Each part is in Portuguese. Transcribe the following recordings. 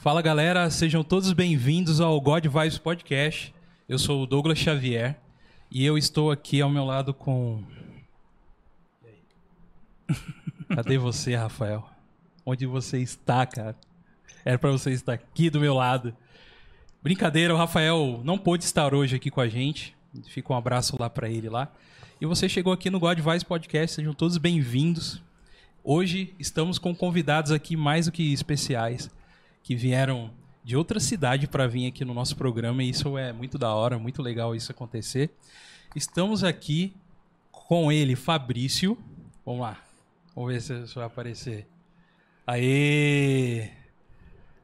Fala galera, sejam todos bem-vindos ao God Vibes Podcast. Eu sou o Douglas Xavier e eu estou aqui ao meu lado com. Cadê você, Rafael? Onde você está, cara? Era pra você estar aqui do meu lado. Brincadeira, o Rafael não pôde estar hoje aqui com a gente. Fica um abraço lá pra ele lá. E você chegou aqui no God Vibes Podcast, sejam todos bem-vindos. Hoje estamos com convidados aqui mais do que especiais, que vieram de outra cidade para vir aqui no nosso programa e isso é muito da hora, muito legal isso acontecer. Estamos aqui com ele, Fabrício. Vamos lá. Vamos ver se isso vai aparecer. Aê!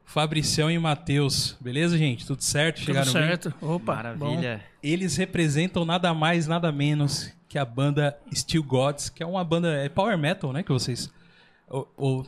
Fabricião e Matheus. Beleza, gente? Tudo certo? Chegaram Tudo bem? certo. Opa, Maravilha. Eles representam nada mais, nada menos que a banda Steel Gods, que é uma banda é power metal, né? Que vocês. o- o-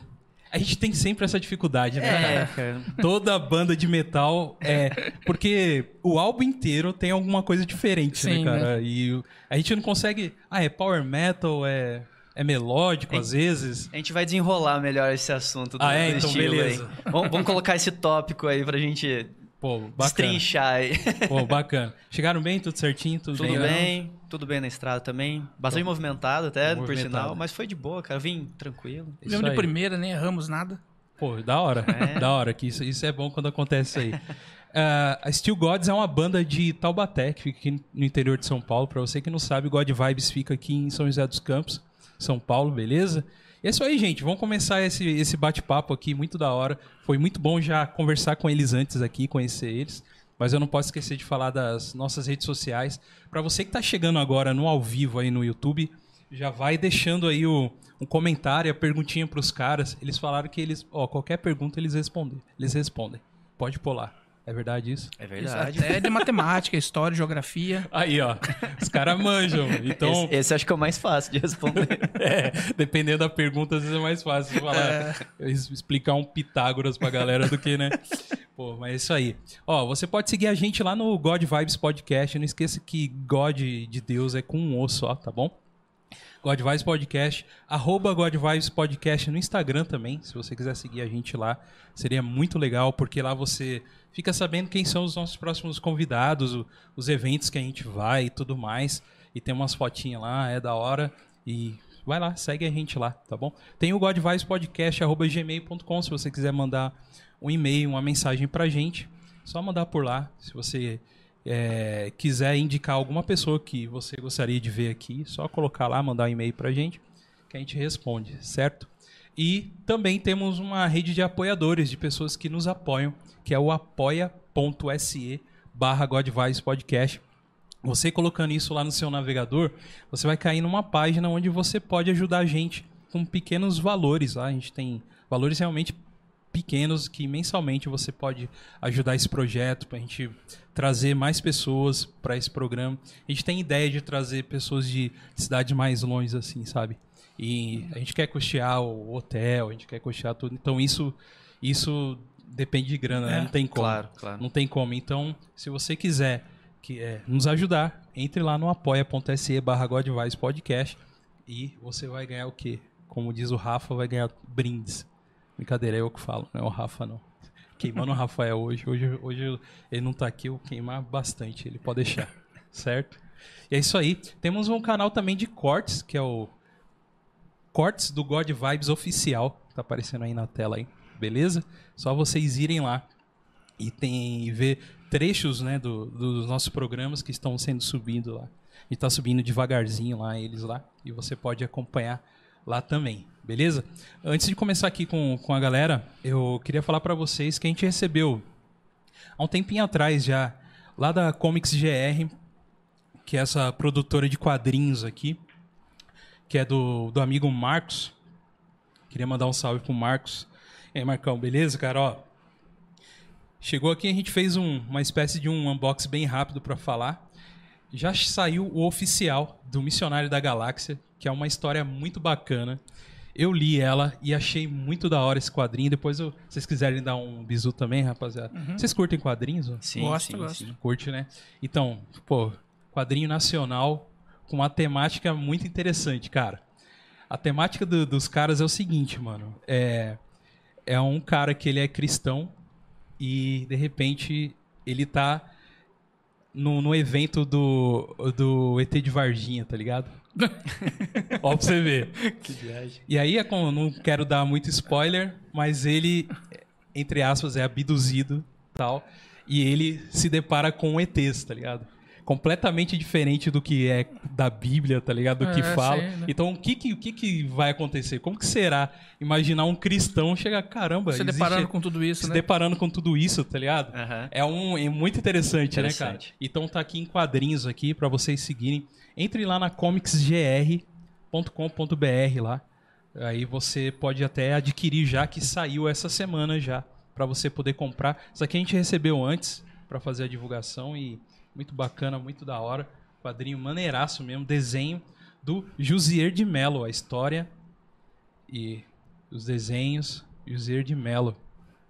a gente tem sempre essa dificuldade, né, cara? É, cara. Toda banda de metal é. Porque o álbum inteiro tem alguma coisa diferente, Sim, né, cara? E o- a gente não consegue. Ah, é power metal, é, é melódico É- às vezes. A gente vai desenrolar melhor esse assunto do, Ah, é? Então, estilo beleza. Vamos, vamos colocar esse tópico aí pra gente Pô, bacana. destrinchar aí. Pô, bacana. Chegaram bem? Tudo certinho? Tudo, Tudo bem? bem, tudo bem na estrada também. Bastante movimentado até, por Movimentado. sinal, mas foi de boa, cara. Vim tranquilo. Mesmo de primeira, nem erramos nada. Pô, da hora. É. Da hora, que isso, isso é bom quando acontece isso aí. Ah, a Steel Gods é uma banda de Taubaté, que fica aqui no interior de São Paulo. Pra você que não sabe, God Vibes fica aqui em São José dos Campos, São Paulo, beleza? E é isso aí, gente. Vamos começar esse, esse bate-papo aqui, muito da hora. Foi muito bom já conversar com eles antes aqui, conhecer eles. Mas eu não posso esquecer de falar das nossas redes sociais. Pra você que tá chegando agora no ao vivo aí no YouTube, já vai deixando aí o, um comentário, a perguntinha pros caras. Eles falaram que eles, ó, qualquer pergunta eles respondem. Eles respondem. Pode pular. É verdade isso? É Isso verdade. Até de matemática, história, geografia. Aí, ó. Os caras manjam. Então, Esse, esse acho que é o mais fácil de responder. é, dependendo da pergunta, às vezes é mais fácil falar, es- explicar um Pitágoras pra galera do que, né? Pô, mas é isso aí. Ó, você pode seguir a gente lá no God Vibes Podcast. Não esqueça que God de Deus é com um O só, tá bom? God Vibes Podcast, arroba God Vibes Podcast no Instagram também, se você quiser seguir a gente lá, seria muito legal, porque lá você fica sabendo quem são os nossos próximos convidados, o- os eventos que a gente vai e tudo mais, e tem umas fotinhas lá, é da hora, e vai lá, segue a gente lá, tá bom? Tem o God Vibes Podcast, arroba gmail.com, se você quiser mandar um e-mail, uma mensagem pra gente, só mandar por lá, se você é, quiser indicar alguma pessoa que você gostaria de ver aqui, só colocar lá, mandar um e-mail pra gente, que a gente responde, certo? E também temos uma rede de apoiadores, de pessoas que nos apoiam, que é o apoia.se barra Podcast. Você colocando isso lá no seu navegador, você vai cair numa página onde você pode ajudar a gente com pequenos valores. A gente tem valores realmente pequenos que mensalmente você pode ajudar esse projeto para a gente trazer mais pessoas para esse programa. A gente tem ideia de trazer pessoas de cidades mais longe, assim, sabe? E a gente quer custear o hotel, a gente quer custear tudo. Então isso, isso depende de grana, né? É, Não tem como. claro, claro. Não tem como. Então, se você quiser que, é, nos ajudar, entre lá no apoia.se barra Podcast e você vai ganhar o quê? Como diz o Rafa, vai ganhar brindes. Brincadeira, é eu que falo, não é o Rafa não. Queimando o Rafael hoje. Hoje, hoje ele não tá aqui, eu queimar bastante. Ele pode deixar, certo? E é isso aí. Temos um canal também de cortes, que é o Cortes do God Vibes Oficial. Tá aparecendo aí na tela aí, beleza? Só vocês irem lá e tem e ver trechos né, do- dos nossos programas que estão sendo subindo lá. Gente tá subindo devagarzinho lá, eles lá, e você pode acompanhar lá também, beleza? Antes de começar aqui com, com a galera, eu queria falar para vocês que a gente recebeu há um tempinho atrás já, lá da Comics GR, que é essa produtora de quadrinhos aqui, que é do, do amigo Marcos. Queria mandar um salve pro Marcos. E aí, Marcão, beleza, cara? Ó, chegou aqui, a gente fez um- uma espécie de um unboxing bem rápido para falar. Já saiu o oficial do Missionário da Galáxia, que é uma história muito bacana. Eu li ela e achei muito da hora esse quadrinho. Depois, eu, se vocês quiserem dar um bisu também, rapaziada. Vocês curtem quadrinhos? ó? Sim, Gosto, sim, gosto. sim. Curte, né? Então, pô, quadrinho nacional com uma temática muito interessante, cara. A temática do- dos caras é o seguinte, mano. É, é um cara que ele é cristão e de repente ele tá no, no evento do, do ET de Varginha, tá ligado? Ó, pra você ver. Que viagem. E aí, é não quero dar muito spoiler, mas ele, entre aspas, é abduzido tal. E ele se depara com ETs, tá ligado? Completamente diferente do que é da Bíblia, tá ligado? Do que É, fala. sim, né? Então, o que, que, o que, que vai acontecer? Como que será imaginar um cristão chegar, caramba, Se existe- deparando com tudo isso, se né? deparando com tudo isso, tá ligado? Aham. É, um, é muito interessante, né, cara? Interessante. Então tá aqui em quadrinhos aqui pra vocês seguirem. Entre lá na comicsgr.com.br lá. Aí você pode até adquirir já que saiu essa semana já pra você poder comprar. Isso aqui a gente recebeu antes pra fazer a divulgação e muito bacana, muito da hora. Quadrinho maneiraço mesmo, desenho do Jusier de Mello, a história e os desenhos, Jusier de Mello.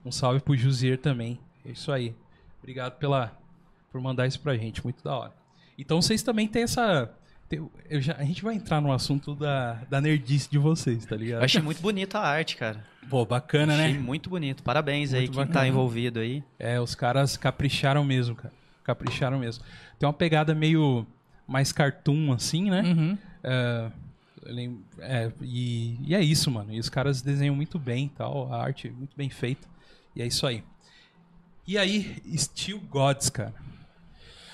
Um salve pro Jusier também. É isso aí. Obrigado pela, por mandar isso pra gente. Muito da hora. Então vocês também têm essa. já, a gente vai entrar no assunto da, da nerdice de vocês, tá ligado? Eu achei muito bonita a arte, cara. Pô, bacana, achei né? muito bonito. Parabéns aí Muito quem bacana. tá envolvido aí. É, os caras capricharam mesmo, cara. Capricharam mesmo. Tem uma pegada meio mais cartoon, assim, né? Uhum. É, é, e, e é isso, mano. E os caras desenham muito bem e tal. A arte é muito bem feita. E é isso aí. E aí, Steel Gods, cara.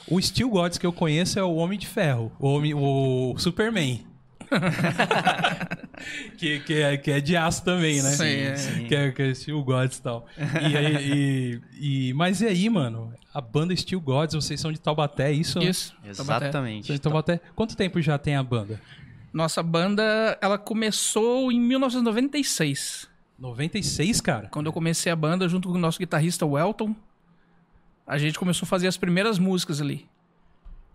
O Steel Gods que eu conheço é o Homem de Ferro. O, homem, o Superman. que, que, é, que é de aço também, né? Sim, é. sim. Que é, que é Steel Gods e tal. E, aí- e- e- mas e aí, mano? A banda Steel Gods, vocês são de Taubaté, é isso? Isso. Taubaté. Exatamente. Vocês de Taubaté. Quanto tempo já tem a banda? Nossa banda, ela começou em 1996. 96, cara? Quando eu comecei a banda, junto com o nosso guitarrista Welton, a gente começou a fazer as primeiras músicas ali.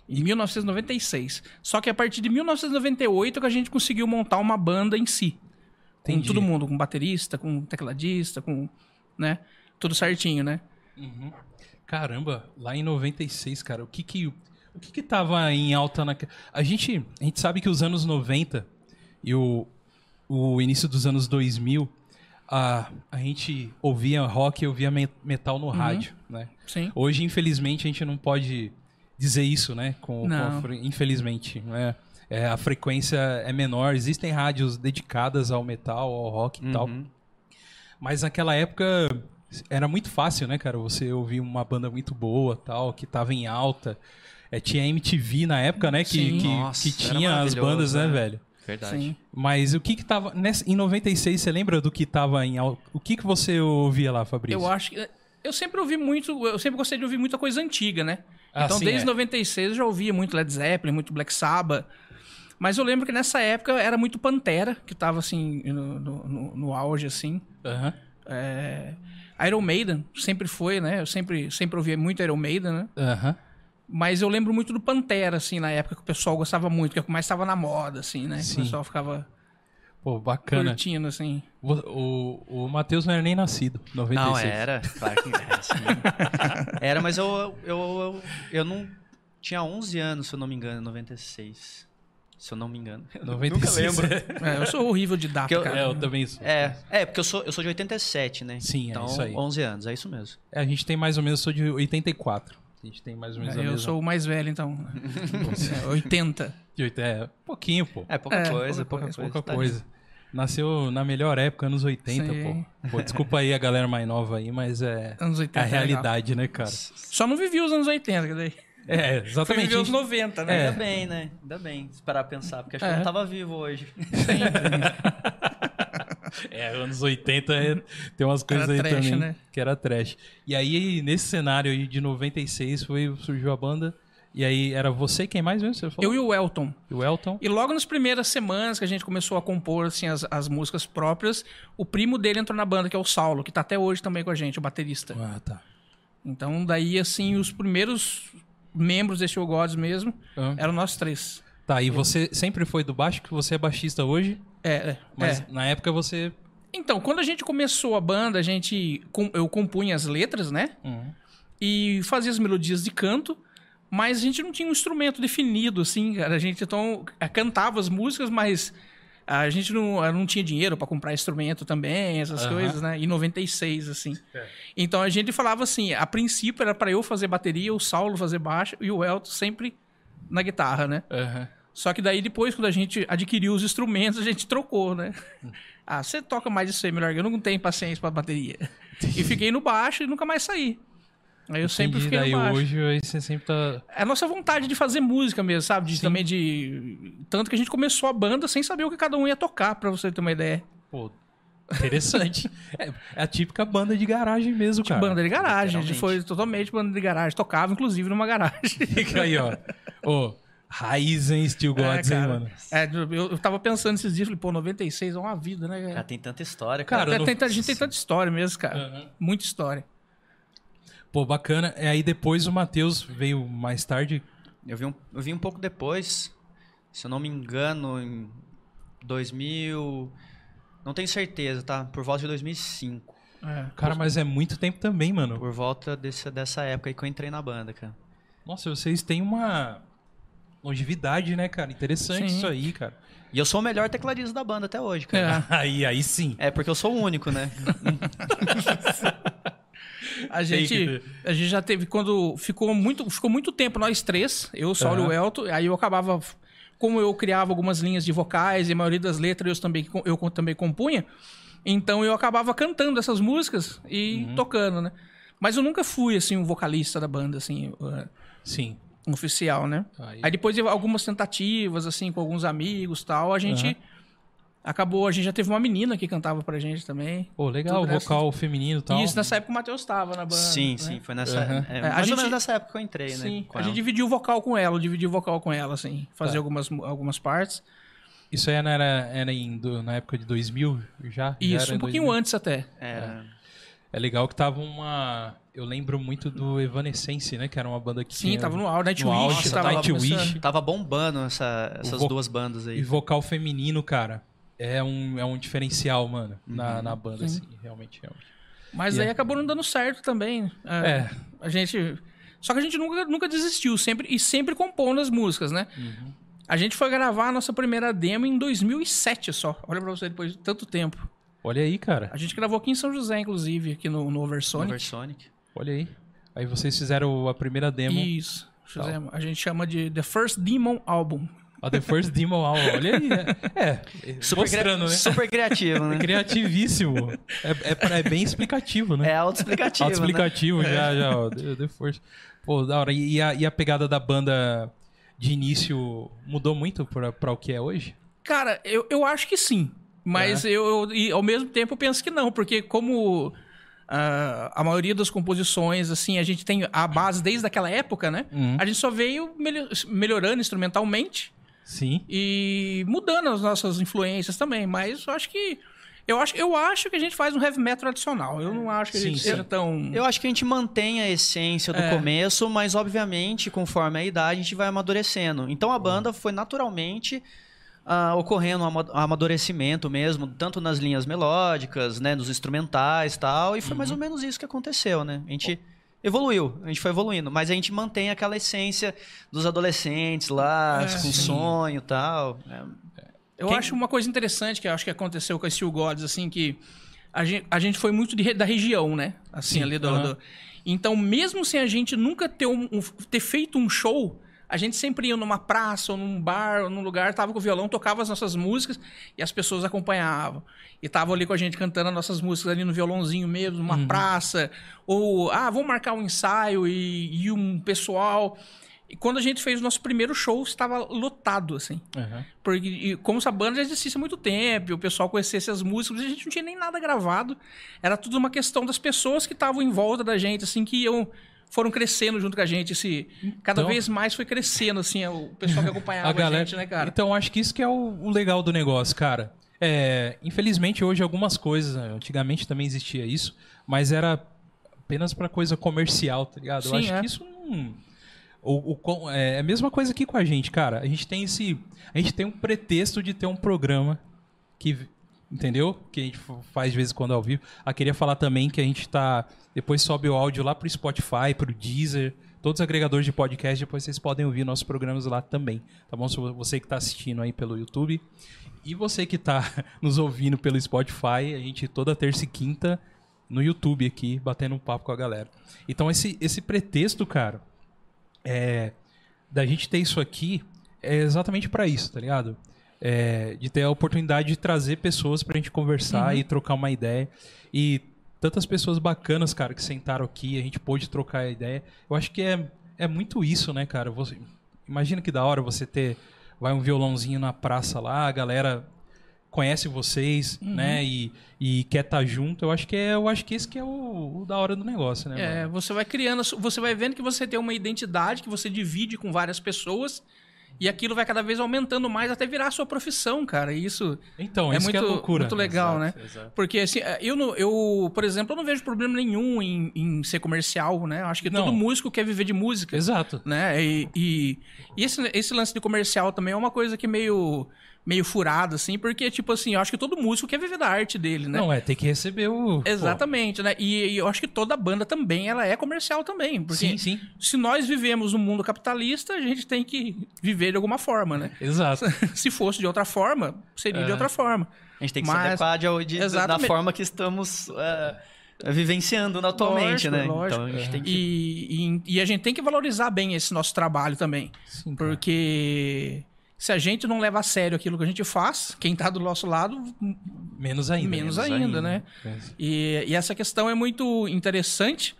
Em 1996. Só que a partir de 1998 que a gente conseguiu montar uma banda em si. Com Entendi. todo mundo, com baterista, com tecladista, com. né? Tudo certinho, né? Caramba, lá em 96, cara, o que que, o que, que tava em alta na... A gente, a gente sabe que os anos 90 e o, o início dos anos 2000, a, a gente ouvia rock e ouvia me- metal no rádio, né? Sim. Hoje, infelizmente, a gente não pode dizer isso, né? Com, com a infelizmente, né? É, a frequência é menor, existem rádios dedicadas ao metal, ao rock e tal. Uhum. Mas naquela época era muito fácil, né, cara? Você ouvir uma banda muito boa, tal, que tava em alta. É, tinha MTV na época, né? Que, que, Nossa, que tinha as bandas, né, né? velho? Verdade. Sim. Mas o que que tava... nessa- em 96, você lembra do que tava em alta? O que que você ouvia lá, Fabrício? Eu acho que. Eu sempre ouvi muito. Eu sempre gostei de ouvir muita coisa antiga, né? Ah, então, sim, desde é. 96 eu já ouvia muito Led Zeppelin, muito Black Sabbath. Mas eu lembro que nessa época era muito Pantera, que tava assim, no, no, no- auge, assim. Aham. É, Iron Maiden sempre foi, né? Eu sempre, sempre ouvia muito Iron Maiden, né? Aham. Mas eu lembro muito do Pantera, assim, na época que o pessoal gostava muito, que é mais estava na moda, assim, né? Que Sim. O pessoal ficava Pô, bacana. curtindo, assim. O, o, o Matheus não era nem nascido, 96. Não, era. Claro que era, sim. Era, mas eu, eu, eu, eu não... Tinha 11 anos, se eu não me engano, em 96. Se eu não me engano. Eu 96. Nunca lembro. É, eu sou horrível de data, eu- cara. É, eu também sou. É, é, porque eu sou, eu sou de 87, né? Sim, é então, isso aí. 11 anos, é isso mesmo. É, a gente tem mais ou menos, eu sou de 84. A gente tem mais ou menos a É, eu mesma... sou o mais velho, então. É, 80. de oit- É, pouquinho, pô. É, pouca É, coisa, pouca pouca, coisa. Pouca coisa. Nasceu na melhor época, anos 80, Sim. pô. Pô, desculpa aí a galera mais nova aí, mas é Anos 80. a é realidade, né, cara? Só não vivi os anos 80, que daí. É, exatamente. viver os 90, né? É. Ainda bem, né? Ainda bem, esperar pensar, porque acho que É. eu não tava vivo hoje. É, anos 80 é- tem umas coisas Era aí trash, também né? que era trash. E aí, nesse cenário aí de 96, foi, surgiu a banda. E aí, era você quem mais mesmo? Você falou? Eu e o Elton. E o Elton? E logo nas primeiras semanas que a gente começou a compor assim, as, as músicas próprias, o primo dele entrou na banda, que é o Saulo, que tá até hoje também com a gente, o baterista. Ah, tá. Então, daí, assim, os primeiros membros desse O Gods mesmo Ah. eram nós três. Tá, e você sempre foi do baixo, que você é baixista hoje, É, é. mas é. na época você... Então, quando a gente começou a banda, a gente. Eu compunha as letras, né? Uhum. e fazia as melodias de canto, mas a gente não tinha um instrumento definido, assim, cara. A gente então cantava as músicas, mas A gente não, não tinha dinheiro para comprar instrumento também, essas Aham. coisas, né? Em 96, assim. É. Então a gente falava assim: a princípio era para eu fazer bateria, o Saulo fazer baixo e o Elton sempre na guitarra, né? Aham. Só que daí depois, quando a gente adquiriu os instrumentos, a gente trocou, né? Hum. Ah, você toca mais isso aí melhor eu, não tenho paciência pra bateria. E fiquei no baixo e nunca mais saí. Aí eu sempre Entendi. fiquei Daí no baixo. hoje aí você sempre tá. É a nossa vontade de fazer música mesmo, sabe? De, também de. Tanto que a gente começou a banda sem saber o que cada um ia tocar, pra você ter uma ideia. Pô, interessante. é, é a típica banda de garagem mesmo, cara. banda de garagem. A gente foi totalmente banda de garagem. Tocava, inclusive, numa garagem. Fica aí, ó. Ô, raiz, hein, Steel Gods, É, hein, mano. É, eu, eu tava pensando esses dias, falei, pô, 96 é uma vida, né? Cara, Cara? tem tanta história, Cara, cara. não- Tem- a gente tem tanta história mesmo, cara. Aham. Muita história. Pô, bacana. E aí depois o Matheus veio mais tarde. Eu vi, um, eu vi um pouco depois, se eu não me engano, em 2000. Não tenho certeza, tá? Por volta de 2005. É. Cara, mas é muito tempo também, mano. Por volta desse, dessa época aí que eu entrei na banda, cara. Nossa, vocês têm uma longevidade, né, cara? Interessante Sim. isso aí, cara. E eu sou o melhor tecladista da banda até hoje, cara. É. Aí, aí sim. É, porque eu sou o único, né? A gente, a gente já teve quando ficou muito, ficou muito tempo nós três, eu, Saulo e Aham. o Elton, aí eu acabava como eu criava algumas linhas de vocais e a maioria das letras eu também eu também compunha, então eu acabava cantando essas músicas e Uhum. tocando, né? Mas eu nunca fui assim um vocalista da banda assim, uh, Sim. oficial, né? Aí- Aí depois de algumas tentativas assim com alguns amigos, tal, a gente Aham. acabou, a gente já teve uma menina que cantava pra gente também. Pô, legal, nessa- vocal feminino e tal. Isso nessa época o Matheus estava na banda. sim, né? sim, foi nessa. Aham. é, É, a mais gente- ou menos nessa época que eu entrei, Sim, né? com a ela. gente dividiu o vocal com ela, dividiu o vocal com ela, assim. Fazer Tá. algumas, algumas partes. Isso aí era, era em, do- na época de 2000 já? Já Isso, era um pouquinho 2000? antes até. Era. É legal que tava uma... Eu lembro muito do Evanescence, né? Que era uma banda que Sim, tinha... tava no auge, Nightwish, auge, Nossa, tava Nightwish. Tava bombando essa- essas vo- duas bandas E aí. vocal feminino, cara, é um, é um diferencial, mano, na, Uhum. na banda, Sim. assim, realmente, realmente. Mas E aí é- acabou não dando certo também. É. A gente... Só que a gente nunca, nunca desistiu, sempre e sempre compondo as músicas, né? Uhum. A gente foi gravar a nossa primeira demo em 2007 só. Olha pra você, depois de tanto tempo. Olha aí, cara, A gente gravou aqui em São José, inclusive, aqui no, no Oversonic. Oversonic. Olha aí. Aí vocês fizeram a primeira demo, Isso. Fizemos. A gente chama de The First Demon Album. a The First Demo Album, olha aí. É, é Super, mostrando, né? super criativo, né? Criativíssimo. É, é, pra- é bem explicativo, né? É autoexplicativo. né? Autoexplicativo já, já, ó. The, The First. Pô, da hora. E a, e a pegada da banda de início mudou muito pra, pra o que é hoje? Cara, eu, eu acho que sim. Mas É. eu, eu- e ao mesmo tempo eu penso que não, porque como ah, a maioria das composições, assim, a gente tem a base desde aquela época, né? Uhum. A gente só veio melho- melhorando instrumentalmente Sim. e mudando as nossas influências também. Mas eu acho que. Eu acho, eu acho que a gente faz um heavy metal tradicional. Eu não acho que a Sim, gente sim. seja tão. Eu acho que a gente mantém a essência do É. começo, mas obviamente, conforme a idade, a gente vai amadurecendo. Então a banda foi naturalmente ah, ocorrendo um ama- amadurecimento mesmo, tanto nas linhas melódicas, né, nos instrumentais e tal, e foi mais ou Uhum. menos isso que aconteceu, né? A gente evoluiu, a gente foi evoluindo, mas a gente mantém aquela essência dos adolescentes lá, É, com sim. sonho e tal. É, Eu Quem- acho uma coisa interessante que eu acho que aconteceu com a Steel Gods, assim, que a gente, a gente foi muito de da região, né? Assim, Sim, ali do, aham. do- Então, mesmo sem a gente nunca ter, um- um- ter feito um show, a gente sempre ia numa praça, ou num bar, ou num lugar, tava com o violão, tocava as nossas músicas e as pessoas acompanhavam. E tava ali com a gente cantando as nossas músicas ali no violãozinho mesmo, numa praça. Ou, ah, vamos marcar um ensaio e, e um pessoal. E quando a gente fez o nosso primeiro show, estava lotado, assim. Aham. Porque, e como essa banda já existia há muito tempo, o pessoal conhecesse as músicas, a gente não tinha nem nada gravado. Era tudo uma questão das pessoas que estavam em volta da gente, assim, que iam, foram crescendo junto com a gente. Esse, cada Então- vez mais foi crescendo, assim, o pessoal que acompanhava a a, galera. gente, né, cara? Então acho que isso que é o, o legal do negócio, cara. É, infelizmente hoje algumas coisas, né, antigamente também existia isso, mas era apenas pra coisa comercial, tá ligado? Eu Sim, acho é. que isso. O, o com- é a mesma coisa aqui com a gente, cara. A gente tem esse. A gente tem um pretexto de ter um programa que entendeu? Que a gente faz de vez em quando ao vivo. Ah, queria falar também que a gente tá. Depois sobe o áudio lá pro Spotify, pro Deezer, todos os agregadores de podcast. Depois vocês podem ouvir nossos programas lá também. Tá bom? Você que tá assistindo aí pelo YouTube. E você que tá nos ouvindo pelo Spotify, a gente toda terça e quinta no YouTube aqui, batendo um papo com a galera. Então, esse, esse pretexto, cara, é, da gente ter isso aqui é exatamente para isso, tá ligado? É, de ter a oportunidade de trazer pessoas pra gente conversar Uhum. e trocar uma ideia. E tantas pessoas bacanas, cara, que sentaram aqui, a gente pôde trocar a ideia. Eu acho que é, é muito isso, né, cara? Você, imagina que da hora você ter. Vai um violãozinho na praça lá, a galera conhece vocês, Uhum. né? E, e quer estar junto. Eu acho que é, eu acho que esse que é o, o da hora do negócio, né? É, mano? você vai criando, você vai vendo que você tem uma identidade que você divide com várias pessoas e aquilo vai cada vez aumentando mais até virar a sua profissão, cara. E isso Então, é isso é muito, loucura. muito legal, né? Exato, exato. Porque assim, eu, não- eu, por exemplo, eu não vejo problema nenhum em, em ser comercial, né? Eu acho que Não. todo músico quer viver de música. Exato. né? E, e, e esse, esse lance de comercial também é uma coisa que meio meio furada, assim, porque, tipo assim, eu acho que todo músico quer viver da arte dele, né? Não, é, tem que receber o. pô, Exatamente, né? E, e eu acho que toda banda também, ela é comercial também. Porque Sim, sim. se nós vivemos no mundo capitalista, a gente tem que viver de alguma forma, né? Exato. se fosse de outra forma, seria de É. outra forma. A gente tem que Mas- se adequar de, de- da Exatamente. forma que estamos é, vivenciando atualmente, Lógico, né? lógico. Então a gente tem que. E, e, e a gente tem que valorizar bem esse nosso trabalho também. Sim, cara. Porque se a gente não leva a sério aquilo que a gente faz, quem tá do nosso lado, Menos ainda. Menos ainda, né? E, e essa questão é muito interessante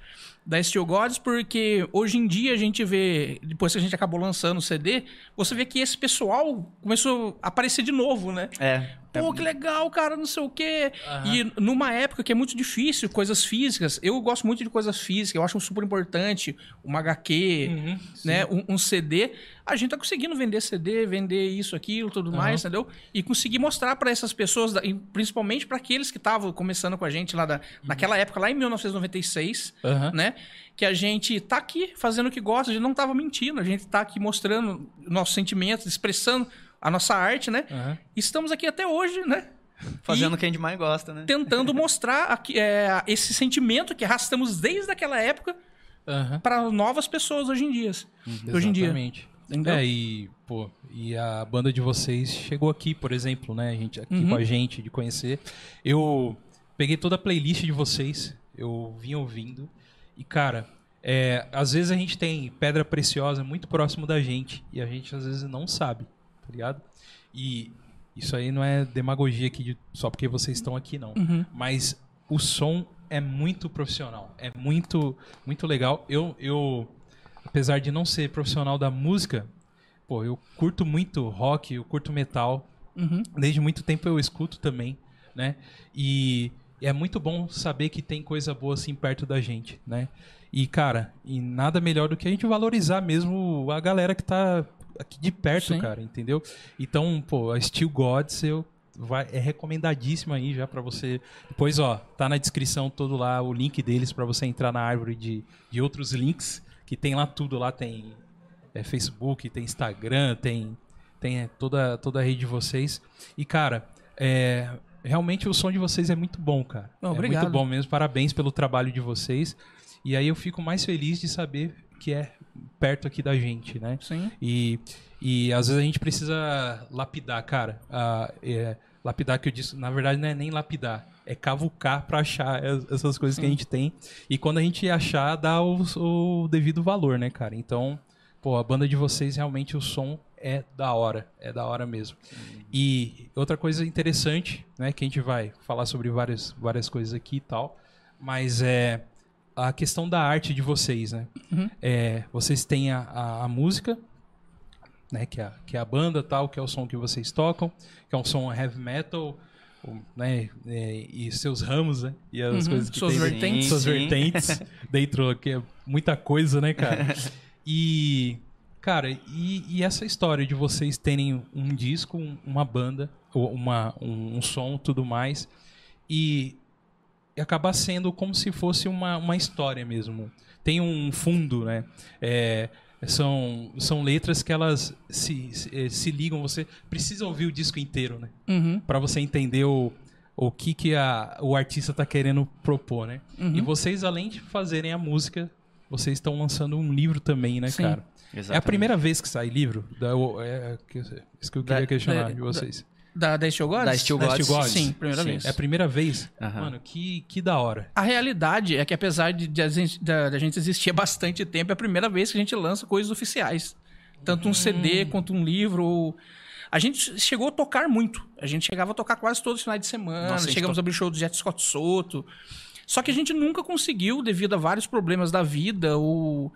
da Steel Gods, porque hoje em dia a gente vê, depois que a gente acabou lançando o CD, você vê que esse pessoal começou a aparecer de novo, né? É. Pô, que legal, cara, não sei o quê. Aham. E numa época que é muito difícil, coisas físicas, eu gosto muito de coisas físicas, eu acho super importante, uma HQ, Uhum, né, um, um CD. A gente tá conseguindo vender CD, vender isso, aquilo, tudo mais, entendeu? E conseguir mostrar para essas pessoas, principalmente para aqueles que estavam começando com a gente lá da, naquela época, lá em 1996, Aham. né? Que a gente tá aqui fazendo o que gosta, a gente não tava mentindo, a gente tá aqui mostrando nossos sentimentos, expressando a nossa arte, né? Aham. Estamos aqui até hoje, né? Fazendo o que a gente mais gosta, né? Tentando mostrar aqui, é, esse sentimento que arrastamos desde aquela época Aham. para novas pessoas hoje em dia. Hoje em dia. Exatamente. Entendeu? É, e, pô, e a banda de vocês chegou aqui, por exemplo, né? A gente, aqui Uhum. com a gente, de conhecer. Eu peguei toda a playlist de vocês, eu vim ouvindo. E, cara, é, às vezes a gente tem pedra preciosa muito próximo da gente e a gente às vezes não sabe, tá ligado? E isso aí não é demagogia aqui de- só porque vocês estão aqui, não. Uhum. Mas o som é muito profissional, é muito, muito legal. Eu, eu, apesar de não ser profissional da música, pô, eu curto muito rock, eu curto metal. Uhum. Desde muito tempo eu escuto também, né? E é muito bom saber que tem coisa boa assim perto da gente, né? E, cara, e nada melhor do que a gente valorizar mesmo a galera que tá aqui de perto, Sim. cara, entendeu? Então, pô, a Steel Gods eu vai, é recomendadíssima aí já pra você. Depois, ó, tá na descrição todo lá o link deles pra você entrar na árvore de, de outros links, que tem lá tudo, lá tem é, Facebook, tem Instagram, tem tem é, toda toda a rede de vocês. E cara, é, realmente o som de vocês é muito bom, cara. Não, é obrigado. muito bom mesmo. Parabéns pelo trabalho de vocês. E aí eu fico mais feliz de saber que é perto aqui da gente, né? Sim. E, e às vezes a gente precisa lapidar, cara. Ah, é, lapidar que eu disse, na verdade não é nem lapidar, é cavucar pra achar es- essas coisas que a gente tem. E quando a gente achar, dá o, o devido valor, né, cara? Então, pô, a banda de vocês realmente o som é da hora, é da hora mesmo. E outra coisa interessante, né, que a gente vai falar sobre várias, várias coisas aqui e tal, mas é a questão da arte de vocês, né? Uhum. É, vocês têm a, a, a música, né, que é, a- que é a banda tal, que é o som que vocês tocam, que é um som heavy metal, né, é, e seus ramos, né, e as Uhum, coisas que suas tem vertentes. dentro, suas Sim. vertentes dentro, que é muita coisa, né, cara? E, cara, e, e essa história de vocês terem um disco, um- uma banda, uma, um, um som, tudo mais, e acabar sendo como se fosse uma, uma história mesmo. Tem um fundo, né? É, são, são letras que elas se, se, eh, se ligam, você precisa ouvir o disco inteiro, né? Uhum. Pra você entender o, o que, que a, o artista tá querendo propor, né? Uhum. E vocês, além de fazerem a música, vocês estão lançando um livro também, né, Sim. cara? Exatamente. É a primeira vez que sai livro? Da, o- é, que- isso que eu queria Da- questionar da- de vocês. Da, da Steel Gods? Da Steel Da Gods. Steel Gods? Sim, primeira Sim. vez. É a primeira vez? Aham. Mano, que, que da hora. A realidade é que apesar de, de a, gente, da, da gente existir há bastante tempo, é a primeira vez que a gente lança coisas oficiais. Tanto um CD quanto um livro. ou- A gente chegou a tocar muito. A gente chegava a tocar quase todos os finais de semana. Nossa, a chegamos to- a abrir show do Jet Scott Soto. Só que a gente nunca conseguiu, devido a vários problemas da vida, ou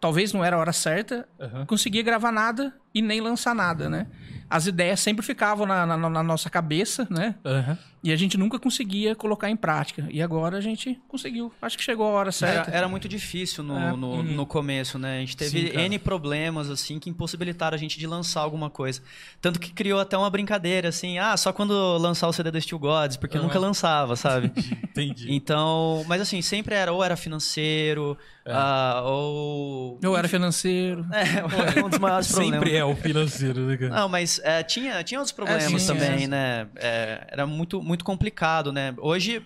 talvez não era a hora certa, Aham. conseguia gravar nada e nem lançar nada, né? As ideias sempre ficavam na, na- na nossa cabeça, né? Aham. E a gente nunca conseguia colocar em prática. E agora a gente conseguiu. Acho que chegou a hora certa. Era, era muito difícil no, É. no, no começo, né? A gente teve Sim. N problemas, assim, que impossibilitaram a gente de lançar alguma coisa. Tanto que criou até uma brincadeira, assim, ah, só quando lançar o CD da Steel Gods, porque Aham. nunca lançava, sabe? Entendi. então, mas assim, sempre era, ou era financeiro, É. ah, ou... Eu era financeiro. É, um dos maiores problemas. Sempre é o financeiro, né, cara? Não, mas é, tinha, tinha outros problemas sim, sim, também, sim. né? É, era muito, muito complicado, né? Hoje,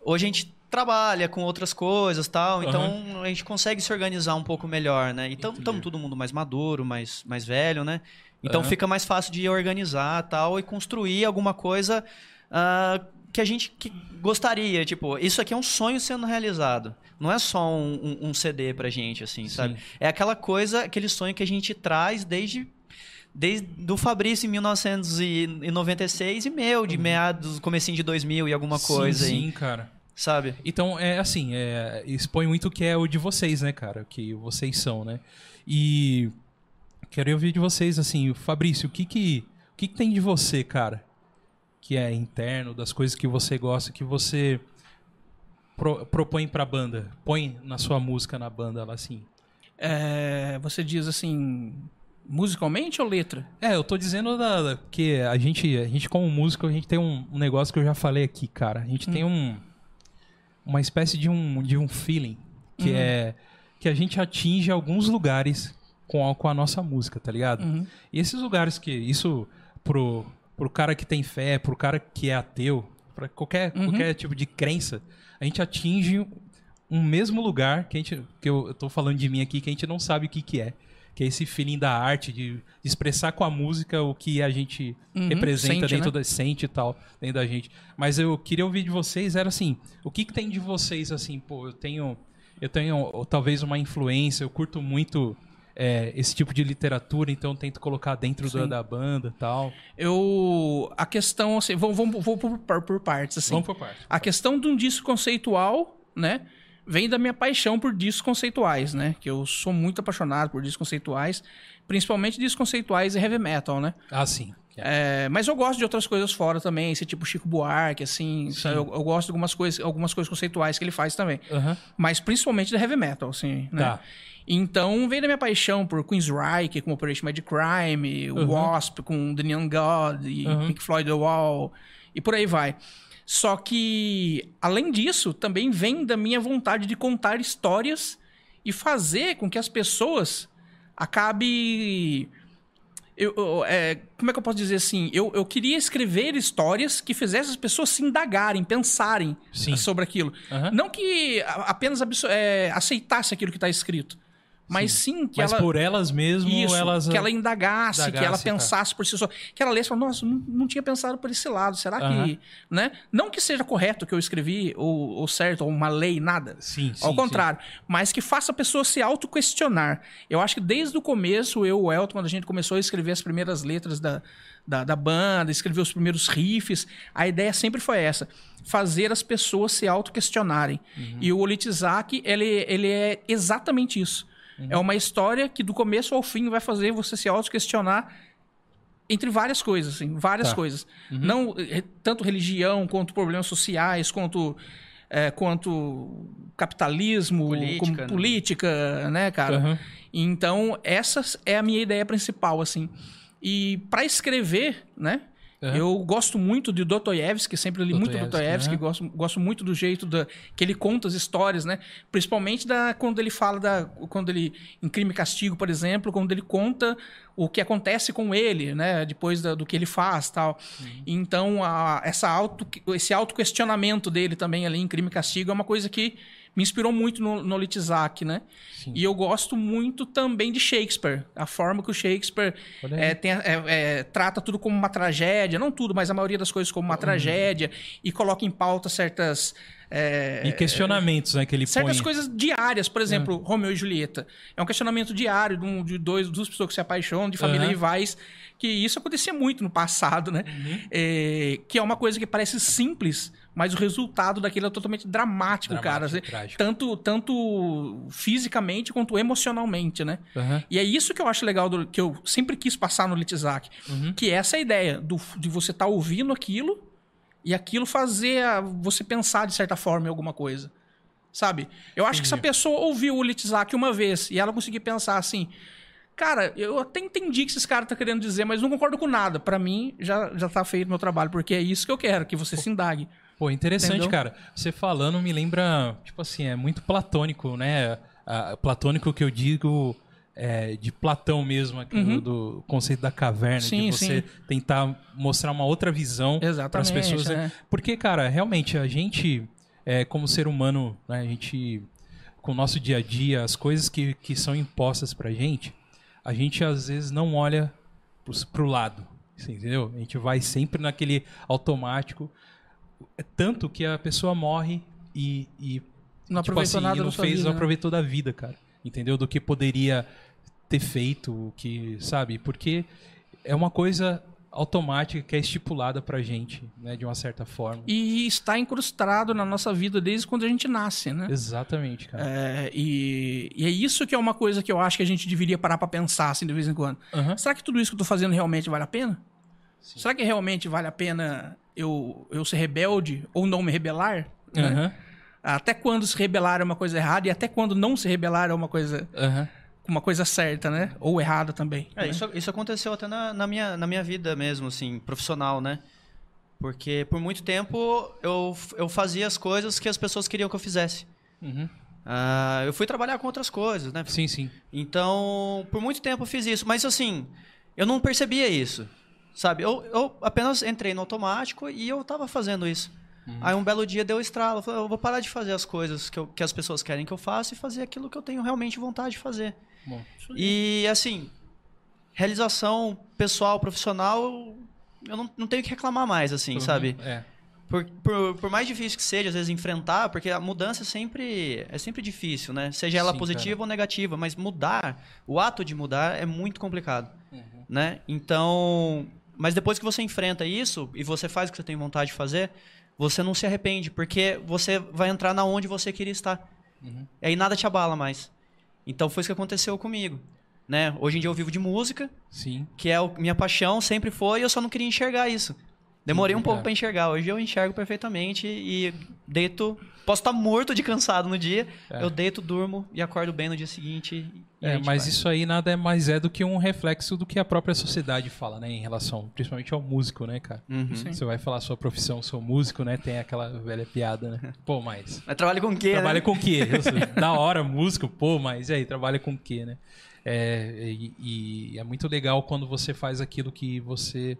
hoje a gente trabalha com outras coisas tal, então a gente consegue se organizar um pouco melhor, né? Então estamos todo mundo mais maduro, mais, mais velho, né? Então Aham. fica mais fácil de organizar tal e construir alguma coisa ah, que a gente que gostaria. Tipo, isso aqui é um sonho sendo realizado. Não é só um, um- um CD pra gente, assim, sabe? É aquela coisa, aquele sonho que a gente traz desde desde do Fabrício em 1996 e meu, de meados, comecinho de 2000 e alguma coisa sim, sim, cara. sabe? Então, é assim, é, expõe muito o que é o de vocês, né, cara? O que vocês são, né? E quero ouvir de vocês, assim, Fabrício, o que que, o que que tem de você, cara? Que é interno, das coisas que você gosta, que você pro- propõe pra banda, põe na sua música na banda, lá assim. É, você diz assim, musicalmente ou letra? É, eu tô dizendo da, da- que a gente, a gente como músico, a gente tem um, um negócio que eu já falei aqui, cara. A gente tem um uma espécie de um, de um feeling que é que a gente atinge alguns lugares com a, com a nossa música, tá ligado? Uhum. E esses lugares que isso pro pro cara que tem fé, pro cara que é ateu, pra qualquer Uhum. qualquer tipo de crença, a gente atinge um mesmo lugar que a gente que eu, eu tô falando de mim aqui que a gente não sabe o que que é. Que é esse feeling da arte, de, de expressar com a música o que a gente Uhum, representa sente, dentro né? da sente e tal, dentro da gente. Mas eu queria ouvir de vocês, era assim, o que, que tem de vocês, assim, pô, eu tenho, eu tenho ou, talvez uma influência, eu curto muito é, esse tipo de literatura, então eu tento colocar dentro da, Sim. da banda e tal. Eu. A questão, assim, vou, vou, vou por, por- partes, assim. Vamos por parte. A questão de um disco conceitual, né? Vem da minha paixão por discos conceituais, né? Que eu sou muito apaixonado por discos conceituais, principalmente discos conceituais e heavy metal, né? Ah, sim. É, mas eu gosto de outras coisas fora também, esse tipo Chico Buarque, assim. Eu, eu gosto de algumas coisas, algumas coisas conceituais que ele faz também. Aham. Mas principalmente da heavy metal, assim, né? Tá. Então vem da minha paixão por Queensryche, com Operation Mad Crime, Uhum. Wasp, com The Neon God, e Uhum. Pink Floyd The Wall, e por aí vai. Só que, além disso, também vem da minha vontade de contar histórias e fazer com que as pessoas acabe. Eu, eu- é, como é que eu posso dizer assim? Eu, eu queria escrever histórias que fizessem as pessoas se indagarem, pensarem Sim. sobre aquilo. Aham. Não que apenas é, aceitasse aquilo que está escrito, mas sim, que Mas ela. por elas mesmo, Isso, elas... que ela indagasse, que ela indagasse, tá. pensasse por si só. Que ela lesse e nossa, não, não tinha pensado por esse lado. Será Aham. que. Né? Não que seja correto que eu escrevi, ou, ou certo, ou uma lei, nada. Sim, sim, Ao sim. contrário, mas que faça a pessoa se auto-questionar. Eu acho que desde o começo, eu o Elton, quando a gente começou a escrever as primeiras letras da, da, da banda, escrever os primeiros riffs, a ideia sempre foi essa: fazer as pessoas se auto-questionarem. Uhum. E o Olitizak, ele, ele é exatamente isso. Uhum. É uma história que do começo ao fim vai fazer você se auto-questionar entre várias coisas, assim, várias Tá. coisas. Não eh, tanto religião, quanto problemas sociais, quanto eh, quanto capitalismo, Política, como né? política, né, cara? Aham. Então, essa é a minha ideia principal, assim. E para escrever, né? Uhum. Eu gosto muito de Dostoiévski, sempre li muito Dostoiévski, uhum. gosto, gosto muito do jeito da, que ele conta as histórias, né? Principalmente da, quando ele fala da. Quando ele. Em Crime e Castigo, por exemplo, quando ele conta o que acontece com ele, né? Depois da, do que ele faz tal. Uhum. Então, a, essa auto, esse auto-questionamento dele também ali em Crime e Castigo é uma coisa que me inspirou muito no, no Litizak, né? Sim. E eu gosto muito também de Shakespeare. A forma que o Shakespeare é, tem, é, é, trata tudo como uma tragédia. Não tudo, mas a maioria das coisas como uma uhum. tragédia. E coloca em pauta certas... É, e questionamentos, né, que ele certas põe. coisas diárias, por exemplo, uhum. Romeu e Julieta. É um questionamento diário de, um, de dois, duas pessoas que se apaixonam, de família uhum. rivais, que isso acontecia muito no passado, né? Uhum. É, que é uma coisa que parece simples, mas o resultado daquilo é totalmente dramático, dramático cara. Assim, tanto, tanto fisicamente quanto emocionalmente, né? Uhum. E é isso que eu acho legal, do, que eu sempre quis passar no Litizak. Uhum. Que é essa ideia do, de você estar tá ouvindo aquilo e aquilo fazer a, você pensar de certa forma em alguma coisa. Sabe? Eu acho Entendi. que se a pessoa ouviu o Litizak uma vez e ela conseguir pensar assim. Cara, eu até entendi que esses caras estão tá querendo dizer, mas não concordo com nada. Para mim, já, já tá feito meu trabalho, porque é isso que eu quero, que você Pô. se indague. Pô, interessante, Entendeu? cara. Você falando me lembra, tipo assim, é muito platônico, né? platônico que eu digo é, de Platão mesmo, uhum. do, conceito da caverna, sim, de você sim. tentar mostrar uma outra visão para as pessoas. Né? É. Porque, cara, realmente, a gente, é, como ser humano, né, a gente, com o nosso dia a dia, as coisas que, que são impostas pra gente, a gente às vezes não olha pro, pro lado, entendeu? A gente vai sempre naquele automático. É tanto que a pessoa morre e, e não tipo aproveitou assim, nada não fez, vida, não né? aproveitou da vida, cara. Entendeu? Do que poderia ter feito, que, sabe? Porque é uma coisa automática que é estipulada pra gente, né, de uma certa forma. E está incrustado na nossa vida desde quando a gente nasce, né? Exatamente, cara. É, e, e, é isso que é uma coisa que eu acho que a gente deveria parar para pensar assim de vez em quando. Uhum. Será que tudo isso que eu tô fazendo realmente vale a pena? Sim. Será que realmente vale a pena eu, eu ser rebelde ou não me rebelar? Né? Até quando se rebelar é uma coisa errada e até quando não se rebelar é uma coisa uhum. uma coisa certa, né? Ou errada também. É, né? isso, isso aconteceu até na, na, minha, na minha vida mesmo, assim, profissional, né? Porque por muito tempo eu, eu fazia as coisas que as pessoas queriam que eu fizesse. Uhum. Uh, eu fui trabalhar com outras coisas, né? Sim, sim. Então, por muito tempo eu fiz isso. Mas assim, eu não percebia isso. Sabe? Eu, eu apenas entrei no automático e eu estava fazendo isso. Uhum. Aí um belo dia deu estralo. Eu, falei, eu vou parar de fazer as coisas que, eu, que as pessoas querem que eu faça e fazer aquilo que eu tenho realmente vontade de fazer. Bom, e assim, realização pessoal, profissional, eu não, não tenho que reclamar mais, assim, uhum. sabe? É. Por, por, por, mais difícil que seja, às vezes, enfrentar, porque a mudança é sempre, é sempre difícil, né? Seja ela Sim, positiva cara. ou negativa, mas mudar, o ato de mudar é muito complicado, uhum. né? Então, mas depois que você enfrenta isso e você faz o que você tem vontade de fazer, você não se arrepende, porque você vai entrar na onde você queria estar. Uhum. E aí nada te abala mais. Então foi isso que aconteceu comigo. Né? Hoje em dia eu vivo de música, Sim. que é a minha paixão, sempre foi, e eu só não queria enxergar isso. Demorei um pouco para enxergar. Hoje eu enxergo perfeitamente e deito. Posso estar morto de cansado no dia, é. eu deito, durmo e acordo bem no dia seguinte. É, mas vai. isso aí nada é mais é do que um reflexo do que a própria sociedade fala, né? Em relação, principalmente ao músico, né, cara? Uhum. Você vai falar sua profissão, sou músico, né? Tem aquela velha piada, né? Pô, mas. Mas trabalha com o quê? Trabalha né? com o quê? da hora, músico, pô, mas e aí, trabalha com o quê, né? É, e, e é muito legal quando você faz aquilo que você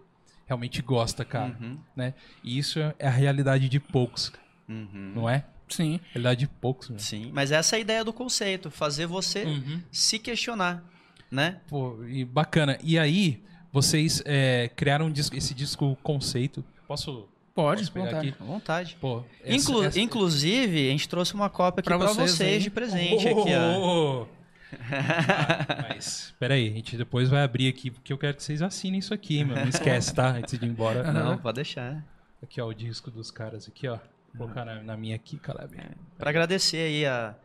realmente gosta, cara. Uhum. Né? E isso é a realidade de poucos, uhum. não é? Sim. Realidade de poucos. Né? Sim, mas essa é a ideia do conceito, fazer você uhum. se questionar, né? Pô, e bacana. E aí, vocês é, criaram um disco, esse disco conceito. Posso Pode, Posso pegar vontade. aqui? Vontade. Pô, essa, Inclu essa... Inclusive, a gente trouxe uma cópia aqui para vocês, vocês de presente. Oh, aqui, ó. Ah, mas, peraí, a gente depois vai abrir aqui, porque eu quero que vocês assinem isso aqui, mano. Não esquece, tá? Antes de ir embora. Não, pode deixar. Aqui, ó, o disco dos caras aqui, ó. Vou colocar na, na minha aqui, Caleb. É, pra agradecer aí a,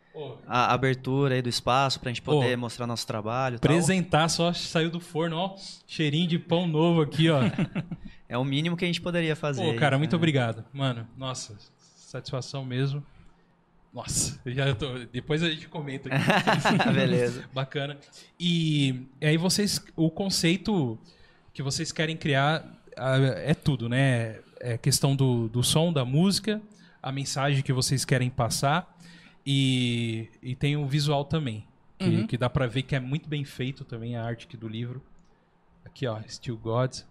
a abertura aí do espaço, pra gente poder mostrar nosso trabalho. Apresentar, tal. só saiu do forno, ó. Cheirinho de pão novo aqui, ó. é o mínimo que a gente poderia fazer. Pô, cara, muito obrigado. Mano, nossa, satisfação mesmo. Nossa, já tô, depois a gente comenta aqui. Beleza. Bacana. E, e aí vocês, o conceito que vocês querem criar é tudo, né? É questão do, do som, da música, a mensagem que vocês querem passar e, e tem o visual também, que, Uhum. que dá pra ver que é muito bem feito também a arte aqui do livro. Aqui, ó, Still Gods.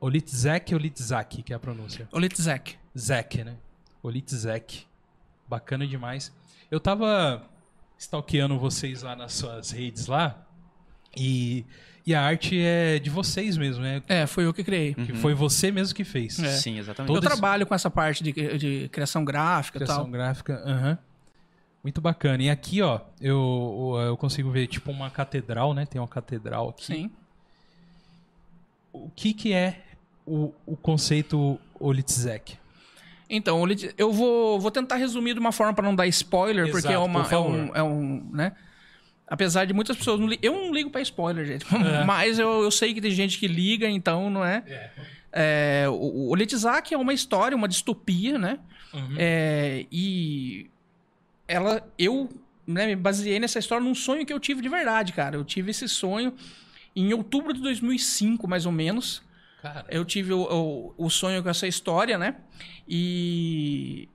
Olitzek ou Olitzak, que é a pronúncia? O Litzek. Zek, né? Olitzek. Bacana demais. Eu tava stalkeando vocês lá nas suas redes lá e, e a arte é de vocês mesmo, né? É, foi eu que criei. Que foi você mesmo que fez. É. Sim, exatamente. Todo eu trabalho com essa parte de, de criação gráfica e Criação tal. gráfica, aham. Muito bacana. E aqui, ó, eu, eu consigo ver tipo uma catedral, né? Tem uma catedral aqui. Sim. O que que é o, o conceito Olitzek? Então, eu vou, vou tentar resumir de uma forma para não dar spoiler, porque é, Exato, uma, por é, um, é um, né? Apesar de muitas pessoas não. Eu não ligo para spoiler, gente. Mas eu, eu sei que tem gente que liga, então não é. É, o, o Litzak é uma história, uma distopia, né? Uhum. É, e ela, eu né, me baseei nessa história num sonho que eu tive de verdade, cara. Eu tive esse sonho em outubro de 2005, mais ou menos. Cara, Eu tive o, o, o sonho com essa história, né? E.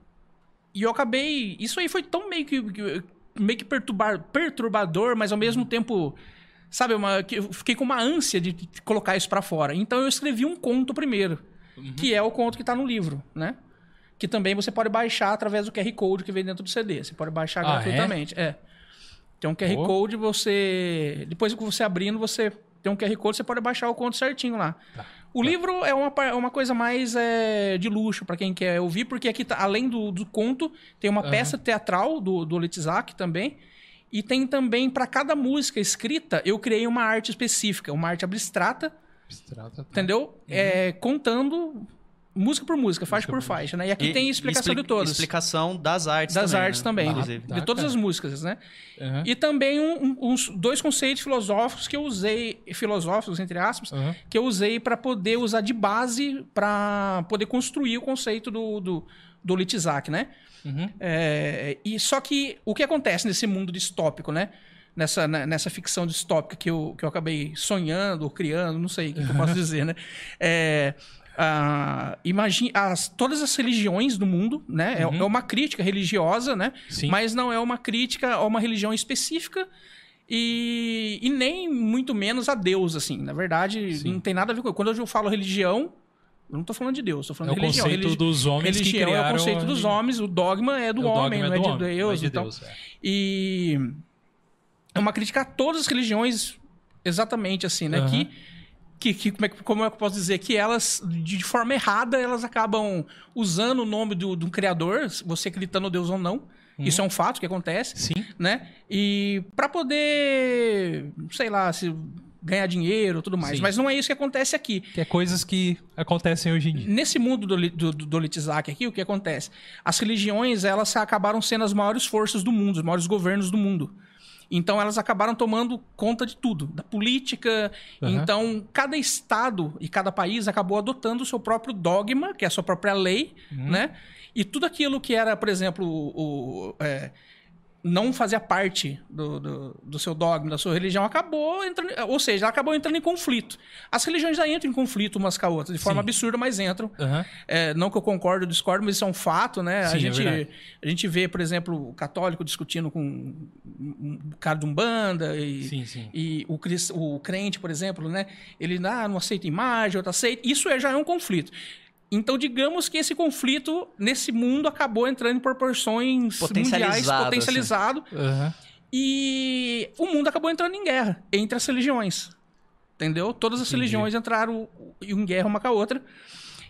E eu acabei. Isso aí foi tão meio que. meio que perturbar, perturbador, mas ao mesmo tempo. Sabe, uma, que eu fiquei com uma ânsia de, colocar isso pra fora. Então eu escrevi um conto primeiro, que é o conto que tá no livro, né? Que também você pode baixar através do QR Code que vem dentro do CD. Você pode baixar Ah, é? gratuitamente. É? Tem um QR Pô. Code, você. Depois que você abrindo, você tem um QR Code, você pode baixar o conto certinho lá. Tá. O livro é uma, é uma coisa mais é, de luxo para quem quer ouvir, porque aqui, tá- além do, do conto, tem uma Aham. peça teatral do, do Litzak também. E tem também, para cada música escrita, eu criei uma arte específica, uma arte abstrata, abstrata, tá. entendeu? É, contando música por música, faixa Música por faixa, né? E aqui tem explicação expli- de todas. Explicação das artes Das também, artes né? também, Inclusive. Tá, de todas cara. as músicas, né? Aham. E também um- um- uns dois conceitos filosóficos que eu usei, filosóficos, entre aspas, Aham. que eu usei para poder usar de base para poder construir o conceito do, do, do Litzak, né? Uhum. É, e só que o que acontece nesse mundo distópico, né? Nessa, né, nessa ficção distópica que eu, que eu acabei sonhando ou criando, não sei o que, que eu posso dizer, né? É, ah, imagine, as, todas as religiões do mundo, né? É- É, uma crítica religiosa, né? Sim. Mas não é uma crítica a uma religião específica e, e nem muito menos a Deus, assim. Na verdade, Sim. não tem nada a ver com... Quando eu falo religião, eu não tô falando de Deus, tô É falando o de religião. conceito Religi- dos homens que religião é o conceito dos homens, o dogma é do O homem, não é do de não é Deus. de então. Deus, é. E é uma crítica a todas as religiões, exatamente assim, né? Aham. Que, que, que- como, é, que- como é que eu posso dizer? Que elas, de forma errada, elas acabam usando o nome do, do criador, você acreditando no Deus ou não. Uhum. Isso é um fato que acontece, Sim. né? E para poder, sei lá, se ganhar dinheiro e tudo mais. Sim. Mas não é isso que acontece aqui. Que é coisas que acontecem hoje em dia. Nesse mundo do, do, do Litzak aqui, o que acontece? As religiões, elas acabaram sendo as maiores forças do mundo, os maiores governos do mundo. Então, elas acabaram tomando conta de tudo, da política. Aham. Então, cada estado e cada país acabou adotando o seu próprio dogma, que é a sua própria lei, né? E tudo aquilo que era, por exemplo, o, o, é, não fazia parte do, do, do seu dogma, da sua religião, acabou entrando, ou seja, acabou entrando em conflito. As religiões já entram em conflito umas com a outra, de forma Sim. absurda, mas entram. Aham. É, não que eu concordo ou discordo, mas isso é um fato, né? Sim, a, é gente, verdade. a gente vê, por exemplo, o católico discutindo com um cara de Umbanda e, Sim, sim. e o, o crente, por exemplo, né? Ele ah, não aceita imagem, outro aceita. Isso é, já é um conflito. Então, digamos que esse conflito, nesse mundo, acabou entrando em proporções mundiais, Potencializado, potencializado. Aham. E o mundo acabou entrando em guerra entre as religiões. Entendeu? Todas as Entendi. religiões entraram em guerra uma com a outra.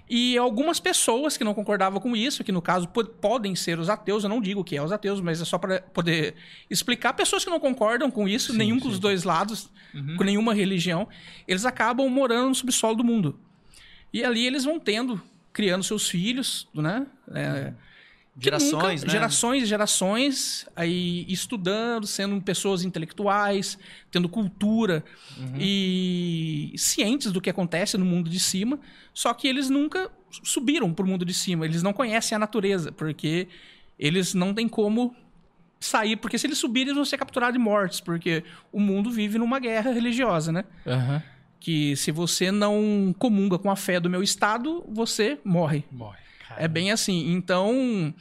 E algumas pessoas que não concordavam com isso, que no caso po- podem ser os ateus, eu não digo que é os ateus, mas é só para poder explicar. Pessoas que não concordam com isso, Sim, nenhum sim. com os dois lados, Uhum. com nenhuma religião, eles acabam morando no subsolo do mundo. E ali eles vão tendo, criando seus filhos, né? É, que Gerações, nunca- né? Gerações e gerações, aí estudando, sendo pessoas intelectuais, tendo cultura e cientes do que acontece no mundo de cima, só que eles nunca subiram para o mundo de cima, eles não conhecem a natureza, porque eles não têm como sair, porque se eles subirem eles vão ser capturados e mortos, porque o mundo vive numa guerra religiosa, né? Aham. Que se você não comunga com a fé do meu estado, você morre. Morre. É bem assim. Então,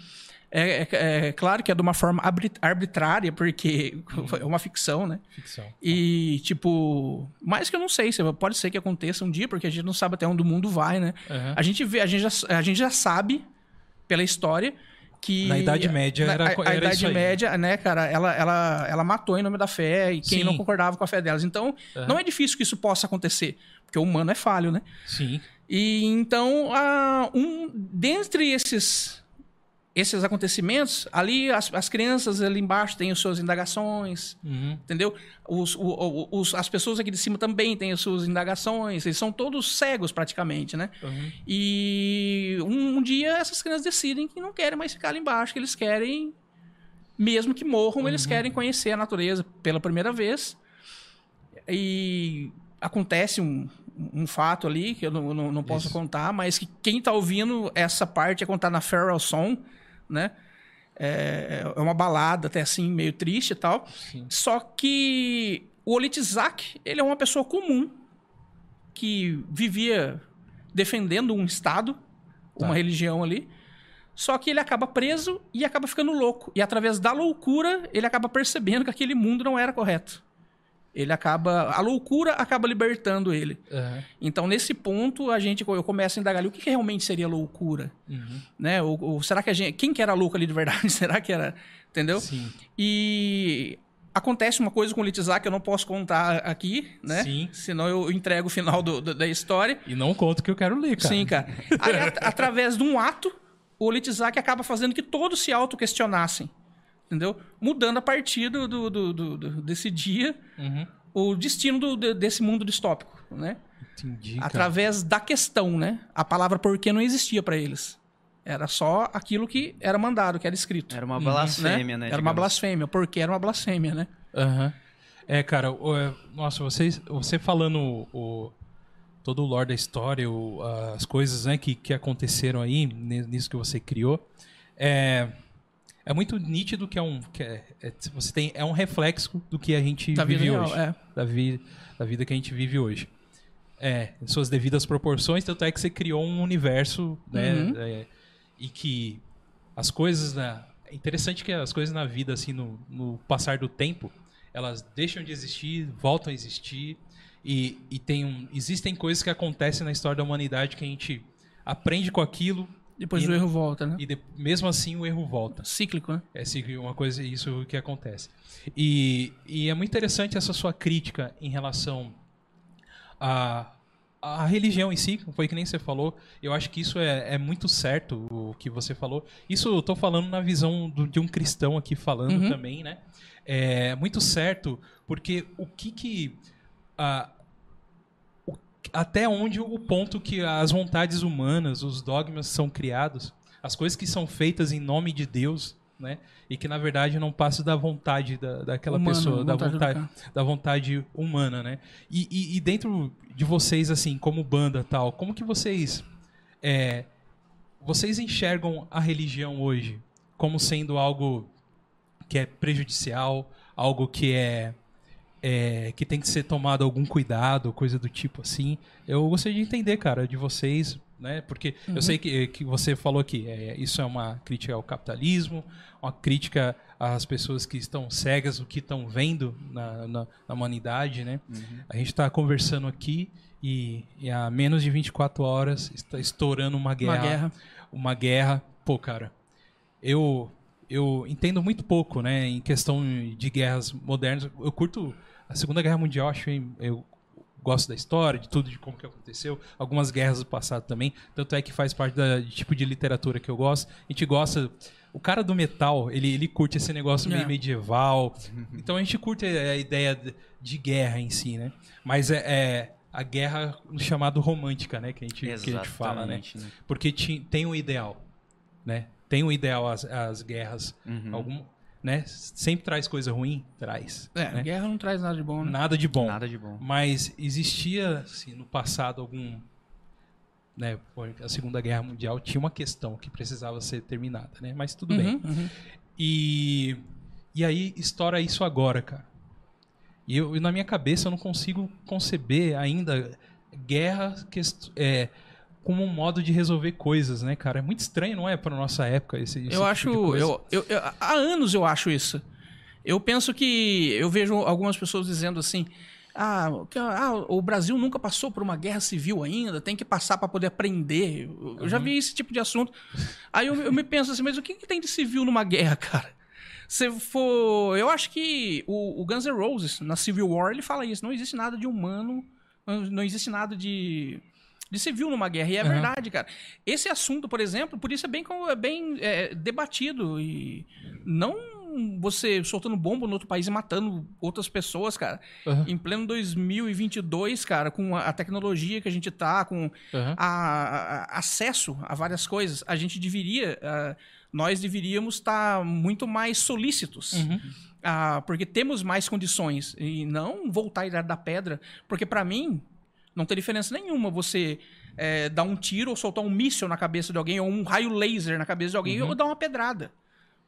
é, é- é claro que é de uma forma arbit- arbitrária, porque é uma ficção, né? Ficção. E, tipo, mais que eu não sei, se- pode ser que aconteça um dia, porque a gente não sabe até onde o mundo vai, né? Aham. A gente vê, a gente já, a gente já sabe pela história que Na Idade Média na- era- a, a era Idade. Média, né, cara, ela, ela, ela matou em nome da fé e quem Sim. não concordava com a fé delas. Então, Aham. não é difícil que isso possa acontecer, porque o humano é falho, né? Sim. E então, ah, um, dentre esses esses acontecimentos, ali as, as crianças ali embaixo têm as suas indagações, Uhum. entendeu? Os, o- os- as pessoas aqui de cima também têm as suas indagações, eles são todos cegos praticamente, né? Uhum. E um, um dia essas crianças decidem que não querem mais ficar ali embaixo, que eles querem, mesmo que morram, eles querem conhecer a natureza pela primeira vez. E acontece um, um fato ali que eu não, não, não posso Isso. contar, mas que quem tá ouvindo essa parte é contar na Feral Song, né? É, é uma balada até assim, meio triste e tal. Sim. Só que o Olitzak, ele é uma pessoa comum que vivia defendendo um estado, Tá. uma religião ali. Só que ele acaba preso e acaba ficando louco. E através da loucura, ele acaba percebendo que aquele mundo não era correto. Ele acaba. A loucura acaba libertando ele. Aham. Então, nesse ponto, a gente eu começo a indagar ali, o que, que realmente seria loucura? Uhum. Né? Ou, ou será que a gente. Quem que era louco ali de verdade? será que era. Entendeu? Sim. E acontece uma coisa com o Litzak que eu não posso contar aqui, né? Sim. Senão eu entrego o final do- do- da história. E não conto que eu quero ler, cara. Sim, cara. Aí, at- através de um ato, o Litzak acaba fazendo que todos se autoquestionassem. Entendeu? Mudando a partir do, do- do- do- do- desse dia Uhum. o destino do- de- desse mundo distópico, né? Entendi. Através da questão, né? A palavra porquê não existia para eles. Era só aquilo que era mandado, que era escrito. Era uma né? blasfêmia, né? Era uma blasfêmia. Porque era uma blasfêmia, né? Aham. É, cara, o- é, nossa, vocês, você falando o, o- todo o lore da história, o- as coisas né, que, que aconteceram aí, ni- nisso que você criou, é, é muito nítido que é um. Que é, é- você tem, é um reflexo do que a gente Da vida vive real, hoje. é. Da, vi, da vida que a gente vive hoje. É, em suas devidas proporções, tanto é que você criou um universo, né? Uhum. é, e que as coisas na. É interessante que as coisas na vida, assim, no, no passar do tempo, elas deixam de existir, voltam a existir. E, e tem um, existem coisas que acontecem na história da humanidade que a gente aprende com aquilo Depois E- o erro volta, né? e de- mesmo assim o erro volta. Cíclico, né? É assim, uma coisa, isso que acontece. E, e é muito interessante essa sua crítica em relação à, à religião em si, foi que nem você falou. Eu acho que isso é, é muito certo o que você falou. Isso eu tô falando na visão do- de um cristão aqui falando Uhum. também, né? É muito certo, porque o que que. o- até onde o ponto que as vontades humanas, os dogmas são criados, as coisas que são feitas em nome de Deus, né? E que na verdade não passam da vontade da, daquela Humano, pessoa, da vontade vontade, da vontade humana, né? E, e- e dentro de vocês, assim, como banda tal, como que vocês é, vocês enxergam a religião hoje como sendo algo que é prejudicial, algo que é, é, que tem que ser tomado algum cuidado, coisa do tipo assim. Eu gostaria de entender, cara, de vocês, né? Porque eu sei que, que você falou aqui, é, isso é uma crítica ao capitalismo, uma crítica às pessoas que estão cegas, o que estão vendo na, na, na humanidade, né? A gente está conversando aqui e, e há menos de 24 horas está estourando uma guerra. Uma guerra. Uma guerra. Pô, cara, eu eu entendo muito pouco, né, em questão de guerras modernas. Eu curto a Segunda Guerra Mundial, acho eu gosto da história, de tudo, de como que aconteceu, algumas guerras do passado também. Tanto é que faz parte de tipo de literatura que eu gosto. A gente gosta o cara do metal, ele, ele curte esse negócio meio É. medieval. Então a gente curte a ideia de- guerra em si, né? Mas é, é a guerra chamado romântica, né? Que a gente, que a gente fala, né? Né? Porque ti- tem um ideal, né? Tem um ideal as, as guerras. Uhum. Algum, né? Sempre traz coisa ruim? Traz. É, né? guerra não traz nada de bom, né? Nada de bom. Nada de bom. Mas existia, assim, no passado algum... Né, a Segunda Guerra Mundial tinha uma questão que precisava ser terminada, né? Mas tudo bem. Uhum, uhum. E, e aí estoura isso agora, cara. E, eu, e na minha cabeça eu não consigo conceber ainda guerra que, é, como um modo de resolver coisas, né, cara? É muito estranho, não é, para nossa época esse, esse Eu tipo acho. eu, eu- eu- há anos eu acho isso. Eu penso que. Eu vejo algumas pessoas dizendo assim. Ah, ah, o Brasil nunca passou por uma guerra civil ainda, tem que passar para poder aprender. Eu, eu já vi esse tipo de assunto. Aí eu, eu me penso assim, mas o que, que tem de civil numa guerra, cara? Se for. Eu acho que o, o Guns N' Roses, na Civil War, ele fala isso. Não existe nada de humano, não existe nada de, de civil numa guerra. E é Aham. verdade, cara. Esse assunto, por exemplo, por isso é bem, é bem é, debatido. E não você soltando bomba no outro país e matando outras pessoas, cara. Aham, Em pleno 2022, cara, com a, a tecnologia que a gente tá, com aham. a- a- acesso a várias coisas, a gente deveria, ah, nós deveríamos estar muito mais solícitos. Uhum. Ah, porque temos mais condições e não voltar à idade da pedra, porque pra mim não tem diferença nenhuma você eh, dar um tiro ou soltar um míssil na cabeça de alguém ou um raio laser na cabeça de alguém Uhum. ou dar uma pedrada,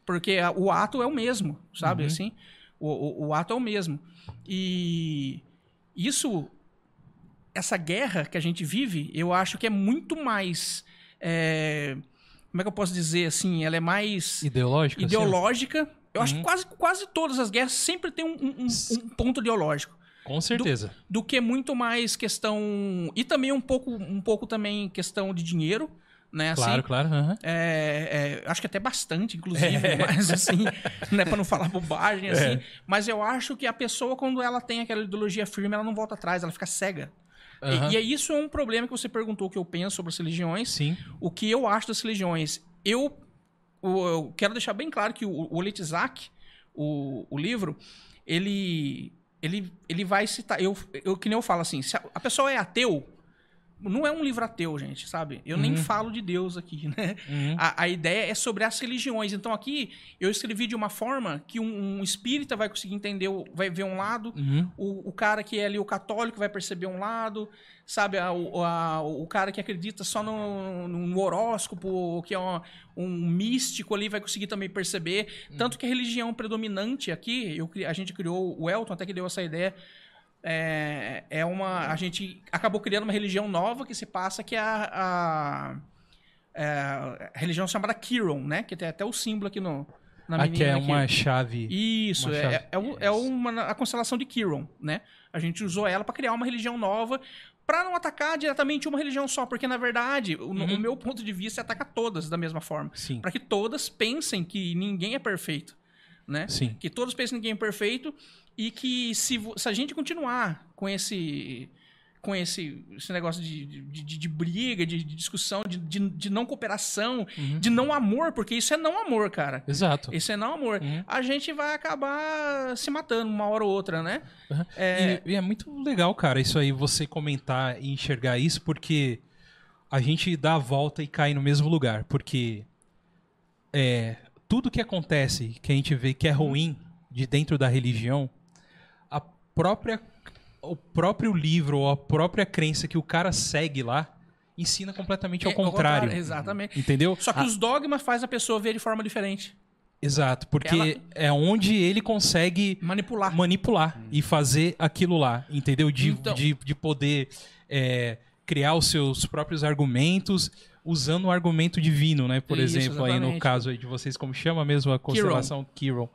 porque a- o ato é o mesmo, sabe Uhum. assim? O, o- o ato é o mesmo e isso, essa guerra que a gente vive, eu acho que é muito mais eh, como é que eu posso dizer assim? Ela é mais Ideológico? assim? ideológica. Eu acho Uhum. que quase, quase todas as guerras sempre tem um, um- um- um ponto ideológico. Com certeza. Do que muito mais questão. E também um pouco, um pouco também questão de dinheiro. Né, assim. Claro, claro. aham. É, é, acho que até bastante, inclusive, mas assim, né, para não falar bobagem, assim. É. Mas eu acho que a pessoa, quando ela tem aquela ideologia firme, ela não volta atrás, ela fica cega. E- Aham. E, é isso é um problema que você perguntou o que eu penso sobre as religiões Sim. o que eu acho das religiões. Eu, eu quero deixar bem claro que o, o Letizak, o, o livro, ele, ele, ele vai citar. Eu, eu, que nem eu falo assim: se a, a pessoa é ateu, não é um livro ateu, gente, sabe? Eu nem Uhum. falo de Deus aqui, né? Uhum. A, a ideia é sobre as religiões. Então aqui eu escrevi de uma forma que um, um espírita vai conseguir entender, vai ver um lado, Uhum. o, o cara que é ali o católico vai perceber um lado, sabe? A- o, a- o cara que acredita só no, no horóscopo, que é um, um místico ali, vai conseguir também perceber. Tanto que a religião predominante aqui, eu a gente criou, o Elton até que deu essa ideia, é, é uma. A gente acabou criando uma religião nova que se passa, que é a. a- é, a religião chamada Kiron, né? Que tem até o símbolo aqui no. Na Aqui é menina aqui. uma chave. Isso, Uma é, chave. é, é o- é uma, a constelação de Kiron, né? A gente usou ela para criar uma religião nova, para não atacar diretamente uma religião só, porque na verdade, o, Uhum. o meu ponto de vista é atacar todas da mesma forma, Sim. para que todas pensem que ninguém é perfeito, né? Sim. Que todos que ninguém é perfeito e que se, se a gente continuar com esse com esse, esse negócio de, de, de- de briga, de, de discussão, de, de, de não cooperação, Uhum. de não amor, porque isso é não amor, cara. Exato. Isso é não amor. Uhum. A gente vai acabar se matando uma hora ou outra, né? Uhum. É, E, e é muito legal, cara, isso aí, você comentar e enxergar isso, porque a gente dá a volta e cai no mesmo lugar. Porque é, tudo que acontece, que a gente vê que é ruim de dentro da religião, a própria, o próprio livro ou a própria crença que o cara segue lá ensina completamente ao é, contrário. Exatamente. Entendeu? Só que Ah, os dogmas faz a pessoa ver de forma diferente. Exato, porque Ela- é onde ele consegue Manipular. manipular e fazer aquilo lá, entendeu? De, Então- de, de poder é, criar os seus próprios argumentos usando o argumento divino, né? Por Isso, exemplo, aí no exatamente. caso aí de vocês, como chama mesmo a constelação Chiron,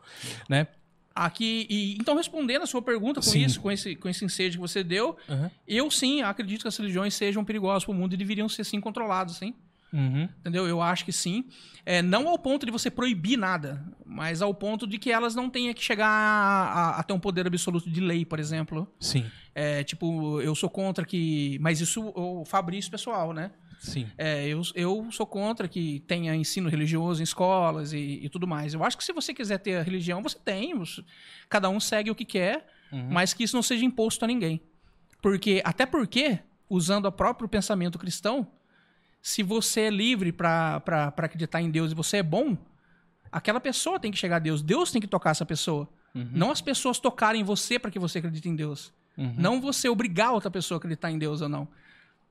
né? Aqui, e, então, respondendo a sua pergunta com Sim. isso, com esse, com esse ensejo que você deu, Uhum. eu sim acredito que as religiões sejam perigosas para o mundo e deveriam ser sim controladas, sim. Uhum. Entendeu? Eu acho que sim. É, não ao ponto de você proibir nada, mas ao ponto de que elas não tenham que chegar a, a- a ter um poder absoluto de lei, por exemplo. Sim, É, tipo, eu sou contra que. Mas isso o Fabrício pessoal, né? Sim. É, eu, eu sou contra que tenha ensino religioso em escolas e, e tudo mais. Eu acho que se você quiser ter a religião, você tem. você- cada um segue o que quer, Uhum. mas que isso não seja imposto a ninguém. Porque, até porque, usando o próprio pensamento cristão, se você é livre para acreditar em Deus e você é bom, aquela pessoa tem que chegar a Deus. Deus tem que tocar essa pessoa. Uhum. Não as pessoas tocarem você para que você acredite em Deus. Uhum. Não você obrigar outra pessoa a acreditar em Deus ou não,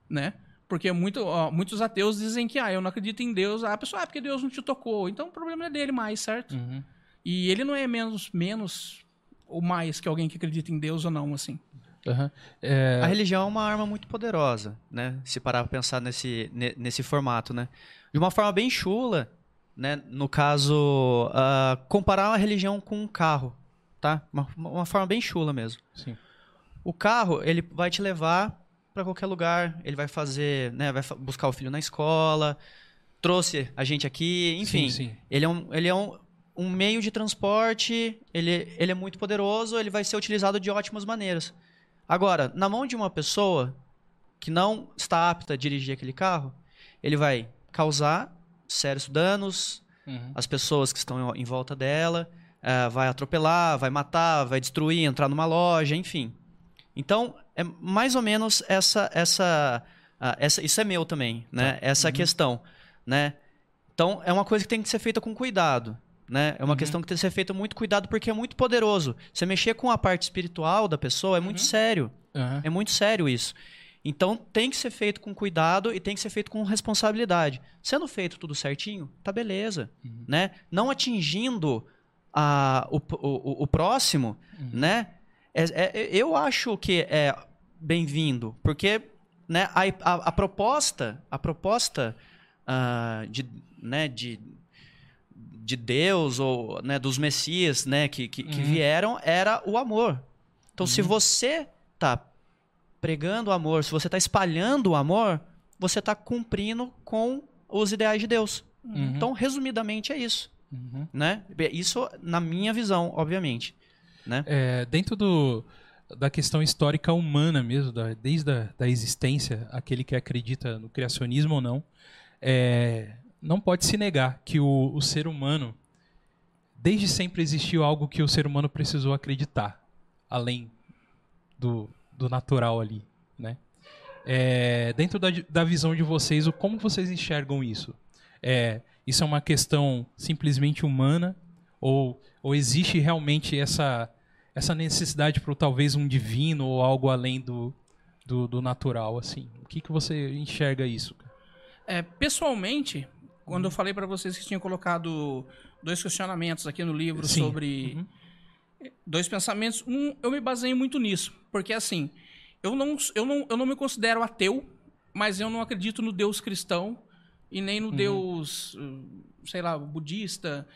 né? Porque muito, ó, muitos ateus dizem que, ah, eu não acredito em Deus. Ah, a pessoa, ah, porque Deus não te tocou. Então o problema é dele mais, certo? Uhum. E ele não é menos, menos ou mais que alguém que acredita em Deus ou não, assim. Uhum. É... A religião é uma arma muito poderosa, né? Se parar pra pensar nesse, nesse formato, né? De uma forma bem chula, né? No caso, uh, comparar a religião com um carro, tá? Uma, uma forma bem chula mesmo. Sim. O carro, ele vai te levar para qualquer lugar, ele vai fazer, né? Vai buscar o filho na escola, trouxe a gente aqui, enfim. Sim, sim. Ele é um, ele é um, um meio de transporte, ele, ele é muito poderoso, ele vai ser utilizado de ótimas maneiras. Agora, na mão de uma pessoa que não está apta a dirigir aquele carro, ele vai causar sérios danos Uhum. às pessoas que estão em volta dela, eh, vai atropelar, vai matar, vai destruir, entrar numa loja, enfim. Então, é mais ou menos essa essa, ah, essa isso é meu também, né? Essa questão, né? Então, é uma coisa que tem que ser feita com cuidado, né? É uma questão que tem que ser feita muito cuidado porque é muito poderoso. Você mexer com a parte espiritual da pessoa é muito sério. Uhum. É muito sério isso. Então tem que ser feito com cuidado e tem que ser feito com responsabilidade. Sendo feito tudo certinho, tá beleza, né? Não atingindo a, o, o, o próximo, né? É- é- eu acho que é bem-vindo, porque né, a, a, a proposta, a proposta ah, de, né, de, de Deus ou né, dos Messias né, que, que, que Uhum. vieram era o amor. Então, se você tá pregando o amor, se você está espalhando o amor, você está cumprindo com os ideais de Deus. Uhum. Então, resumidamente, é isso. Uhum. Né? Isso na minha visão, obviamente. Né? É, dentro do, da questão histórica humana mesmo, da- desde a da existência, aquele que acredita no criacionismo ou não, é, não pode se negar que o, o ser humano, desde sempre existiu algo que o ser humano precisou acreditar, além do, do natural ali, né? É, dentro da, da visão de vocês, o- como vocês enxergam isso? É, isso é uma questão simplesmente humana ou, ou existe realmente essa, essa necessidade para talvez um divino ou algo além do, do, do natural, assim? O que, que você enxerga isso? É, pessoalmente, quando eu falei pra vocês que tinha colocado dois questionamentos aqui no livro Sim. sobre Uhum. dois pensamentos, um, eu me baseio muito nisso, porque assim, eu não, eu não, eu não me considero ateu, mas eu não acredito no Deus cristão e nem no Deus, uh, sei lá, budista.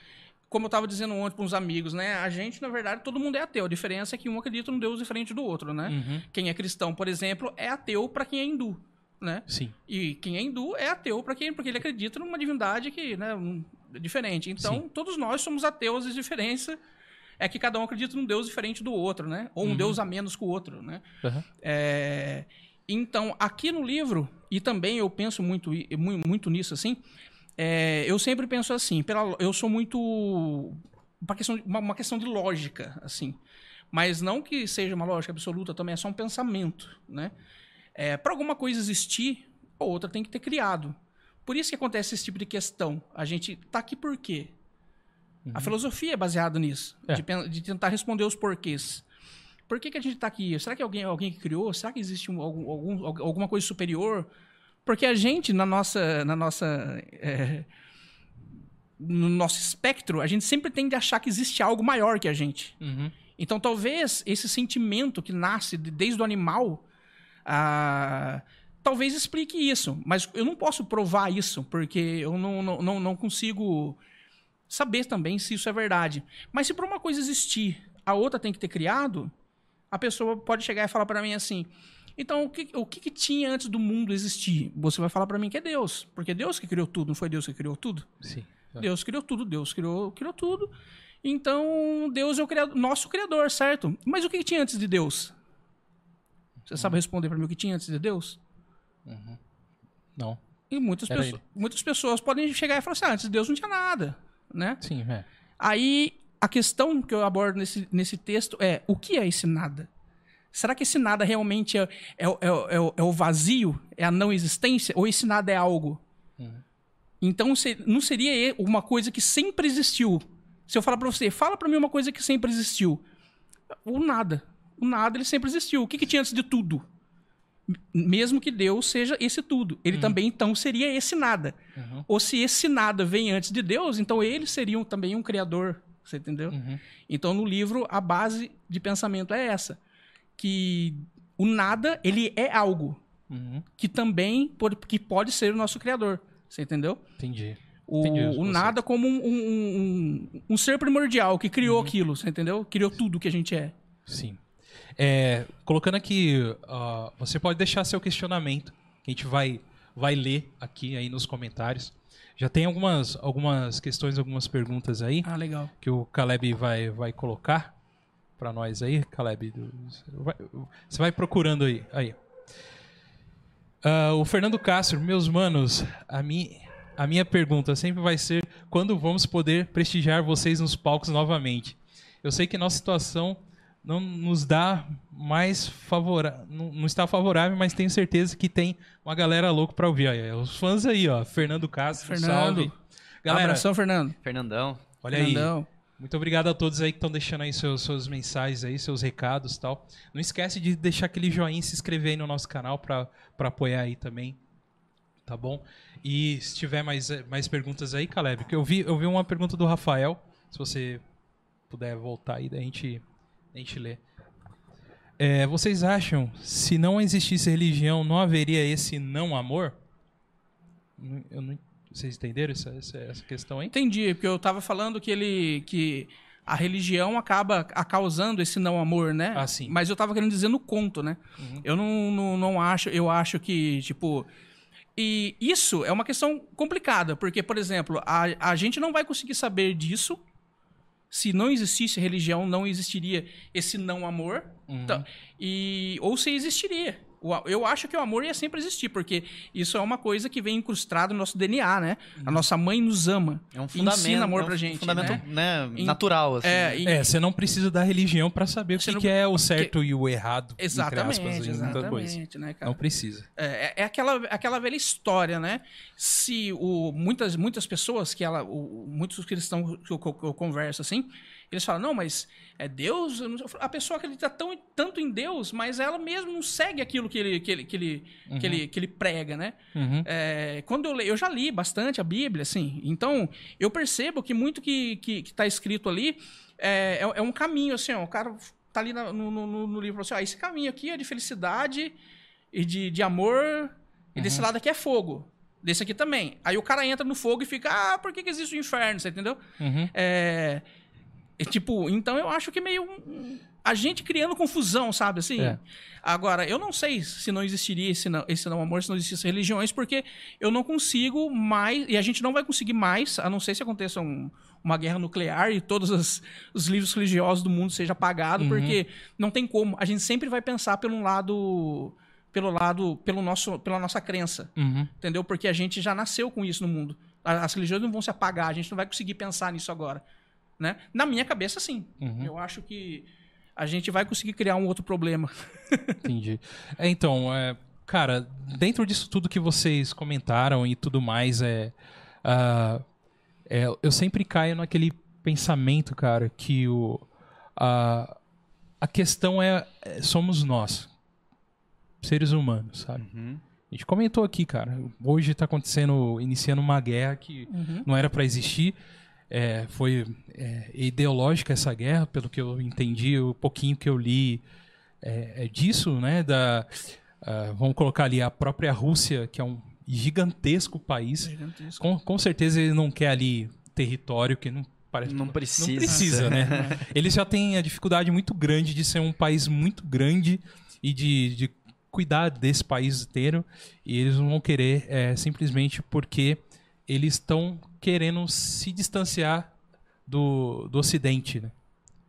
Como eu estava dizendo ontem para uns amigos, né? A gente, na verdade, todo mundo é ateu. A diferença é que um acredita num Deus diferente do outro, né? Uhum. Quem é cristão, por exemplo, é ateu para quem é hindu, né? Sim. E quem é hindu é ateu para quem porque ele acredita numa divindade que, né, um- é diferente. Então, Sim. todos nós somos ateus, a diferença é que cada um acredita num Deus diferente do outro, né? Ou um Deus a menos que o outro, né? Uhum. É, Então, aqui no livro, e também eu penso muito, muito nisso, assim, é, eu sempre penso assim, pela, eu sou muito... Uma questão, de- uma, uma questão de lógica, assim. Mas não que seja uma lógica absoluta, também é só um pensamento, né? É, para alguma coisa existir, a outra tem que ter criado. Por isso que acontece esse tipo de questão. A gente tá aqui por quê? A filosofia é baseada nisso, É. de, de tentar responder os porquês. Por que, que a gente está aqui? Será que alguém, alguém criou? Será que existe um- algum, algum- al- alguma coisa superior? Porque a gente, na nossa, na nossa, é, no nosso espectro, a gente sempre tende a achar que existe algo maior que a gente. Uhum. Então, talvez esse sentimento que nasce de- desde o animal, ah, talvez explique isso. Mas eu não posso provar isso, porque eu não, não, não, não consigo saber também se isso é verdade. Mas se para uma coisa existir, a outra tem que ter criado, a pessoa pode chegar e falar para mim assim: então o que, o que, que tinha antes do mundo existir? Você vai falar para mim que é Deus, porque é Deus que criou tudo, não foi Deus que criou tudo? Sim. Deus criou tudo, Deus criou, criou tudo. Então, Deus é o criador, nosso criador, certo? Mas o que, que tinha antes de Deus? Você sabe responder para mim o que tinha antes de Deus? Não. E muitas, pessoas, muitas pessoas podem chegar e falar assim: ah, antes de Deus não tinha nada, né? Sim, é. Aí a questão que eu abordo nesse, nesse texto é: o que é esse nada? Será que esse nada realmente é, é, o- é, é, o- é o vazio? É a não existência? Ou esse nada é algo? Então se- não seria uma coisa que sempre existiu. Se eu falar pra você, fala pra mim uma coisa que sempre existiu. O nada. O nada ele sempre existiu. O que, que tinha antes de tudo? Mesmo que Deus seja esse tudo. Ele também, então, seria esse nada. Ou se esse nada vem antes de Deus, então ele seria um- também um criador Você entendeu? Uhum. Então, no livro, a base de pensamento é essa. Que o nada, ele é algo. Uhum. Que também pode, que pode ser o nosso criador. Você entendeu? Entendi. O, Entendi o nada como um, um- um- um ser primordial que criou Uhum. aquilo, você entendeu? Criou tudo que a gente é. Sim. É, colocando aqui, ó, você pode deixar seu questionamento, que a gente vai, vai ler aqui aí nos comentários. Já tem algumas, algumas questões, algumas perguntas aí Ah, legal. que o Caleb vai, vai colocar para nós aí, Caleb. Você vai procurando aí. aí. Ah, o Fernando Castro, meus manos, a, mi, a minha pergunta sempre vai ser quando vamos poder prestigiar vocês nos palcos novamente? Eu sei que nossa situação não nos dá mais favorável, não, não está favorável, mas tenho certeza que tem uma galera louca para ouvir. Aí, os fãs aí, ó, Fernando Castro, Fernando. salve. Galera, Abração, Fernando. Fernandão. olha aí. Muito obrigado a todos aí que estão deixando aí seus, suas mensagens aí, seus recados tal. Não esquece de deixar aquele joinha e se inscrever aí no nosso canal para apoiar aí também. Tá bom? E se tiver mais, eh, mais perguntas aí, Caleb, que eu vi, eu vi uma pergunta do Rafael. Se você puder voltar aí, daí a gente, a gente lê. É, vocês acham, se não existisse religião, não haveria esse não amor? Eu não, vocês entenderam essa, essa, essa questão aí? Entendi, porque eu tava falando que ele. que a religião acaba causando esse não amor, né? Ah, sim. Mas eu tava querendo dizer no conto, né? Uhum. Eu não, não, não acho, eu acho que, tipo. E isso é uma questão complicada, porque, por exemplo, a, a gente não vai conseguir saber disso. Se não existisse religião, não existiria esse não amor. Uhum. Então, e, ou se existiria. Eu acho que o amor ia sempre existir, porque isso é uma coisa que vem incrustado no nosso DNA, né? A nossa mãe nos ama. É um fundamento. ensina amor é um pra gente. fundamento né? né, natural, assim. É, e- É, você não precisa da religião pra saber o que, não- que é o certo e o errado. entre Exatamente, aspas, em muita coisa. exatamente, né, cara? Não precisa. É, é- é aquela, aquela velha história, né? Se o, muitas, muitas pessoas que ela. o- muitos cristãos que eu, que eu- que eu converso assim, eles falam, não, mas é Deus. eu não sei." A pessoa acredita tão, tanto em Deus, mas ela mesmo não segue aquilo que ele, que ele, que ele, que ele, que ele prega, né? Uhum. É, quando eu leio, eu já li bastante a Bíblia, assim. Então, eu percebo que muito que, que, que tá escrito ali é, é, é um caminho, assim, ó. O cara tá ali no, no, no livro, assim, ó, esse caminho aqui é de felicidade e de, de amor, e desse lado aqui é fogo. Desse aqui também. Aí o cara entra no fogo e fica, ah, por que, que existe o inferno? Você entendeu? Uhum. É, é tipo, então eu acho que é meio a gente criando confusão, sabe assim? É. Agora, eu não sei se não existiria esse não, esse não amor, se não existissem religiões, porque eu não consigo mais, e a gente não vai conseguir mais, a não ser se aconteça um- uma guerra nuclear e todos os, os livros religiosos do mundo sejam apagados, Uhum. porque não tem como. A gente sempre vai pensar pelo lado pelo lado pelo nosso pela nossa crença Uhum. entendeu? Porque a gente já nasceu com isso no mundo. As religiões não vão se apagar, a gente não vai conseguir pensar nisso agora, né? Na minha cabeça, sim. Uhum. Eu acho que a gente vai conseguir criar um outro problema. Entendi. É, então, é, cara, dentro disso tudo que vocês comentaram e tudo mais, é, ah, é, eu sempre caio naquele pensamento, cara, que o, a, a questão é, é, somos nós, seres humanos, sabe? Uhum. A gente comentou aqui, cara. Hoje está acontecendo, iniciando uma guerra que não era para existir. É, foi é, ideológica essa guerra, pelo que eu entendi, o pouquinho que eu li é, é disso, né? Da, ah, vamos colocar ali a própria Rússia, que é um gigantesco país. Com, com certeza ele não quer ali território que não parece Não precisa. não precisa, né? Eles já têm a dificuldade muito grande de ser um país muito grande e de, de cuidar desse país inteiro. E eles não vão querer é, simplesmente porque eles estão querendo se distanciar do, do Ocidente, né?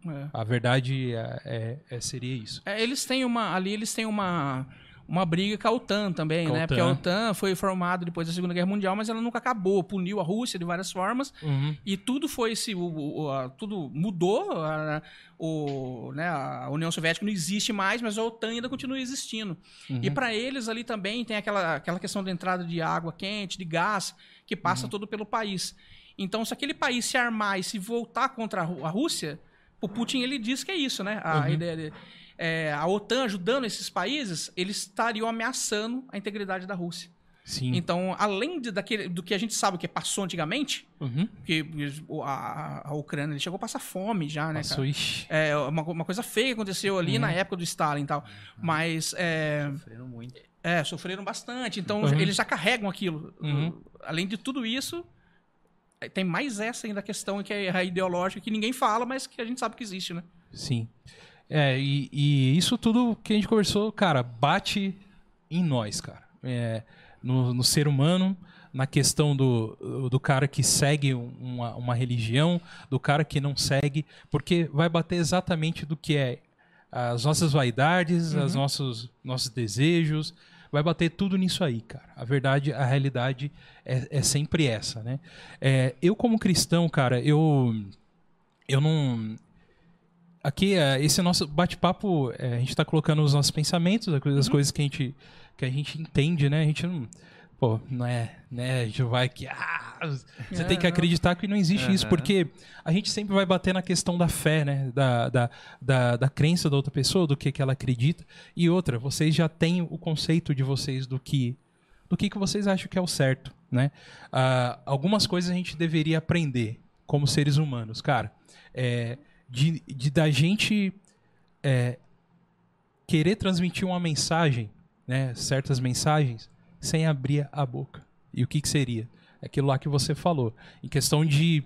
É. A verdade é, é- é- seria isso. É, eles têm uma. Ali eles têm uma. Uma briga com a OTAN também, Com né? Porque a OTAN. OTAN foi formada depois da Segunda Guerra Mundial, mas ela nunca acabou. Puniu a Rússia de várias formas. Uhum. E tudo foi se tudo mudou, a, o, né, a União Soviética não existe mais, mas a OTAN ainda continua existindo. E para eles ali também tem aquela, aquela questão da entrada de água quente, de gás, que passa todo pelo país. Então, se aquele país se armar e se voltar contra a, Rú- a Rússia, o Putin ele diz que é isso, né? A ideia de, é, a OTAN ajudando esses países, eles estariam ameaçando a integridade da Rússia. Sim. Então, além de, daquele, do que a gente sabe que passou antigamente, Uhum. porque a, a Ucrânia ele chegou a passar fome já, né, Passou. É uma, uma coisa feia que aconteceu ali Uhum. na época do Stalin e tal. Mas é, Sofreram muito. é, sofreram bastante. Então, Uhum. eles já carregam aquilo. Uhum. Além de tudo isso, é, tem mais essa ainda questão que é a ideológica que ninguém fala, mas que a gente sabe que existe, né? Sim. É, e, e isso tudo que a gente conversou, cara, bate em nós, cara. É, no, no ser humano, na questão do, do cara que segue um- uma, uma religião, do cara que não segue, porque vai bater exatamente do que é as nossas vaidades, os nossos, nossos desejos, vai bater tudo nisso aí, cara. A verdade, a realidade é, é sempre essa, né? É, eu, como cristão, cara, eu, eu não aqui é, esse nosso bate-papo é, a gente tá colocando os nossos pensamentos as coisas, as coisas que a gente que a gente entende né? A gente não pô não é né? A gente vai que ah, você É, tem que acreditar que não existe isso Aham. porque a gente sempre vai bater na questão da fé né? Da, da, da, da crença da outra pessoa do que que ela acredita. E outra vocês já têm o conceito de vocês do que do que que vocês acham que é o certo né? Ah, algumas coisas a gente deveria aprender como seres humanos. Cara é, de, de da gente é, querer transmitir uma mensagem, né, certas mensagens, sem abrir a boca. E o que, que seria? Aquilo lá que você falou. Em questão de.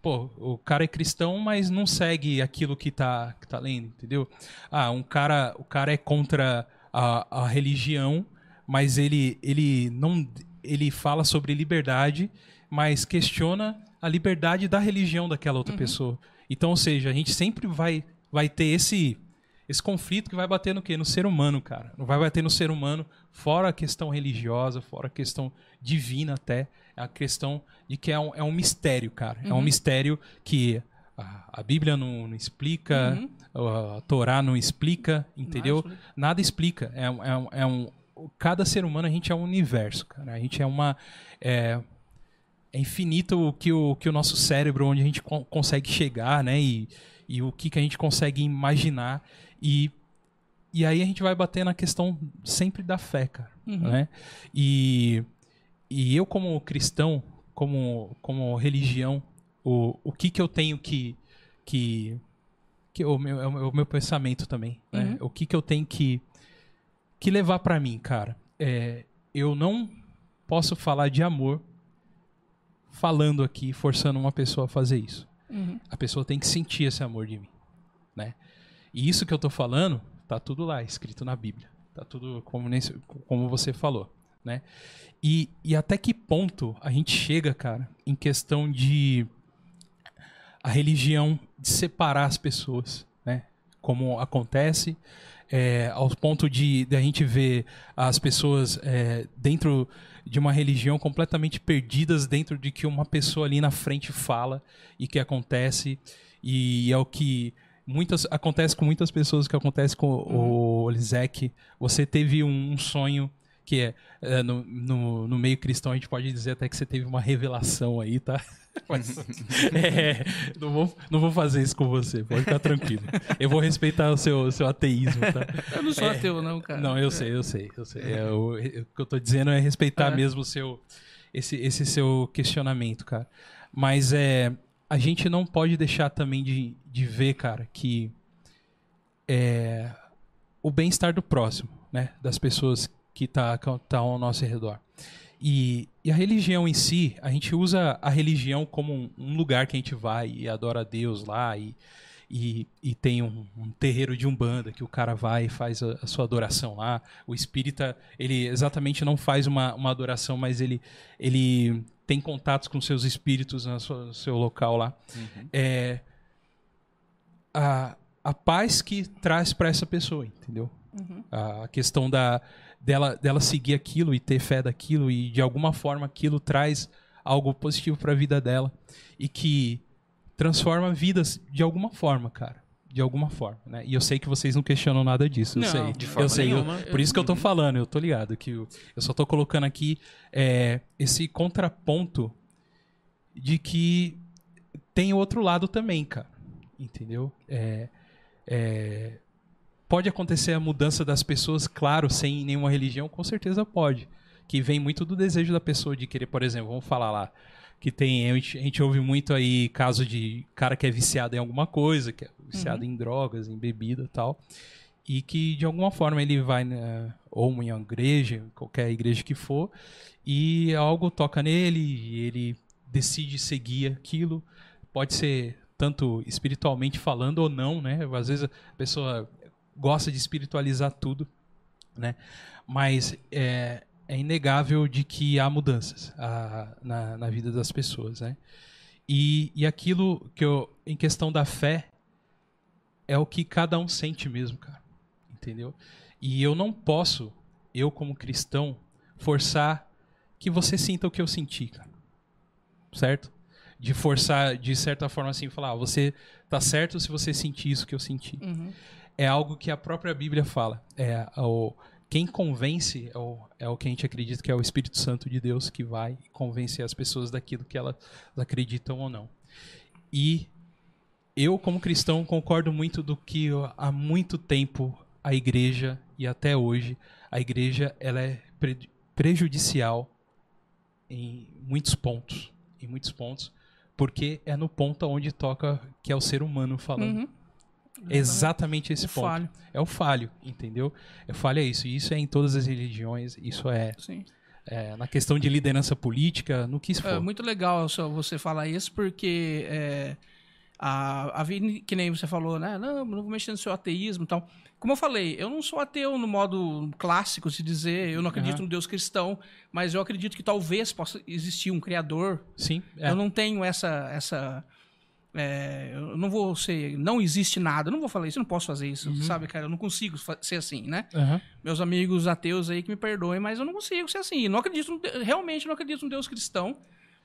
Pô, o cara é cristão, mas não segue aquilo que tá, que tá lendo, entendeu? Ah, um cara, o cara é contra a, a religião, mas ele, ele não. Ele fala sobre liberdade, mas questiona a liberdade da religião daquela outra pessoa. Então, ou seja, a gente sempre vai, vai ter esse, esse conflito que vai bater no quê? No ser humano, cara. Não vai bater no ser humano, fora a questão religiosa, fora a questão divina até. É a questão de que é um, é um mistério, cara. É um mistério que a, a Bíblia não, não explica, a, a Torá não explica, entendeu? Nada explica. É, é, é um. Cada ser humano, a gente é um universo, cara. A gente é uma. É, é infinito o que o, que o nosso cérebro, onde a gente con- consegue chegar, né? E, e o que, que a gente consegue imaginar. E, e aí a gente vai bater na questão sempre da fé, cara. Né? E, e eu, como cristão, como, como religião, o, o que, que eu tenho que. que, que o, meu, é o meu- pensamento também. Né? O que, que eu tenho que, que levar pra mim, cara? É, eu não posso falar de amor falando aqui, forçando uma pessoa a fazer isso. Uhum. A pessoa tem que sentir esse amor de mim, né? E isso que eu tô falando, tá tudo lá, escrito na Bíblia. Tá tudo como, nesse, como você falou, né? E, e até que ponto a gente chega, cara, em questão de a religião de separar as pessoas, né? Como acontece, é, ao ponto de, de a gente ver as pessoas é, dentro de uma religião completamente perdidas dentro de que uma pessoa ali na frente fala e que acontece e é o que muitas acontece com muitas pessoas que acontece com o Olizek. Você teve um, um sonho que é, é, no, no, no meio cristão a gente pode dizer até que você teve uma revelação aí, tá? Mas, é, não, vou, não vou fazer isso com você, pode ficar tranquilo. Eu vou respeitar o seu, seu ateísmo, tá? Eu não sou ateu, não, cara. Não, eu sei, eu sei, eu sei. É, o, o que eu tô dizendo é respeitar É. mesmo o seu, esse, esse seu questionamento, cara. Mas é, a gente não pode deixar também de, de ver, cara, que é, o bem-estar do próximo, né? Das pessoas que tá, que tá ao nosso redor. E, e a religião em si, a gente usa a religião como um, lugar que a gente vai e adora a Deus lá e, e, e tem um, um terreiro de umbanda que o cara vai e faz a, a sua adoração lá. O espírita, ele exatamente não faz uma, uma adoração, mas ele, ele tem contatos com seus espíritos na sua- no seu local lá. É a, a paz que traz para essa pessoa, entendeu? A questão da, dela, dela seguir aquilo e ter fé daquilo e de alguma forma aquilo traz algo positivo para a vida dela e que transforma vidas de alguma forma, cara. De alguma forma, né? E eu sei que vocês não questionam nada disso, eu Não, sei. de eu forma sei, eu- nenhuma. por isso que eu tô falando, eu tô ligado que eu, eu só tô colocando aqui é, esse contraponto de que tem outro lado também, cara. Entendeu? É, é, pode acontecer a mudança das pessoas, claro, sem nenhuma religião, com certeza pode. que vem muito do desejo da pessoa de querer, por exemplo, vamos falar lá, que tem, a gente, a gente ouve muito aí caso de cara que é viciado em alguma coisa, que é viciado em drogas, em bebida e tal, e que de alguma forma ele vai, né, ou em uma igreja, qualquer igreja que for, e algo toca nele, e ele decide seguir aquilo, pode ser tanto espiritualmente falando ou não, né? Às vezes a pessoa gosta de espiritualizar tudo, né? Mas é, é inegável de que há mudanças a, na, na vida das pessoas, né? E, e aquilo que eu, em questão da fé, é o que cada um sente mesmo, cara. Entendeu? E eu não posso, eu como cristão, forçar que você sinta o que eu senti, cara. Certo? De forçar, de certa forma assim, falar, ah, você tá certo se você sentir isso que eu senti. Uhum. É algo que a própria Bíblia fala. É o, quem convence é o, é o que a gente acredita que é o Espírito Santo de Deus que vai convencer as pessoas daquilo que elas acreditam ou não. E eu, como cristão, concordo muito do que há muito tempo a igreja e até hoje a igreja ela é pre prejudicial em muitos pontos, em muitos pontos, porque é no ponto onde toca que é o ser humano falando. Uhum. É exatamente esse O ponto. falho. É o falho, entendeu? É falho é isso. E isso é em todas as religiões. Isso é, é na questão de liderança política, no que isso for. É muito legal só você falar isso, porque é, a, a que nem você falou, né? Não, não vou mexer no seu ateísmo e tal. Como eu falei, eu não sou ateu no modo clássico, se dizer, eu não acredito Aham. no Deus cristão, mas eu acredito que talvez possa existir um criador. Sim, é. Eu não tenho essa. essa é, eu não vou ser. Não existe nada. Eu não vou falar isso, eu não posso fazer isso, Uhum. sabe, cara? Eu não consigo ser assim, né? Aham. meus amigos ateus aí que me perdoem, mas eu não consigo ser assim. Não acredito, realmente não acredito no Deus cristão,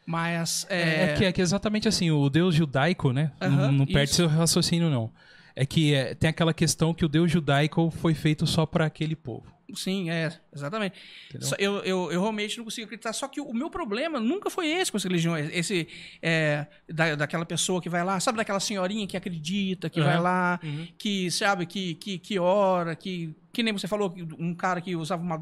mas É, é, que, é que exatamente assim, o Deus judaico, né? Aham, não não perde isso. seu raciocínio, não. É que é, tem aquela questão que o Deus judaico foi feito só para aquele povo. Sim, é, exatamente. Só- eu, eu, eu realmente não consigo acreditar. Só que o meu problema nunca foi esse com as religiões. Esse é, da, daquela pessoa que vai lá, sabe daquela senhorinha que acredita, que Aham. vai lá, Uhum. que sabe que, que, que ora, que que nem você falou, um cara que usava, uma,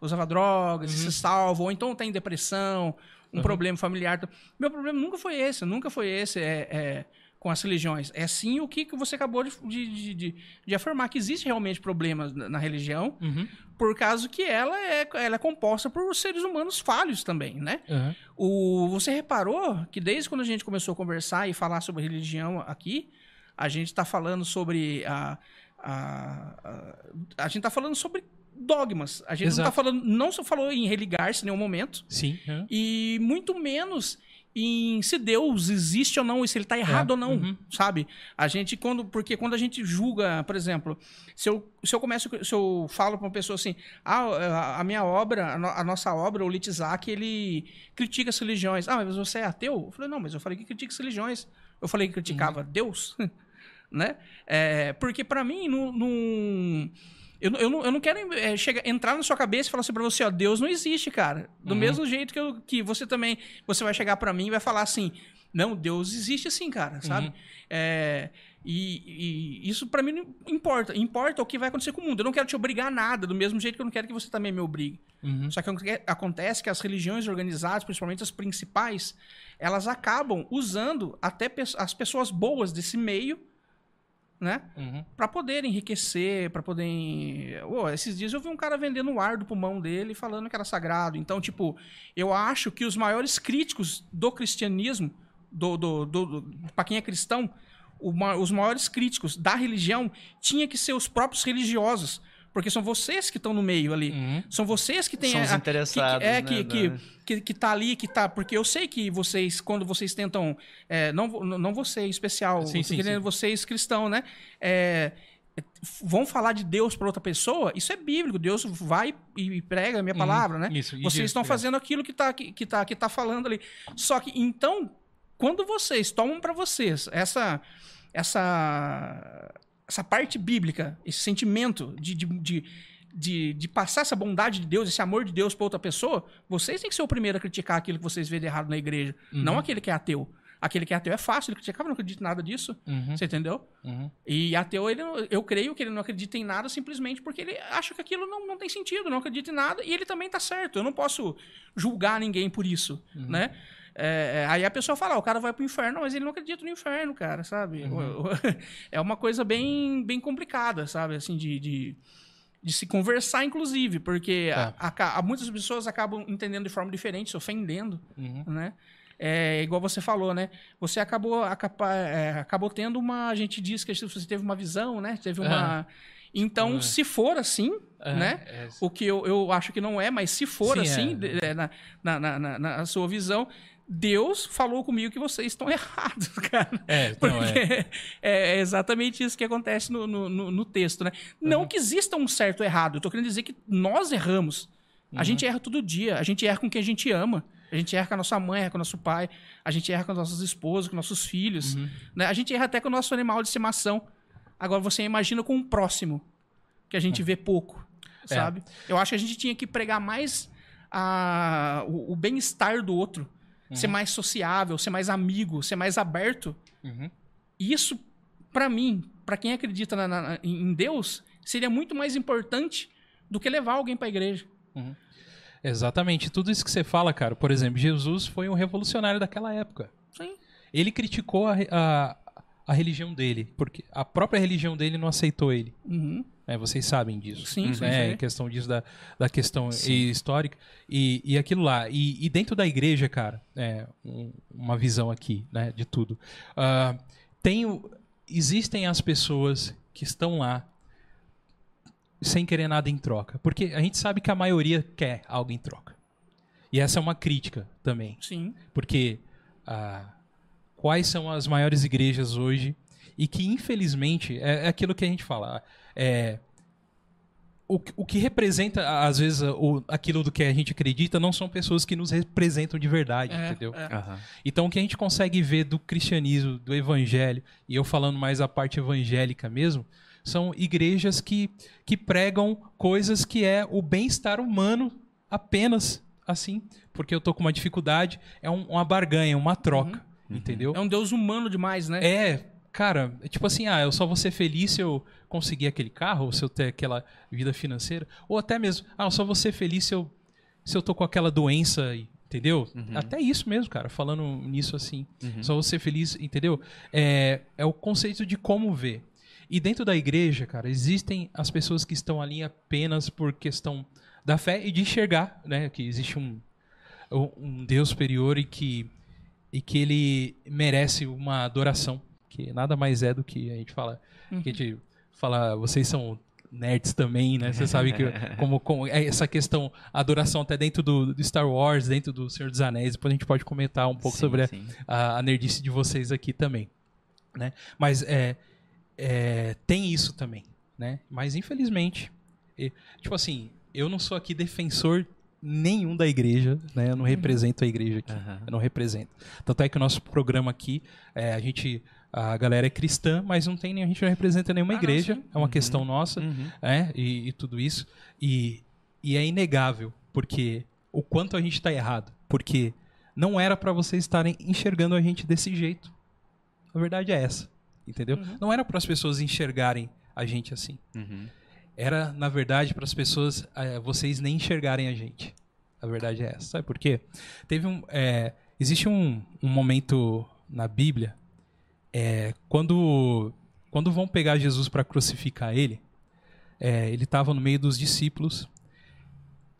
usava drogas, se salva, ou então tem depressão, um problema familiar. Meu problema nunca foi esse, nunca foi esse é, é, com as religiões. É sim o que, você acabou de, de, de, de- afirmar, que existe realmente problemas na, na religião, Uhum. por causa que ela é, ela é composta por seres humanos falhos também, né? Aham. O, você reparou que desde quando a gente começou a conversar e falar sobre religião aqui, a gente está falando sobre a, a, a, a gente está falando sobre dogmas. A gente não Exato. está falando, não só falou em religar-se em nenhum momento Sim. e muito menos em se Deus existe ou não e se ele está errado É, ou não, uhum. sabe? A gente quando porque quando a gente julga, por exemplo, se eu, se eu começo se eu falo para uma pessoa assim, ah, a- minha obra, a, no- a nossa obra, o Litzak, ele critica as religiões. Ah, mas você é ateu? Eu falei, não, mas eu falei que critica as religiões. Eu falei que criticava Uhum. Deus, né? É, porque para mim não- eu, não- eu, não, eu não quero é, chegar, entrar na sua cabeça e falar assim pra você, ó, Deus não existe, cara. Do Uhum. mesmo jeito que, eu- que você também, você vai chegar pra mim e vai falar assim, não, Deus existe assim, cara, sabe? Uhum. É, e, e isso pra mim não importa. Importa o que vai acontecer com o mundo. Eu não quero te obrigar a nada, do mesmo jeito que eu não quero que você também me obrigue. Uhum. Só que aconte- acontece que as religiões organizadas, principalmente as principais, elas acabam usando até as pessoas boas desse meio, né? Uhum. Pra poder enriquecer, pra poder. Ô, esses dias eu vi um cara vendendo o ar do pulmão dele falando que era sagrado. Então, tipo, eu acho que os maiores críticos do cristianismo, do, do, do, do, pra quem é cristão, os maiores críticos da religião tinha que ser os próprios religiosos. Porque são vocês que estão no meio ali. Uhum. São vocês que têm São os a- interessados, Que, é, né, que, que, que, que tá ali, que tá. Porque eu sei que vocês, quando vocês tentam. é, não, não você em especial, Sim, sim, querendo sim. vocês cristãos, né? É, vão falar de Deus para outra pessoa, isso é bíblico. Deus vai e prega a minha Uhum. palavra, né? Isso, e Vocês estão é. fazendo aquilo que tá, que, que, tá, que tá falando ali. Só que, então, quando vocês tomam para vocês essa, essa, essa parte bíblica, esse sentimento de, de, de, de, de passar essa bondade de Deus, esse amor de Deus para outra pessoa, vocês têm que ser o primeiro a criticar aquilo que vocês veem de errado na igreja, Uhum. não aquele que é ateu. Aquele que é ateu é fácil, ele critica, não acredita em nada disso. Uhum, Você entendeu? uhum. E ateu, ele, eu creio que ele não acredita em nada simplesmente porque ele acha que aquilo não, não tem sentido, não acredita em nada, e ele também tá certo. Eu não posso julgar ninguém por isso, né? É, é, aí a pessoa fala, ah, o cara vai pro inferno, mas ele não acredita no inferno, cara, sabe? O- É uma coisa bem, bem complicada, sabe? Assim, de, de, de se conversar, inclusive, porque Tá. a- a- muitas pessoas acabam entendendo de forma diferente, se ofendendo, Uhum. né? É, igual você falou, né? Você acabou, acaba- é, acabou tendo uma. A gente diz que você teve uma visão, né? Teve uma. Então, Tipo, se for assim, É, né? é, O que eu, eu acho que não é, mas se for Sim, assim, é, na, na, na, na- na sua visão, Deus falou comigo que vocês estão errados, cara. é, Porque não, é. é, é exatamente isso que acontece no, no, no- texto, né? Não que exista um certo ou errado, eu tô querendo dizer que nós erramos. A gente erra todo dia, a gente erra com quem a gente ama. A gente erra com a nossa mãe, erra com o nosso pai, a gente erra com as nossas esposas, com nossos filhos. Né? A gente erra até com o nosso animal de estimação. Agora você imagina com o próximo, que a gente vê pouco, É. sabe? Eu acho que a gente tinha que pregar mais a, o, o bem-estar do outro. Ser mais sociável, ser mais amigo, ser mais aberto. Uhum. Isso, pra mim, pra quem acredita na- na- em Deus, seria muito mais importante do que levar alguém pra igreja. Exatamente. Tudo isso que você fala, cara. Por exemplo, Jesus foi um revolucionário daquela época. Sim. Ele criticou a, a, a religião dele, porque a própria religião dele não aceitou ele. Uhum. né? Vocês sabem disso. Sim, sim, né? sim. Em questão disso da, da questão histórica e, e aquilo lá. E, e dentro da igreja, cara, é, um- uma visão aqui, né, de tudo. Ah, tem existem as pessoas que estão lá sem querer nada em troca. Porque a gente sabe que a maioria quer algo em troca. E essa é uma crítica também. Sim. Porque ah, quais são as maiores igrejas hoje e que, infelizmente, é, é aquilo que a gente fala. É, o, que- o que representa, às vezes, o, aquilo do que a gente acredita não são pessoas que nos representam de verdade, É, entendeu? é. Aham. Então, o que a gente consegue ver do cristianismo, do evangelho, e eu falando mais a parte evangélica mesmo, são igrejas que, que pregam coisas que é o bem-estar humano apenas assim, porque eu tô com uma dificuldade, é um- uma barganha, uma troca, entendeu? É um Deus humano demais, né? É, cara, é tipo assim, ah, eu só vou ser feliz se eu conseguir aquele carro, ou se eu ter aquela vida financeira, ou até mesmo, ah, eu só vou ser feliz se eu, se eu tô com aquela doença, entendeu? Até isso mesmo, cara, falando nisso assim, só vou ser feliz, entendeu? É, é o conceito de como ver. E dentro da igreja, cara, existem as pessoas que estão ali apenas por questão da fé e de enxergar, né, que existe um, um Deus superior e que e que ele merece uma adoração, que nada mais é do que a gente fala, que a gente fala, vocês são nerds também, né? Você sabe que como, como é essa questão adoração até dentro do, do Star Wars, dentro do Senhor dos Anéis, depois a gente pode comentar um pouco Sim, sobre a, sim. a, a nerdice de vocês aqui também, né? Mas é, é, tem isso também, né? Mas infelizmente, e, tipo assim, eu não sou aqui defensor nenhum da igreja, né? Eu não represento a igreja aqui, Aham. eu não represento. Tanto é que o nosso programa aqui, é, a gente, a galera é cristã, mas não tem, a gente não representa nenhuma Ah, não, igreja, sim. é uma questão nossa, Uhum. é, e, e tudo isso. E, e é inegável, porque o quanto a gente está errado. Porque não era para vocês estarem enxergando a gente desse jeito. A verdade é essa, entendeu? Não era para as pessoas enxergarem a gente assim. Uhum. Era, na verdade, para as pessoas, eh, vocês nem enxergarem a gente. A verdade é essa. Sabe por quê? Teve um, eh, existe um, um momento na Bíblia eh, quando, quando vão pegar Jesus para crucificar ele, ele estava no meio dos discípulos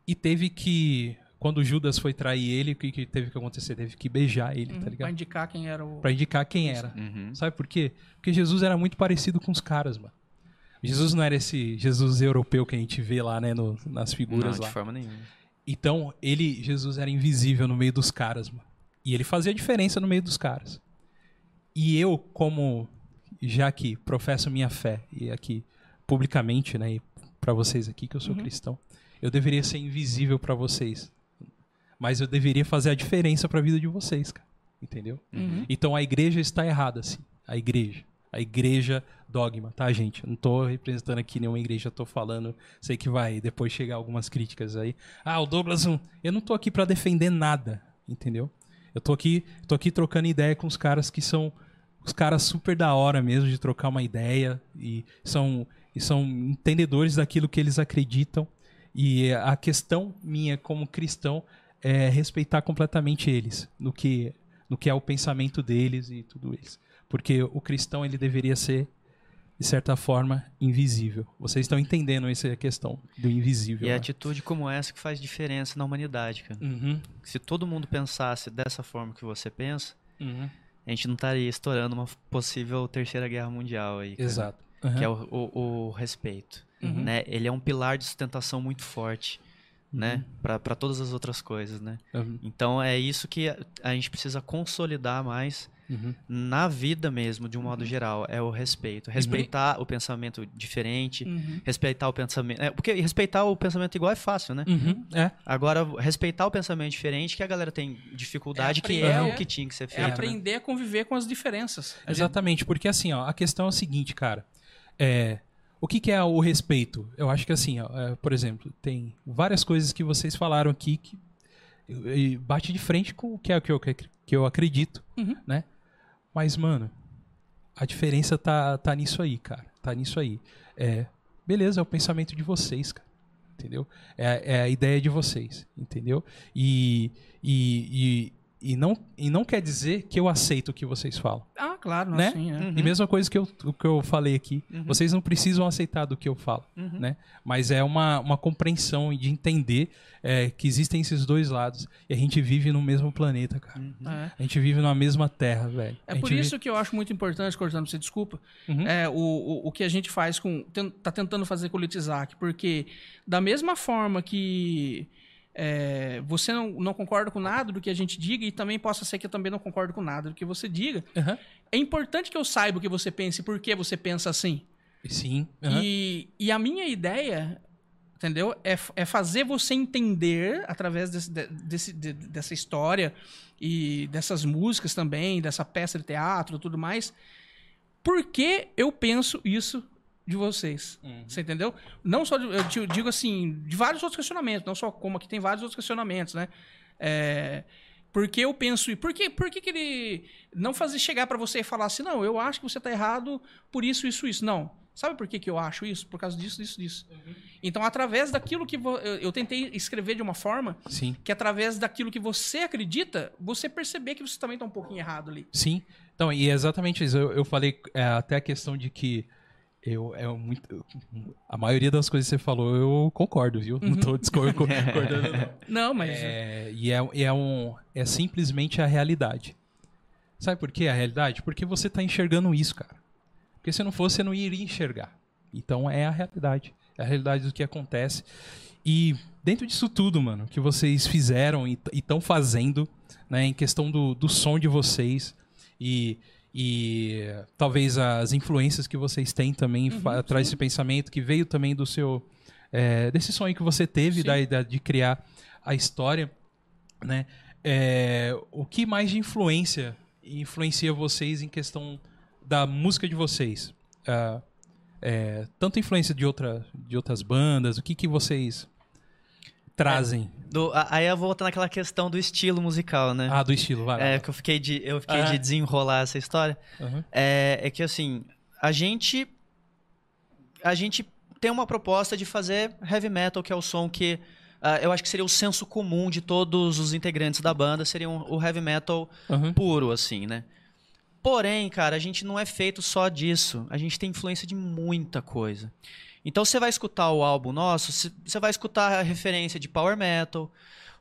e teve que, quando Judas foi trair ele, o que, que teve que acontecer? Teve que beijar ele, tá Pra ligado? indicar quem era o. Para indicar quem era. Uhum. Sabe por quê? Porque Jesus era muito parecido com os caras, mano. Jesus não era esse Jesus europeu que a gente vê lá, né, no- nas figuras Não, lá. de forma nenhuma. Então, ele, Jesus era invisível no meio dos caras, mano. E ele fazia diferença no meio dos caras. E eu, como já que professo minha fé e aqui publicamente, né, e para vocês aqui que eu sou cristão, eu deveria ser invisível para vocês. Mas eu deveria fazer a diferença para a vida de vocês, cara. Entendeu? Uhum. Então a igreja está errada, sim. A igreja. A igreja dogma, tá, gente? Não tô representando aqui nenhuma igreja, tô falando. Sei que vai depois chegar algumas críticas aí. Ah, o Douglas, não- eu não tô aqui para defender nada, entendeu? Eu tô aqui, tô aqui trocando ideia com os caras que são os caras super da hora mesmo de trocar uma ideia e são, e são entendedores daquilo que eles acreditam. E a questão minha como cristão é respeitar completamente eles no que, no que é o pensamento deles e tudo isso. Porque o cristão ele deveria ser de certa forma, invisível. Vocês estão entendendo essa questão do invisível. E né? atitude como essa que faz diferença na humanidade, cara. Uhum, Se todo mundo pensasse dessa forma que você pensa, uhum. a gente não estaria estourando uma possível terceira guerra mundial aí. cara. Exato. Que é Uhum. o, o- o respeito. Uhum. Né? Ele é um pilar de sustentação muito forte, né? Uhum. Para todas as outras coisas, né? Uhum. Então é isso que a, a gente precisa consolidar mais Uhum. na vida mesmo, de um modo geral, é o respeito. Respeitar o pensamento diferente, Uhum. respeitar o pensamento. É, porque respeitar o pensamento igual é fácil, né? Uhum. É. Agora, respeitar o pensamento diferente, que a galera tem dificuldade, É que é o que tinha que ser É feito. né? aprender a conviver com as diferenças. Gente- Exatamente, porque assim, ó, a questão é o seguinte, cara. É, o que, que é o respeito? Eu acho que assim, ó, é, por exemplo, tem várias coisas que vocês falaram aqui que e bate de frente com o que é o que eu, que eu acredito, Uhum. né? Mas, mano, a diferença tá, tá nisso aí, cara. Tá nisso aí. É, beleza, é o pensamento de vocês, cara. Entendeu? É, é a ideia de vocês, entendeu? E, e, e, não, e não quer dizer que eu aceito o que vocês falam. Ah, claro, Né? assim, é. Uhum. E mesma coisa que eu, que eu falei aqui. Uhum. Vocês não precisam aceitar do que eu falo, Uhum. né? Mas é uma, uma compreensão de entender é, que existem esses dois lados. E a gente vive no mesmo planeta, cara. Uhum. É. A gente vive na mesma terra, velho. É por isso que eu acho muito importante, cortando você, desculpa, Uhum. é, o, o, o que a gente faz com. ten- tá tentando fazer com o Litizak, porque da mesma forma que é, você não, não concorda com nada do que a gente diga, e também possa ser que eu também não concordo com nada do que você diga, Aham. é importante que eu saiba o que você pensa e por que você pensa assim. Sim. aham. E, e a minha ideia, entendeu? É, é fazer você entender, através desse, de- desse- de- dessa história e dessas músicas também, dessa peça de teatro e tudo mais, por que eu penso isso de vocês. Uhum. Você entendeu? Não só, de- eu te digo assim, de vários outros questionamentos, não só como aqui tem vários outros questionamentos, né? É, porque eu penso, e por que, por que, que ele não fazer chegar pra você e falar assim, não, eu acho que você tá errado por isso, isso, isso. Não. Sabe por que, que eu acho isso? Por causa disso, disso, disso. Então, através daquilo que vo- eu, eu tentei escrever de uma forma Sim. que, através daquilo que você acredita, você perceber que você também tá um pouquinho errado ali. Sim. Então, e é exatamente isso. Eu, eu falei é, até a questão de que eu, é muito, a maioria das coisas que você falou eu concordo, viu? Não tô discor- discordando, não. Não, mas. É, e é, e é, um, é simplesmente a realidade. Sabe por que a realidade? Porque você tá enxergando isso, cara. Porque se não fosse, você não iria enxergar. Então é a realidade. É a realidade do que acontece. E dentro disso tudo, mano, que vocês fizeram e estão fazendo, né, em questão do, do som de vocês e, e talvez as influências que vocês têm também fa- traz esse pensamento que veio também do seu é, desse sonho que você teve Sim. da ideia de criar a história, né? É, o que mais de influência influencia vocês em questão da música de vocês? Ah, é, tanto influência de, outra, de outras bandas, o que, que vocês trazem? Do- aí eu voltar naquela questão do estilo musical, né? Ah, do estilo, vai. É, lá. que eu fiquei de, eu fiquei Ah. de desenrolar essa história. Aham. É, é que assim, a gente. A gente tem uma proposta de fazer heavy metal, que é o som que. ah, eu acho que seria o senso comum de todos os integrantes da banda, seria um- o heavy metal Aham. puro, assim, né? Porém, cara, a gente não é feito só disso. A gente tem influência de muita coisa. Então você vai escutar o álbum nosso, você vai escutar a referência de power metal,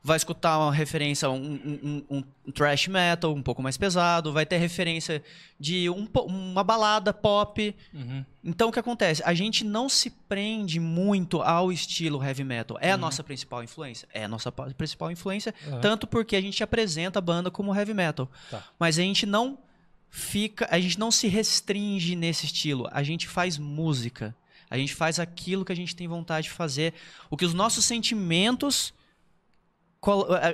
vai escutar uma referência, um, um, um- um thrash metal um pouco mais pesado, vai ter referência de um uma balada pop. Uhum. Então o que acontece? A gente não se prende muito ao estilo heavy metal. É a nossa principal influência? É a nossa pa- principal influência, Aham. tanto porque a gente apresenta a banda como heavy metal. Tá. Mas a gente não fica, a gente não se restringe nesse estilo. A gente faz música. A gente faz aquilo que a gente tem vontade de fazer, o que os nossos sentimentos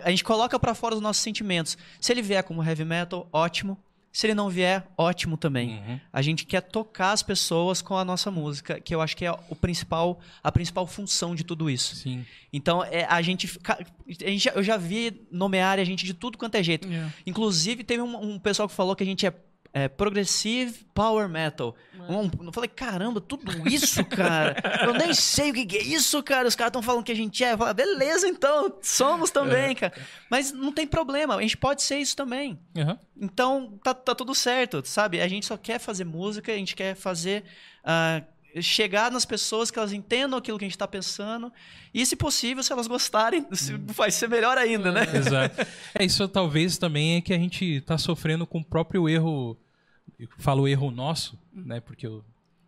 a- gente coloca pra fora os nossos sentimentos. Se ele vier como heavy metal, ótimo. Se ele não vier, ótimo também. Uhum. A gente quer tocar as pessoas com a nossa música, que eu acho que é o principal, a principal função de tudo isso. Sim. Então, é, a gente, a gente- eu já vi nomear a gente de tudo quanto é jeito. É. Inclusive, teve um, um pessoal que falou que a gente é, é Progressive Power Metal. Um- eu falei, caramba, tudo isso, cara? eu nem sei o que, que é isso, cara. Os caras estão falando que a gente é. Eu falo, beleza, então, somos também, cara. Mas não tem problema, a gente pode ser isso também. Uhum. Então, tá, tá tudo certo, sabe? A gente só quer fazer música, a gente quer fazer. ah, chegar nas pessoas que elas entendam aquilo que a gente tá pensando. E, se possível, se elas gostarem, se- vai ser melhor ainda, né? Exato. É, isso talvez também é que a gente tá sofrendo com o próprio erro. Eu falo erro nosso, né? Porque eu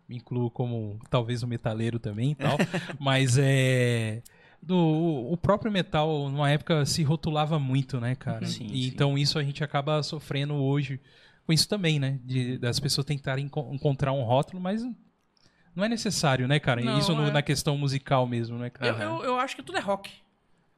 me incluo como talvez um metaleiro também e tal. mas é. Do, o próprio metal, numa época, se rotulava muito, né, cara? Sim, E sim. Então isso a gente acaba sofrendo hoje com isso também, né? De, das pessoas tentarem enco- encontrar um rótulo, mas não é necessário, né, cara? Não, isso no- é. na questão musical mesmo, né, Eu, cara? eu, eu acho que tudo é rock.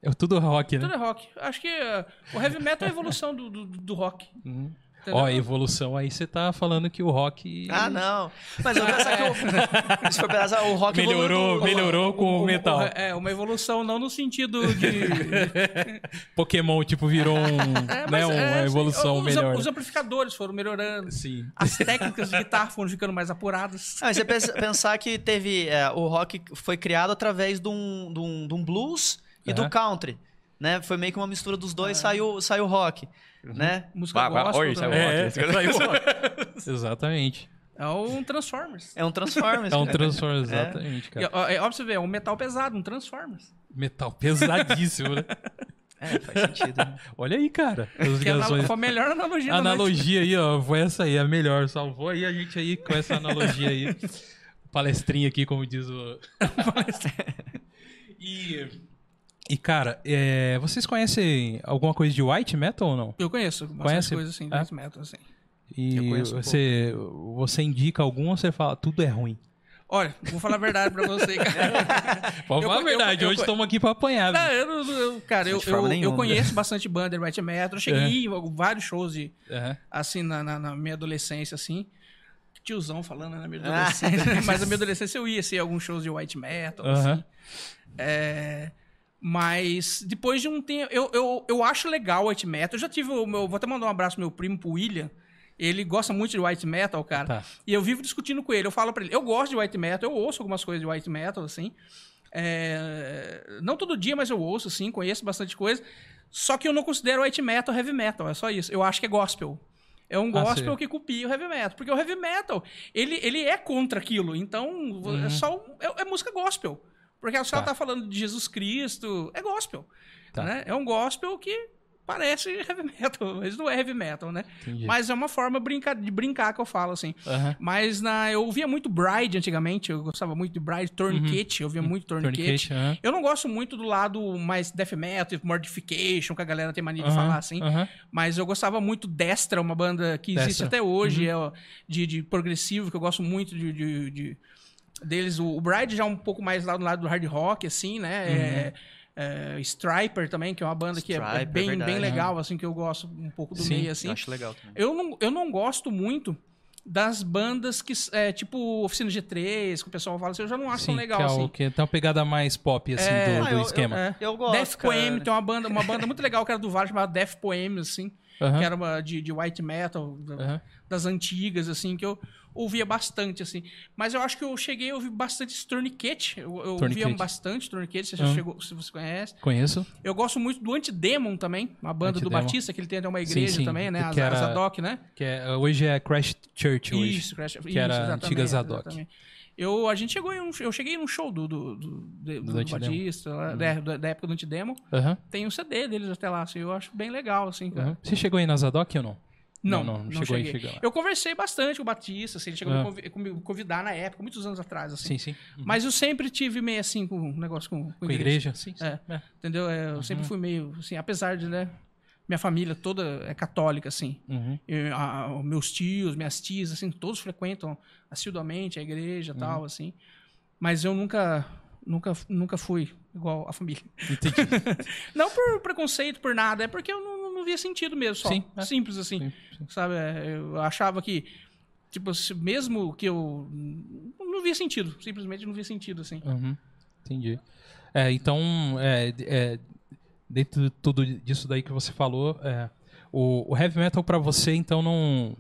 É tudo rock, né? Tudo é rock. Acho que uh, o heavy metal é a evolução do, do, do rock. Uhum. Ó, a evolução aí você tá falando que o rock Ah, não. Mas eu pensar que o, se for pensar, o rock melhorou, evoluiu- melhorou com o metal. É, uma evolução não no sentido de... Pokémon, tipo, virou um, É, né, mas uma é, evolução os, melhor. Os amplificadores foram melhorando. Sim. As técnicas de guitarra foram ficando mais apuradas. Ah, mas você pensa- pensar que teve. é, o rock foi criado através de um, de um, de um blues e do Aham. country. Né? Foi meio que uma mistura dos dois, saiu, saiu rock. Né? Música Vai, vai, gospel oi, também. é, Exatamente. É um Transformers. É um Transformers. É um cara. transformer, exatamente, E, cara. ó, é, ó, pra você ver, é um metal pesado, um Transformers. Metal pesadíssimo, né? É, faz sentido. né? Olha aí, cara. As Que é a ligações. foi a melhor analogia Analogia aí, ó. Foi essa aí, a melhor. Salvou aí a gente aí com essa analogia aí. Palestrinha aqui, como diz o. e. E, cara, é, vocês conhecem alguma coisa de white metal ou não? Eu conheço bastante Conhece? coisas assim, de É? metal, assim. E Eu conheço um você, você indica algum ou você fala tudo é ruim? Olha, vou falar a verdade pra você, cara. Pode falar a verdade, eu- hoje estamos aqui pra apanhar. Não, eu, eu- cara, eu, eu, eu nenhuma. conheço bastante banda de white metal. Eu cheguei em vários shows de, Aham. assim, na, na- na minha adolescência, assim. Tiozão falando né, na minha Ah. adolescência. Mas na minha adolescência eu ia, assim, alguns shows de white metal, Aham. assim. É, mas depois de um tempo, eu, eu, eu acho legal o white metal. Eu já tive o meu. Vou até mandar um abraço pro meu primo, pro William. Ele gosta muito de white metal, cara. Tá. E eu vivo discutindo com ele. Eu falo pra ele, eu gosto de white metal, eu ouço algumas coisas de white metal, assim. É, Não todo dia, mas eu ouço, assim, conheço bastante coisa. Só que eu não considero white metal heavy metal, é só isso. Eu acho que é gospel. É um Ah, gospel sim. que copia o heavy metal. Porque o heavy metal, ele, ele é contra aquilo. Então, é só um- é, é música gospel. Porque a senhora Uhum. Tá. falando de Jesus Cristo, é gospel. Tá. né? É um gospel que parece heavy metal, mas não é heavy metal, né? Entendi. Mas é uma forma brinca- de brincar que eu falo, assim. Mas na, eu ouvia muito Bride antigamente, eu gostava muito de Bride, Tourniquet, eu ouvia muito Tourniquet. Uhum. Eu não gosto muito do lado mais death metal, tipo Mortification, que a galera tem mania de falar assim. Mas eu gostava muito Destra, uma banda que existe Destra. até hoje, é, ó, de, de progressivo, que eu gosto muito de, de- de- deles. O, o Bride já é um pouco mais lá do lado do hard rock, assim, né? É, é, Striper também, que é uma banda que é- é, Striper, bem, verdade. bem legal, assim, que eu gosto um pouco do Sim, meio, assim. Eu acho legal também. Eu não, eu não gosto muito das bandas que, é, tipo, Oficina G3, que o pessoal fala assim, eu já não acho tão Sim, legal, que é assim. que tem uma pegada mais pop, assim, É. do, Ah, do eu- esquema. É. Eu gosto. Death cara. Poem tem uma banda, uma banda muito legal que era do Vale, chamada Death Poem, assim. Aham. Que era uma de, de white metal, da- Aham. das antigas, assim, que eu ouvia bastante, assim. Mas eu acho que eu cheguei a ouvir bastante Tourniquet. Eu, eu Tourniquet. ouvia bastante Tourniquet, já Aham. chegou, se você conhece. Conheço. Eu gosto muito do Antidemon também, uma banda do Antidemon. Batista, que ele tem até uma Sim, igreja sim, também, né? A, que a era- Zadok, né? Que é, hoje é Crash Church hoje. Isso, Crash, que era a antiga Zadok. exatamente. Eu, a gente chegou em um, eu cheguei num show do, do, do, do- do Antidemon. Batista, lá, da, da- época do Antidemo. Aham, Tem um CD deles até lá, assim, eu acho bem legal, assim, cara. aham. Você chegou aí na Zadok ou não? Não, Não, não, não, chegou cheguei. chegou lá. Eu conversei bastante com o Batista, assim, ele chegou Ah. a me convi- a me convidar na época, muitos anos atrás, assim. Sim, sim. Uhum. Mas eu sempre tive meio assim com um negócio com, com, Com a igreja? Sim, sim. É. É. Entendeu? É, Eu sempre fui meio, assim, apesar de, né, minha família toda é católica, assim. Uhum. Eu- a- a- meus tios, minhas tias, assim, todos frequentam assiduamente a igreja e Uhum. tal, assim. Mas eu nunca, nunca, nunca fui igual a família. Entendi. Não por preconceito, por nada, é porque eu não, não- via sentido mesmo, só. Sim, é. Simples assim. Sim, sim. Sabe? É, Eu achava que, tipo, mesmo que eu. Não via sentido. Simplesmente não via sentido, assim. Uhum, entendi. É, então, é, é, dentro de tudo disso daí que você falou, o, o heavy metal pra você, então, não.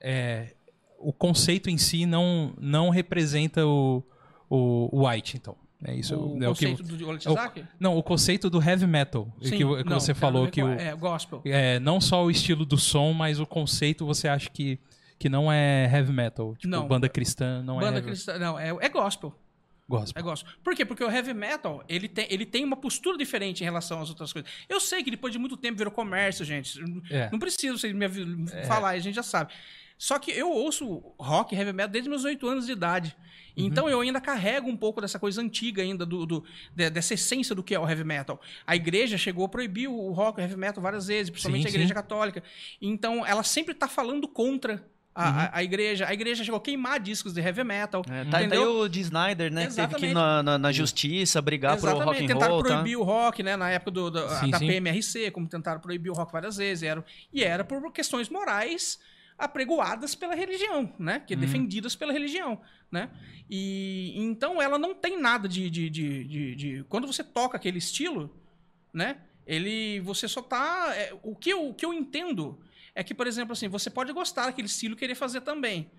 é, o conceito em si não, não representa o, o, o white, então. É isso. o é o que, conceito do Olechizaki? não, o conceito do heavy metal. que, que não, você falou que o, É, gospel. é, não só o estilo do som, mas o conceito você acha que, que não é heavy metal. Tipo, Não. banda cristã não é Banda cristã. Não, é, é gospel. gospel. É gospel. Por quê? Porque o heavy metal, ele tem, ele tem uma postura diferente em relação às outras coisas. Eu sei que depois de muito tempo virou comércio, gente. É. Não preciso vocês me avi- falar, a gente já sabe. Só que eu ouço rock, heavy metal desde meus oito anos de idade. Uhum. Então eu ainda carrego um pouco dessa coisa antiga ainda, do, do- de- dessa essência do que é o heavy metal. A igreja chegou a proibir o rock, o heavy metal várias vezes, principalmente Sim, a igreja sim. católica. Então ela sempre está falando contra a, Uhum. a- a igreja. A igreja chegou a queimar discos de heavy metal. É, tá, entendeu? daí o de Snyder, né? Que teve que ir na, na, na justiça brigar pro rock and tentaram roll, tá? proibir o rock, né, na época do, do- Sim, da. PMRC, como tentaram proibir o rock várias vezes, era, e era por questões morais apregoadas pela religião, né, Uhum. que defendidas pela religião, né, e então ela não tem nada de, de, de, de- de- quando você toca aquele estilo, né, ele, você só tá, é, o que eu, o que eu entendo é que, por exemplo, assim, você pode gostar daquele estilo e querer fazer também,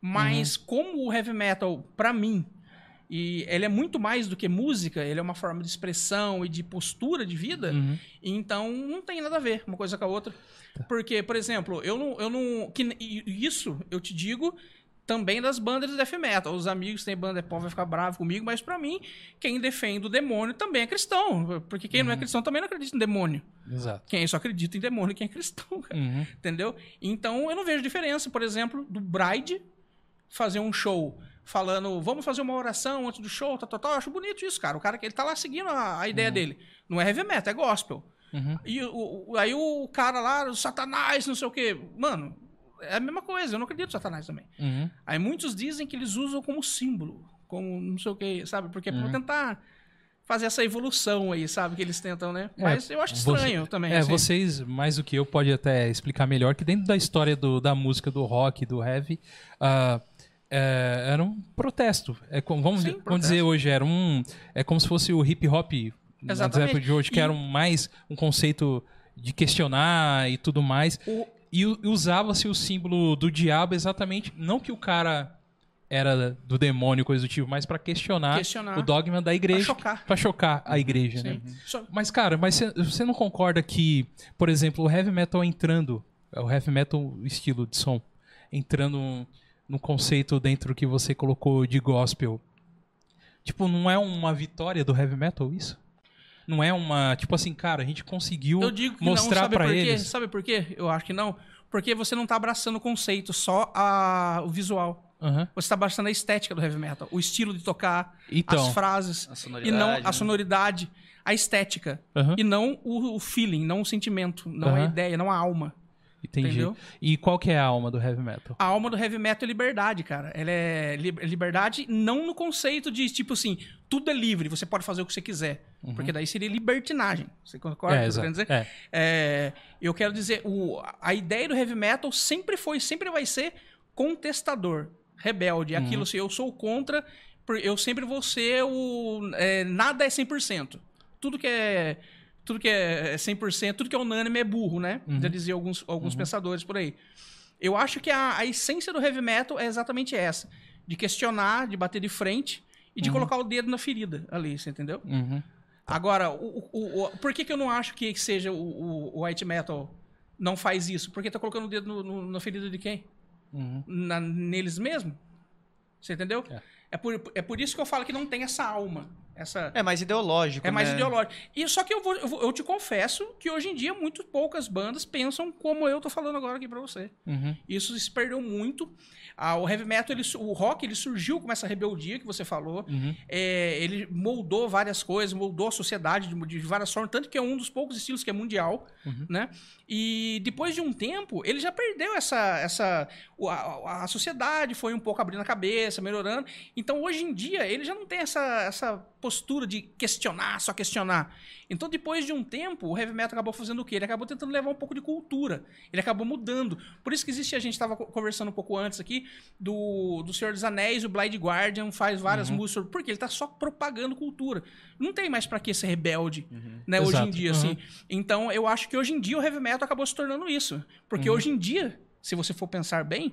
mas Uhum. como o heavy metal, pra mim, e ele é muito mais do que música, ele é uma forma de expressão e de postura de vida. Uhum. Então não tem nada a ver uma coisa com a outra. Tá. Porque, por exemplo, eu não. Eu não que, isso eu te digo também das bandas de death metal. Os amigos que têm banda de pó vai ficar bravo comigo, mas pra mim, quem defende o demônio também é cristão. Porque quem Uhum. não é cristão também não acredita em demônio. Exato. Quem só acredita em demônio, quem é cristão, cara. Uhum. Entendeu? Então eu não vejo diferença, por exemplo, do Bride fazer um show falando, vamos fazer uma oração antes do show, tal, tal, tal. Eu acho bonito isso, cara. O cara que ele tá lá seguindo a, a ideia dele. Não é heavy metal, é gospel. Uhum. E o, o- aí o cara lá, o Satanás, não sei o quê. Mano, é a mesma coisa. Eu não acredito em Satanás também. Uhum. Aí muitos dizem que eles usam como símbolo, como não sei o quê, sabe? Porque é pra Uhum. tentar fazer essa evolução aí, sabe? Que eles tentam, né? É, Mas eu acho você- estranho também. É, assim. vocês, mais do que eu, pode até explicar melhor que dentro da história do- da música, do rock, do heavy, ah, é, era um protesto. É, vamos, Sim, vamos protesto. dizer hoje, era um. É como se fosse o hip hop Exatamente. épocas de hoje, que E- era um- mais um conceito de questionar e tudo mais. O- E u- usava-se o símbolo do diabo exatamente, não que o cara era do demônio, coisa do tipo, mas pra questionar, Questionar. o dogma da igreja. chocar. Pra chocar a igreja, né? Sim. Só- Mas, cara, mas você- não concorda que, por exemplo, o heavy metal entrando, o heavy metal estilo de som, entrando no conceito dentro que você colocou de gospel, tipo, não é uma vitória do heavy metal isso? Não é uma, tipo assim, cara, a gente conseguiu Eu digo que mostrar não, sabe pra por quê? eles. Sabe por quê? Eu acho que não. Porque você não tá abraçando o conceito, só a, o visual. Aham. Você tá abraçando a estética do heavy metal, o estilo de tocar, Então. as frases, A e sonoridade. não a né? sonoridade, a estética. Aham. E não o, o feeling, não o sentimento, não a Aham. ideia, não a alma. Entendi. Entendeu? E qual que é a alma do heavy metal? A alma do heavy metal é liberdade, cara. Ela é li- liberdade não no conceito de, tipo assim, tudo é livre, você pode fazer o que você quiser. Porque daí seria libertinagem. Você concorda É, com dizer? É. É, eu quero dizer, o, a ideia do heavy metal sempre foi, sempre vai ser contestador, rebelde. Uhum. Aquilo assim, eu sou contra, eu sempre vou ser o. é, nada é 100%. Tudo que é. Tudo que é 100%, tudo que é unânime é burro, né? Uhum. Já diziam alguns, alguns pensadores por aí. Eu acho que a, a essência do heavy metal é exatamente essa: de questionar, de bater de frente e de colocar o dedo na ferida ali, você entendeu? Uhum. Agora, o, o- o- por que, que eu não acho que seja o, o- o white metal não faz isso? Porque tá colocando o dedo no- no- na ferida de quem? Uhum. Na- neles mesmo? Você entendeu? É. É. por, é por isso que eu falo que não tem essa alma. Essa, É mais ideológico, é mais né? ideológico. E só que eu, vou, eu, vou- eu te confesso que hoje em dia muito poucas bandas pensam como eu tô falando agora aqui pra você. Uhum. Isso se perdeu muito. Ah, o heavy metal, ele o rock, ele surgiu com essa rebeldia que você falou. Uhum. É, ele moldou várias coisas, moldou a sociedade de, de várias formas, tanto que é um dos poucos estilos que é mundial, Uhum. né? E depois de um tempo, ele já perdeu essa... essa a, a sociedade foi um pouco abrindo a cabeça, melhorando. Então, hoje em dia, ele já não tem essa... essa postura de questionar, só questionar. Então, depois de um tempo, o heavy metal acabou fazendo o quê? Ele acabou tentando levar um pouco de cultura. Ele acabou mudando. Por isso que existe, a gente estava conversando um pouco antes aqui, do, do Senhor dos Anéis, o Blind Guardian faz várias Uhum. músicas, porque ele tá só propagando cultura. Não tem mais pra que ser rebelde, Uhum. né, hoje em Exato. dia, Uhum. assim. Então, eu acho que hoje em dia o heavy metal acabou se tornando isso. Porque Uhum. hoje em dia, se você for pensar bem,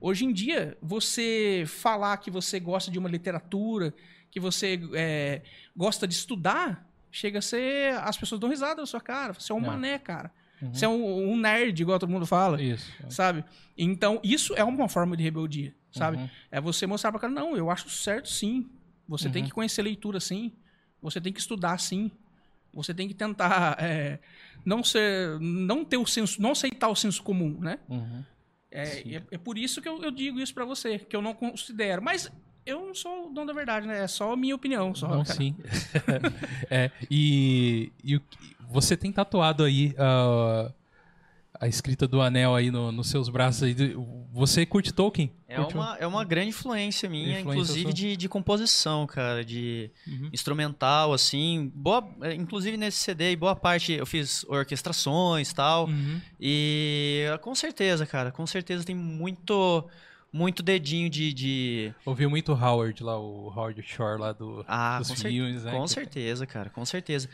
hoje em dia, você falar que você gosta de uma literatura, que você é, gosta de estudar, chega a ser. As pessoas dão risada na sua cara. Você é um É. mané, cara. Uhum. Você é um, um nerd, igual todo mundo fala. Isso. Sabe? Então, isso é uma forma de rebeldia, sabe? Uhum. É você mostrar pra cara, não, eu acho certo sim. Você tem Uhum. que conhecer leitura sim. Você tem que estudar sim. Você tem que tentar é, não ser. não ter o senso. não aceitar o senso comum, né? Uhum. É, é, é por isso que eu, eu digo isso pra você, que eu não considero. Mas eu não sou o dono da verdade, né? É só a minha opinião. Só, Não, cara. sim. é, e, e o que- você tem tatuado aí ah, a escrita do anel aí no- nos seus braços aí. Você curte Tolkien? É Curte um? uma, é uma grande influência minha, Influência inclusive de, de composição, cara, de Uhum. instrumental, assim. Boa, é, inclusive nesse CD, boa parte eu fiz orquestrações e tal. Uhum. E com certeza, cara, com certeza tem muito, muito dedinho de. de... Ouvi muito Howard lá, o Howard Shore lá do, Ah, dos com, cer- filmes, né? com certeza, cara, com certeza.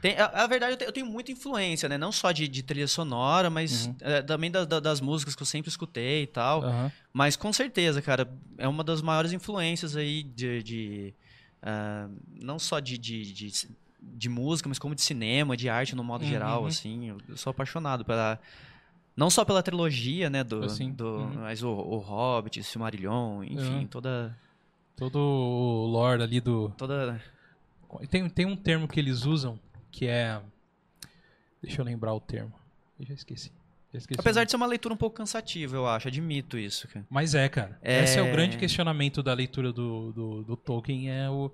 Tem, a, a verdade, eu te- eu tenho muita influência, né? Não só de, de trilha sonora, mas Uhum. é, também da- da- das músicas que eu sempre escutei e tal. Aham. Mas com certeza, cara, é uma das maiores influências aí de. de, ah, não só de, de, de, de música, mas como de cinema, de arte no modo Uhum. geral, assim. Eu, eu sou apaixonado pela. Não só pela trilogia, né? Do, Assim, do, uhum. Mas o, o Hobbit, o Silmarillion, enfim, Uhum. toda. Todo o lore ali do. toda Tem, tem um termo que eles usam que é. Deixa eu lembrar o termo. Eu já esqueci. Já esqueci o Apesar de ser uma leitura um pouco cansativa, eu acho. Admito isso, cara. Mas é, cara. É- Esse é o grande questionamento da leitura do, do, do Tolkien. É o,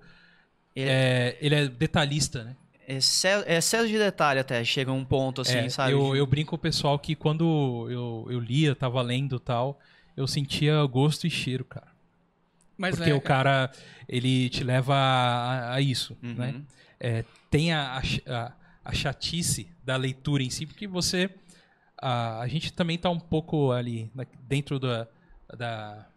Ele- é, ele é detalhista, né? Excesso, excesso de detalhe até, chega a um ponto assim, É, sabe? Eu, eu brinco com o pessoal que quando eu, eu lia, tava lendo e tal, eu sentia gosto e cheiro, cara. Mas Porque é, o cara, ele te leva a, a isso, Uhum. né? É, tem a, a- a chatice da leitura em si, porque você... A, a gente também tá um pouco ali na- dentro da, da-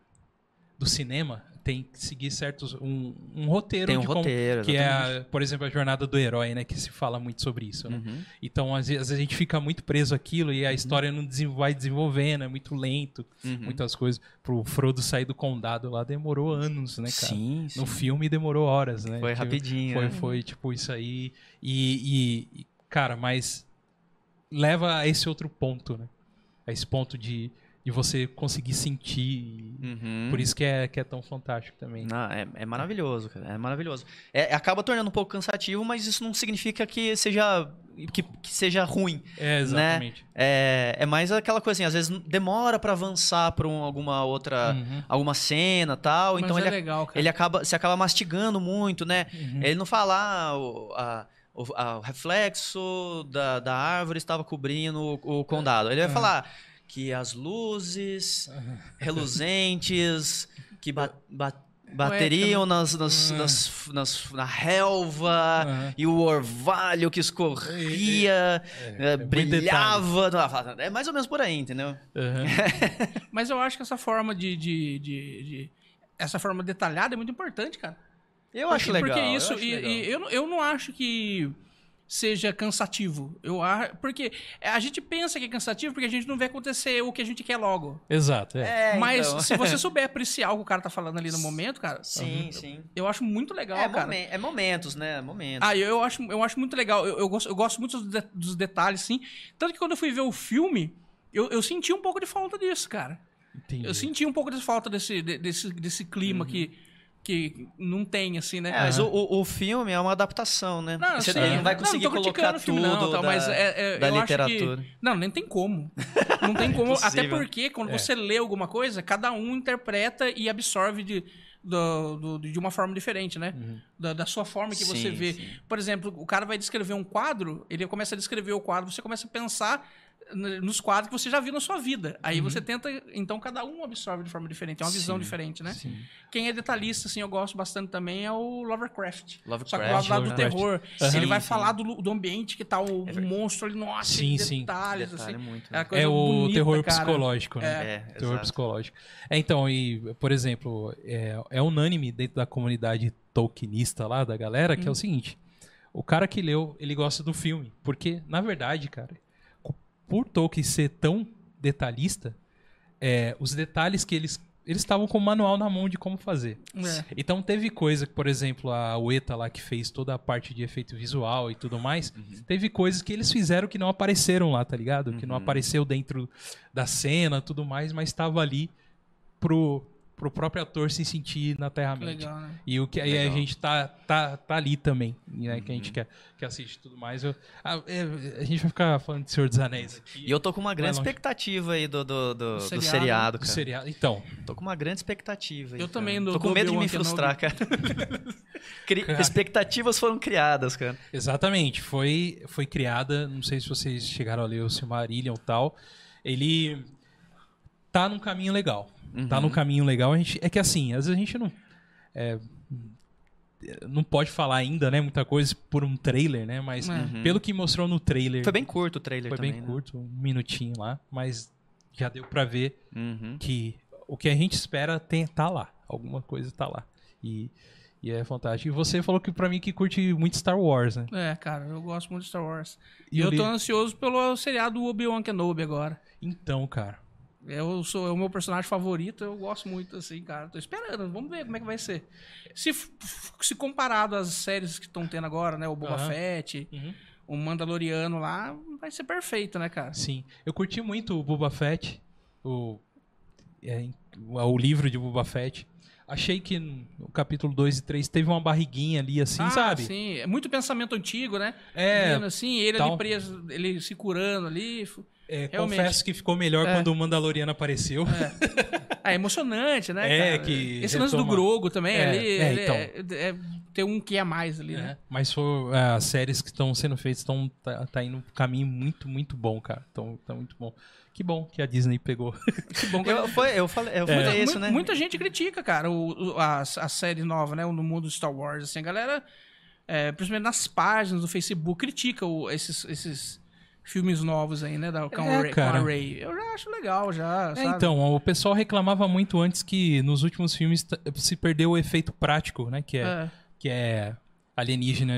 do cinema, tem que seguir certos... Um, um roteiro Tem um de como- roteiro, que é, a, por exemplo, a jornada do herói, né? Que se fala muito sobre isso, né? Uhum. Então, às vezes, a gente fica muito preso àquilo e a história não desen- vai desenvolvendo, é muito lento, Uhum. muitas coisas. Pro Frodo sair do condado lá demorou anos, né, cara? Sim, sim. No filme demorou horas, né? Foi Tipo, rapidinho. Foi, né? foi tipo isso aí. E- e, cara, mas leva a esse outro ponto, né? A esse ponto de, de você conseguir sentir. e Uhum. Por isso que é, que é tão fantástico também. Não, é, é maravilhoso, cara. É maravilhoso. É, acaba tornando um pouco cansativo, mas isso não significa que seja, que, que seja ruim. É, exatamente. É, é mais aquela coisa assim, às vezes demora pra avançar pra um- alguma outra. Uhum, alguma cena tal. Mas então é ele, legal, cara. ele acaba. Você acaba mastigando muito, né? uhum. Ele não fala ah, o, a- o, reflexo da, da árvore estava cobrindo o, o condado. Ele vai Uhum. falar que as luzes reluzentes que ba- ba- bateriam nas, nas, Uhum. nas, nas- na relva Uhum. e o orvalho que escorria, eh, muito brilhava. É mais ou menos por aí, entendeu? Uhum. Mas eu acho que essa forma de, de, de- de- Essa forma detalhada é muito importante, cara. Eu Porque- acho legal. Porque eu isso. acho e, legal. e eu, eu não acho que seja cansativo. Eu acho. Porque a gente pensa que é cansativo porque a gente não vê acontecer o que a gente quer logo. Exato, é. É, Mas então. se você souber apreciar o que o cara tá falando ali no momento, cara, Sim, sim. eu acho muito legal, É, cara. momen- é momentos, né? Momentos. Ah, eu, eu acho, eu acho muito legal. Eu, eu gosto, eu gosto muito dos, de- dos detalhes, sim. Tanto que quando eu fui ver o filme, eu, eu senti um pouco de falta disso, cara. Entendi. Eu senti um pouco de falta desse, de- desse, desse clima que, que não tem, assim, né? É, mas o, o, o filme é uma adaptação, né? Não, Você sim. não vai Não, conseguir não tô colocar tudo filme, não, tá, da, mas é- é- da eu acho literatura. que- Não, nem tem como. Não tem como. até porque quando É. você lê alguma coisa, cada um interpreta e absorve de, do- do- de uma forma diferente, né? Uhum. Da, da sua forma que você Sim, vê. sim. Por exemplo, o cara vai descrever um quadro, ele começa a descrever o quadro, você começa a pensar nos quadros que você já viu na sua vida. Aí você tenta, então cada um absorve de forma diferente, é uma visão Sim, diferente, né? Sim. Quem é detalhista, assim, eu gosto bastante também é o Lovecraft. Lovecraft, Só que o lado do terror. Aham. Ele vai Sim, falar do, do ambiente que tá o, o monstro ali, nossa, Sim, sim, sim. detalhes, Detalhe assim. muito, É, né? É o bonita, terror cara. psicológico, né? É, terror exato. psicológico. É, então, e, por exemplo, é, é unânime dentro da comunidade tolkienista lá, da galera, que é o seguinte: o cara que leu, ele gosta do filme. Porque, na verdade, cara, por Tolkien ser tão detalhista, é, os detalhes que eles. Eles estavam com o manual na mão de como fazer. É. Então teve coisa que, por exemplo, a Ueta lá que fez toda a parte de efeito visual e tudo mais, teve coisas que eles fizeram que não apareceram lá, tá ligado? Que não apareceu dentro da cena, tudo mais, mas estava ali pro, pro próprio ator se sentir na Que Terra-mente. legal, né? E o que aí a gente tá, tá, tá ali também, né? Que a gente quer, que assiste tudo mais. Eu- ah, é, a gente vai ficar falando de Senhor dos Anéis aqui. E eu tô com uma grande expectativa aí do, do, do, do seriado. seriado, do cara. seriado. Então, Tô com uma grande expectativa aí, Eu cara. também, do- Tô com do medo de me frustrar, cara. Cri- Cara. Expectativas foram criadas, cara. Exatamente, foi, foi criada, não sei se vocês chegaram a ler o Silmarillion e tal, ele tá num caminho legal, tá num caminho legal, a gente, é que assim, às vezes a gente não, é, não pode falar ainda, né, muita coisa por um trailer, né, mas É. pelo que mostrou no trailer, Foi bem curto o trailer foi também, bem né? curto, um minutinho lá, mas já deu pra ver Uhum. que o que a gente espera tem, tá lá. Alguma coisa tá lá. E, e é fantástico. E você falou que pra mim que curte muito Star Wars, né? É, cara, eu gosto muito de Star Wars. E E eu li- tô ansioso pelo seriado Obi-Wan Kenobi agora. Então, cara. Eu sou é o meu personagem favorito, eu gosto muito, assim, cara. Tô esperando, vamos ver como é que vai ser. Se, se comparado às séries que estão tendo agora, né? O Boba Aham. Fett, o Mandaloriano lá, vai ser perfeito, né, cara? Sim. Eu curti muito o Boba Fett, o, é, o livro de Boba Fett. Achei que no capítulo 2 e 3 teve uma barriguinha ali, assim, ah, sabe? sim. É muito pensamento antigo, né? É, Vendo assim, ele tal. ali preso, ele se curando ali. É, confesso que ficou melhor É. quando o Mandaloriano apareceu. Ah, é emocionante, né? É, cara? que Esse lance do retoma- Grogo também, É, ali, é, então. é- é- tem um que é mais ali, né? É, mas for, é, as séries que estão sendo feitas estão tá, tá indo um caminho muito, muito bom, cara. Então, tá muito bom. Que bom que a Disney pegou. Que bom que Eu, foi, eu falei, eu É. falei Muita, isso, né? muita gente critica, cara, o, o- a, a série nova, né? No mundo de Star Wars, assim, a galera, é, principalmente nas páginas do Facebook, critica o- esses, esses filmes novos aí, né? Da, com, É, com cara. a Rey. Eu já acho legal, já, É, sabe? então, o pessoal reclamava muito antes que nos últimos filmes se perdeu o efeito prático, né? Que é, É. que é alienígena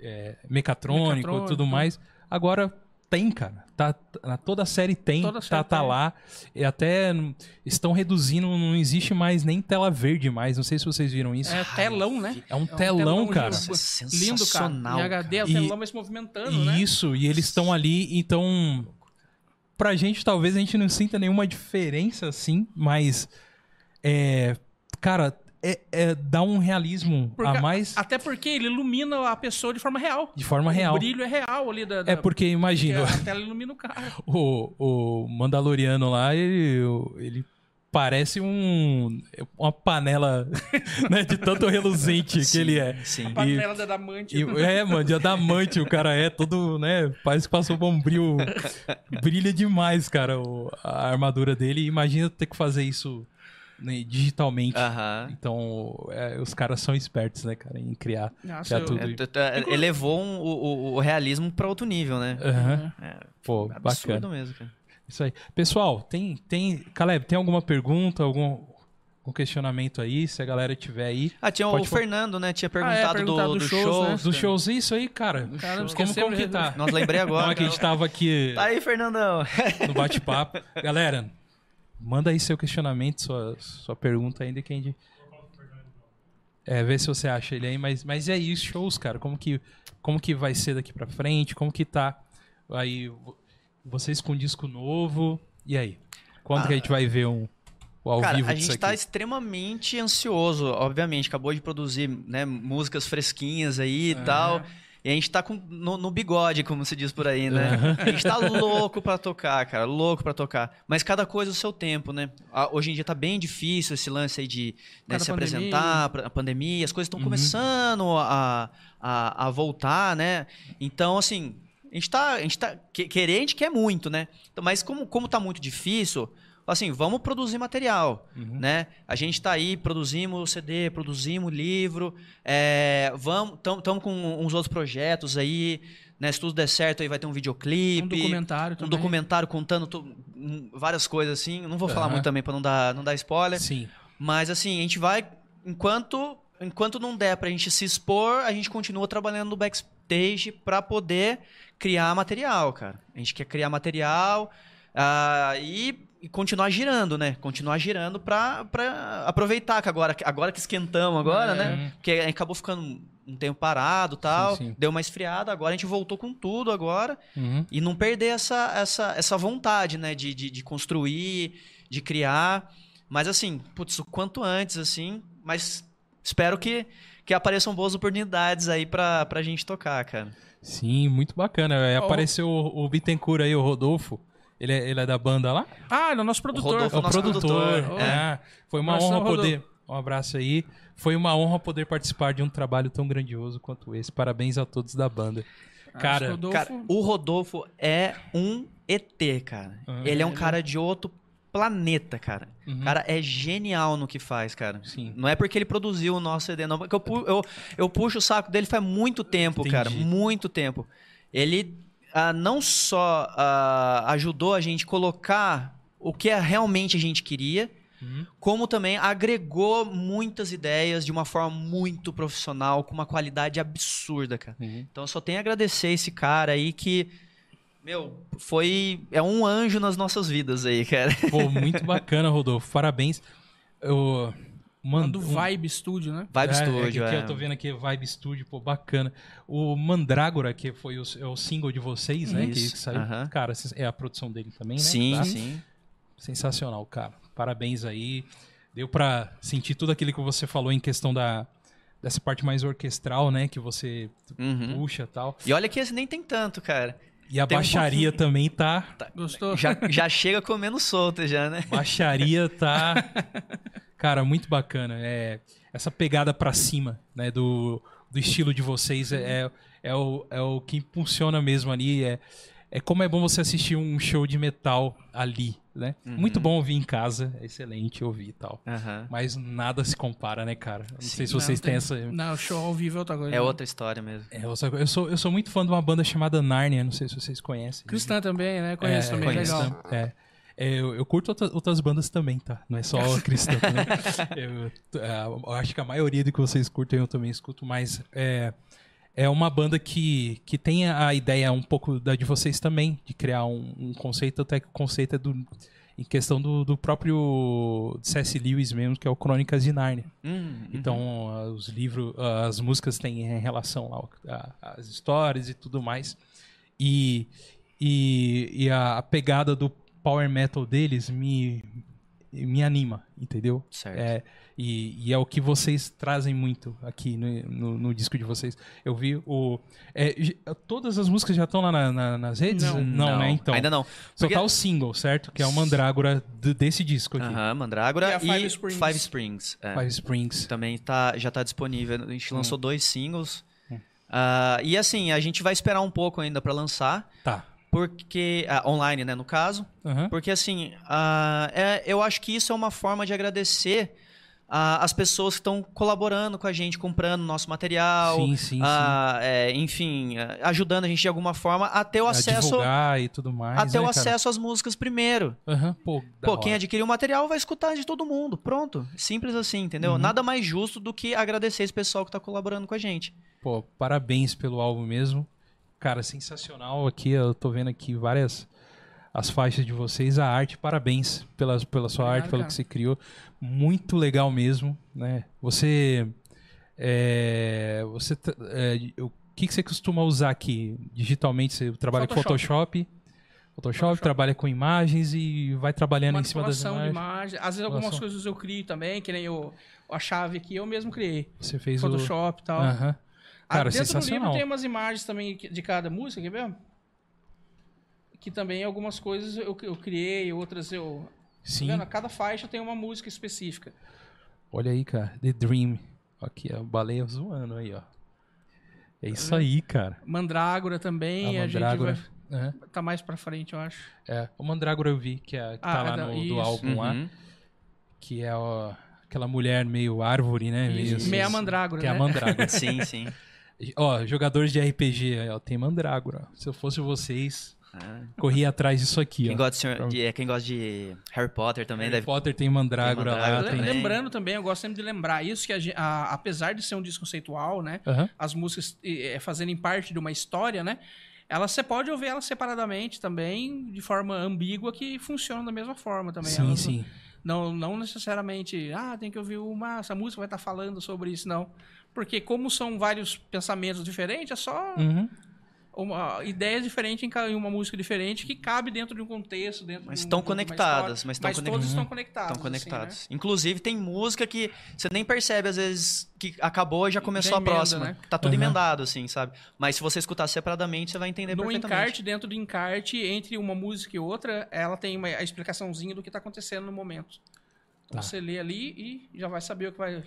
é, mecatrônico e Mecatrônico, tudo mais. Agora tem, cara. Tá, tá- toda a série tem, Toda tá, série tá tem. lá. E até estão reduzindo, não existe mais nem tela verde mais. Não sei se vocês viram isso. É telão, né? É um um telão, telão cara. é Lindo, cara. Em HD, o E- telão vai se movimentando, né? Isso, e eles estão ali, então. Pra gente, talvez a gente não sinta nenhuma diferença assim, mas. É. Cara, é, é- dá um realismo Porque- a mais Até porque ele ilumina a pessoa de forma real. de forma real. O brilho é real ali da. da É porque, imagina, a tela ilumina o cara. o, o Mandaloriano lá, ele, ele parece um. Uma panela né, de tanto reluzente que ele é. Sim. E- Panela da Damante. E- é, mano, de adamante o cara é todo, né? Parece que passou bombril. Brilha demais, cara, o- a armadura dele. Imagina ter que fazer isso né, digitalmente. Aham. Então, é, os caras são espertos, né, cara, em criar, Nossa, criar eu- tudo. É, t- elevou um- o, o- realismo pra outro nível, né? Aham. É, Pô, absurdo bacana. mesmo, cara. Isso aí. Pessoal, tem, tem. Caleb, tem alguma pergunta, algum, algum questionamento aí? Se a galera tiver aí. Ah, tinha Pode o. Fernando, né? Tinha é, perguntado, perguntado do, dos do shows, show. né? Dos shows, isso aí, cara. Cara, não como, como que né? tá? Nós lembrei agora. Não, é que a gente tava aqui. Tá aí, Fernandão. no bate-papo. Galera, manda aí seu questionamento, sua, sua pergunta ainda que a gente. É, vê se você acha ele aí, mas, mas e aí, os shows, cara? Como que, como que vai ser daqui pra frente? Como que tá aí vo- vocês com disco novo? E aí? Quando que a gente vai ver um o ao Cara, vivo a gente tá aqui? extremamente ansioso, obviamente. Acabou de produzir né, músicas fresquinhas aí e tal. E a gente tá com, no, no bigode, como se diz por aí, né? A gente tá louco pra tocar, cara. Louco pra tocar. Mas cada coisa o seu tempo, né? Hoje em dia tá bem difícil esse lance aí de né, se pandemia. apresentar, a pandemia. As coisas estão começando a, a, a voltar, né? Então, assim, a gente tá. A gente tá que- querer, a gente quer muito, né? Então, mas como, como tá muito difícil, assim, vamos produzir material. Uhum. Né? A gente tá aí, produzimos CD, produzimos livro, é, vamos, estamos com uns outros projetos aí, né? Se tudo der certo, aí vai ter um videoclipe. Um documentário um também. documentário contando to- um, várias coisas assim. Não vou falar Aham. muito também para não dar, não dar spoiler. Sim. Mas assim, a gente vai. Enquanto, enquanto não der pra gente se expor, a gente continua trabalhando no backstage pra poder criar material, cara. A gente quer criar material ah, e, e continuar girando, né? Continuar girando pra, pra aproveitar que agora, agora que esquentamos agora, É. né? Porque acabou ficando um tempo parado e tal, Sim, sim. deu uma esfriada, agora a gente voltou com tudo agora. Uhum. E não perder essa, essa, essa vontade, né? De, de, de construir, de criar. Mas assim, putz, o quanto antes, assim. Mas espero que, que apareçam boas oportunidades aí pra, pra gente tocar, cara. Sim, muito bacana. Ó, Apareceu o, o Bittencourt aí, o Rodolfo. Ele é, ele é da banda lá? Ah, ele é o nosso produtor. Rodolfo É o nosso produtor. produtor, É. Foi uma honra Rodolfo. poder. Um abraço aí. Foi uma honra poder participar de um trabalho tão grandioso quanto esse. Parabéns a todos da banda. Cara, Rodolfo- Cara, o Rodolfo é um ET, cara. Ah, ele é um ele- cara de outro planeta, cara. Uhum. O cara é genial no que faz, cara. Sim. Não é porque ele produziu o nosso CD, não. Porque eu, pu- eu, eu puxo o saco dele faz muito tempo, Entendi. cara. Muito tempo. Ele ah, não só ah, ajudou a gente colocar o que é realmente a gente queria, Uhum. como também agregou muitas ideias de uma forma muito profissional, com uma qualidade absurda, cara. Uhum. Então eu só tenho a agradecer esse cara aí que, meu, foi. É um anjo nas nossas vidas aí, cara. Pô, muito bacana, Rodolfo. Parabéns. Eu, Lá mando do Vibe Studio, né? Vibe é, Studio, é. que é. Eu tô vendo aqui Vibe Studio, pô, bacana. O Mandrágora, que foi o, é o single de vocês, né? Que, Isso, que saiu. aham. Cara, é a produção dele também, né? Sim, Tá? sim. Sensacional, cara. Parabéns aí. Deu pra sentir tudo aquilo que você falou em questão da dessa parte mais orquestral, né? Que você Uhum. puxa e tal. E olha que esse nem tem tanto, cara. E a Tem um baixaria pouquinho. também tá. Gostou? Já, já chega comendo solto já, né? Baixaria tá. Cara, muito bacana. É, essa pegada pra cima, né? Do, do estilo de vocês é, é, o, é o que impulsiona mesmo ali. É, é como é bom você assistir um show de metal ali, né? Uhum. Muito bom ouvir em casa. É excelente ouvir e tal. Aham. Mas nada se compara, né, cara? Não Sim. sei se Não, vocês tem- têm essa. Não, show ao vivo é outra coisa. É outra história mesmo. É, eu, sou, eu, sou, eu sou muito fã de uma banda chamada Narnia, não sei se vocês conhecem. Cristã também, né? Conheço É, também, conheço. legal. É. É, eu, eu curto outra- outras bandas também, tá? Não é só cristã, né? eu, é, eu acho que a maioria do que vocês curtem eu também escuto, mas é, é uma banda que, que tem a ideia um pouco da de vocês também, de criar um, um conceito, até que o conceito é do, em questão do, do próprio C.S. Lewis mesmo, que é o Crônicas de Nárnia. Hum, Então, ah, os livros, as músicas têm em relação lá a- às histórias e tudo mais. E, e, e a, a pegada do power metal deles me, me anima, entendeu? certo. É, e, e é o que vocês trazem muito aqui no, no, no disco de vocês. Eu vi o. é, todas as músicas já estão lá na- na- nas redes? Não. né? Então. Ainda não. Só Porque- tá o single, certo? Que é o Mandrágora desse disco aqui. Aham, Mandrágora E a e, Five Springs. Five Springs. é. Five Springs. Também tá, já tá disponível. A Hum. gente lançou dois singles. Ah, e assim, a gente vai esperar um pouco ainda pra lançar. Tá. Porque. ah, online, né, no caso. Aham. Porque assim, ah, é- eu acho que isso é uma forma de agradecer ah, as pessoas que estão colaborando com a gente, comprando nosso material. Sim, sim, sim. ah, é, enfim, ajudando a gente de alguma forma a ter o a acesso. e tudo mais. A ter né, o cara? acesso às músicas primeiro. Aham, pô, Pô, quem adquiriu o material vai escutar de todo mundo. Pronto. Simples assim, entendeu? Uhum. Nada mais justo do que agradecer esse pessoal que tá colaborando com a gente. Pô, parabéns pelo álbum mesmo. Cara, sensacional aqui. Eu tô vendo aqui várias as faixas de vocês, a arte, parabéns pela, pela sua Obrigado, arte, pelo cara. que você criou. Muito legal mesmo, né? Você. É, você é, o que, que você costuma usar aqui digitalmente? Você trabalha com Photoshop. Photoshop? Photoshop, Photoshop. trabalha com imagens e vai trabalhando em cima das Manipulação de imagens. imagem. Às vezes algumas coisas eu crio também, que nem eu, a chave aqui eu mesmo criei. Você fez o. Photoshop e tal. Ah, Cara, dentro do livro sensacional. tem umas imagens também de cada música, quer ver? Que também algumas coisas eu, eu criei, outras eu. Tá Sim. vendo? Cada faixa tem uma música específica. Olha aí, cara. The Dream. Aqui, a baleia zoando aí, ó. É isso aí, cara. Mandrágora também, A a, Mandrágora. gente Aham. vai tá mais pra frente, eu acho. É, o Mandrágora eu vi, que, é, que tá Ah, lá é da- no do álbum lá, Uhum. que é ó, aquela mulher meio árvore, né? Meio, Isso, meia mandrágora, Que é a né? Mandrágora. Sim, sim. Ó, jogadores de RPG, aí, ó, tem Mandrágora. Se eu fosse vocês, Ah, corria atrás disso aqui, Quem ó. gosta de, senhor- de- é, quem gosta de Harry Potter também Harry deve. Potter tem Mandrágora, Tem lá, Mandrágora tem... também. Lembrando também, eu gosto sempre de lembrar isso, que a a- apesar de ser um disco conceitual, né? Aham. As músicas eh, fazerem parte de uma história, né? Elas, você pode ouvir elas separadamente também, de forma ambígua, que funcionam da mesma forma também. Sim, Elas sim. Não, não necessariamente, ah, tem que ouvir uma, essa música vai estar falando sobre isso, não. Porque como são vários pensamentos diferentes, é só Uhum. uma ideias diferentes em uma música diferente que cabe dentro de um contexto, dentro Mas de um- estão conectadas, história. mas estão conec- todos Uhum. estão conectados. Estão assim, conectados. né? Inclusive, tem música que você nem percebe, às vezes, que acabou e já começou Já a emenda, próxima. né? Tá tudo Uhum. emendado, assim, sabe? Mas se você escutar separadamente, você vai entender No perfeitamente. encarte, dentro do encarte, entre uma música e outra, ela tem uma, a explicaçãozinha do que está acontecendo no momento. Então Tá. você lê ali e já vai saber o que vai.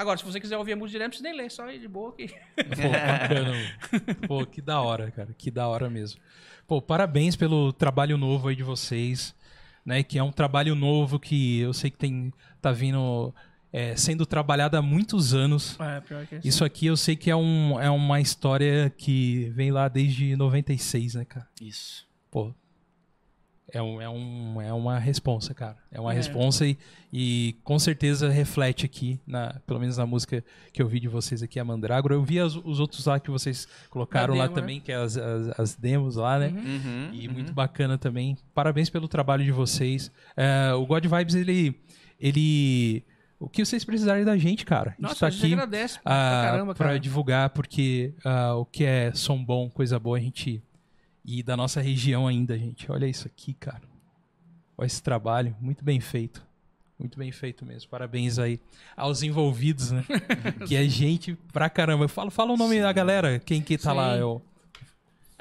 Agora, se você quiser ouvir a música direto, você nem lê, só ir de boa aqui. Pô, bacana. Pô, que da hora, cara. Que da hora mesmo. Pô, parabéns pelo trabalho novo aí de vocês, né? Que é um trabalho novo que eu sei que tem tá vindo é, sendo trabalhado há muitos anos. É, pior que Isso aqui eu sei que é, um, é uma história que vem lá desde 96, né, cara? Isso. Pô. É, um, é, um, é uma responsa, cara. É uma É. responsa e, e com certeza reflete aqui, na, pelo menos na música que eu vi de vocês aqui, a Mandrágora. Eu vi as- os outros lá que vocês colocaram lá né? também, que é as, as, as demos lá, né? Uhum. Uhum, E uhum. muito bacana também. Parabéns pelo trabalho de vocês. É, o God Vibes, ele. ele o que vocês precisarem da gente, cara? Nossa, Isso tá a gente aqui agradece pra ah, caramba, pra cara. divulgar, porque ah, o que é som bom, coisa boa, a gente. E da nossa região ainda, gente. Olha isso aqui, cara. Olha esse trabalho, muito bem feito. Muito bem feito mesmo. Parabéns aí aos envolvidos, né? que é gente pra caramba. Fala, fala o nome da galera, quem que tá Sim. lá. É o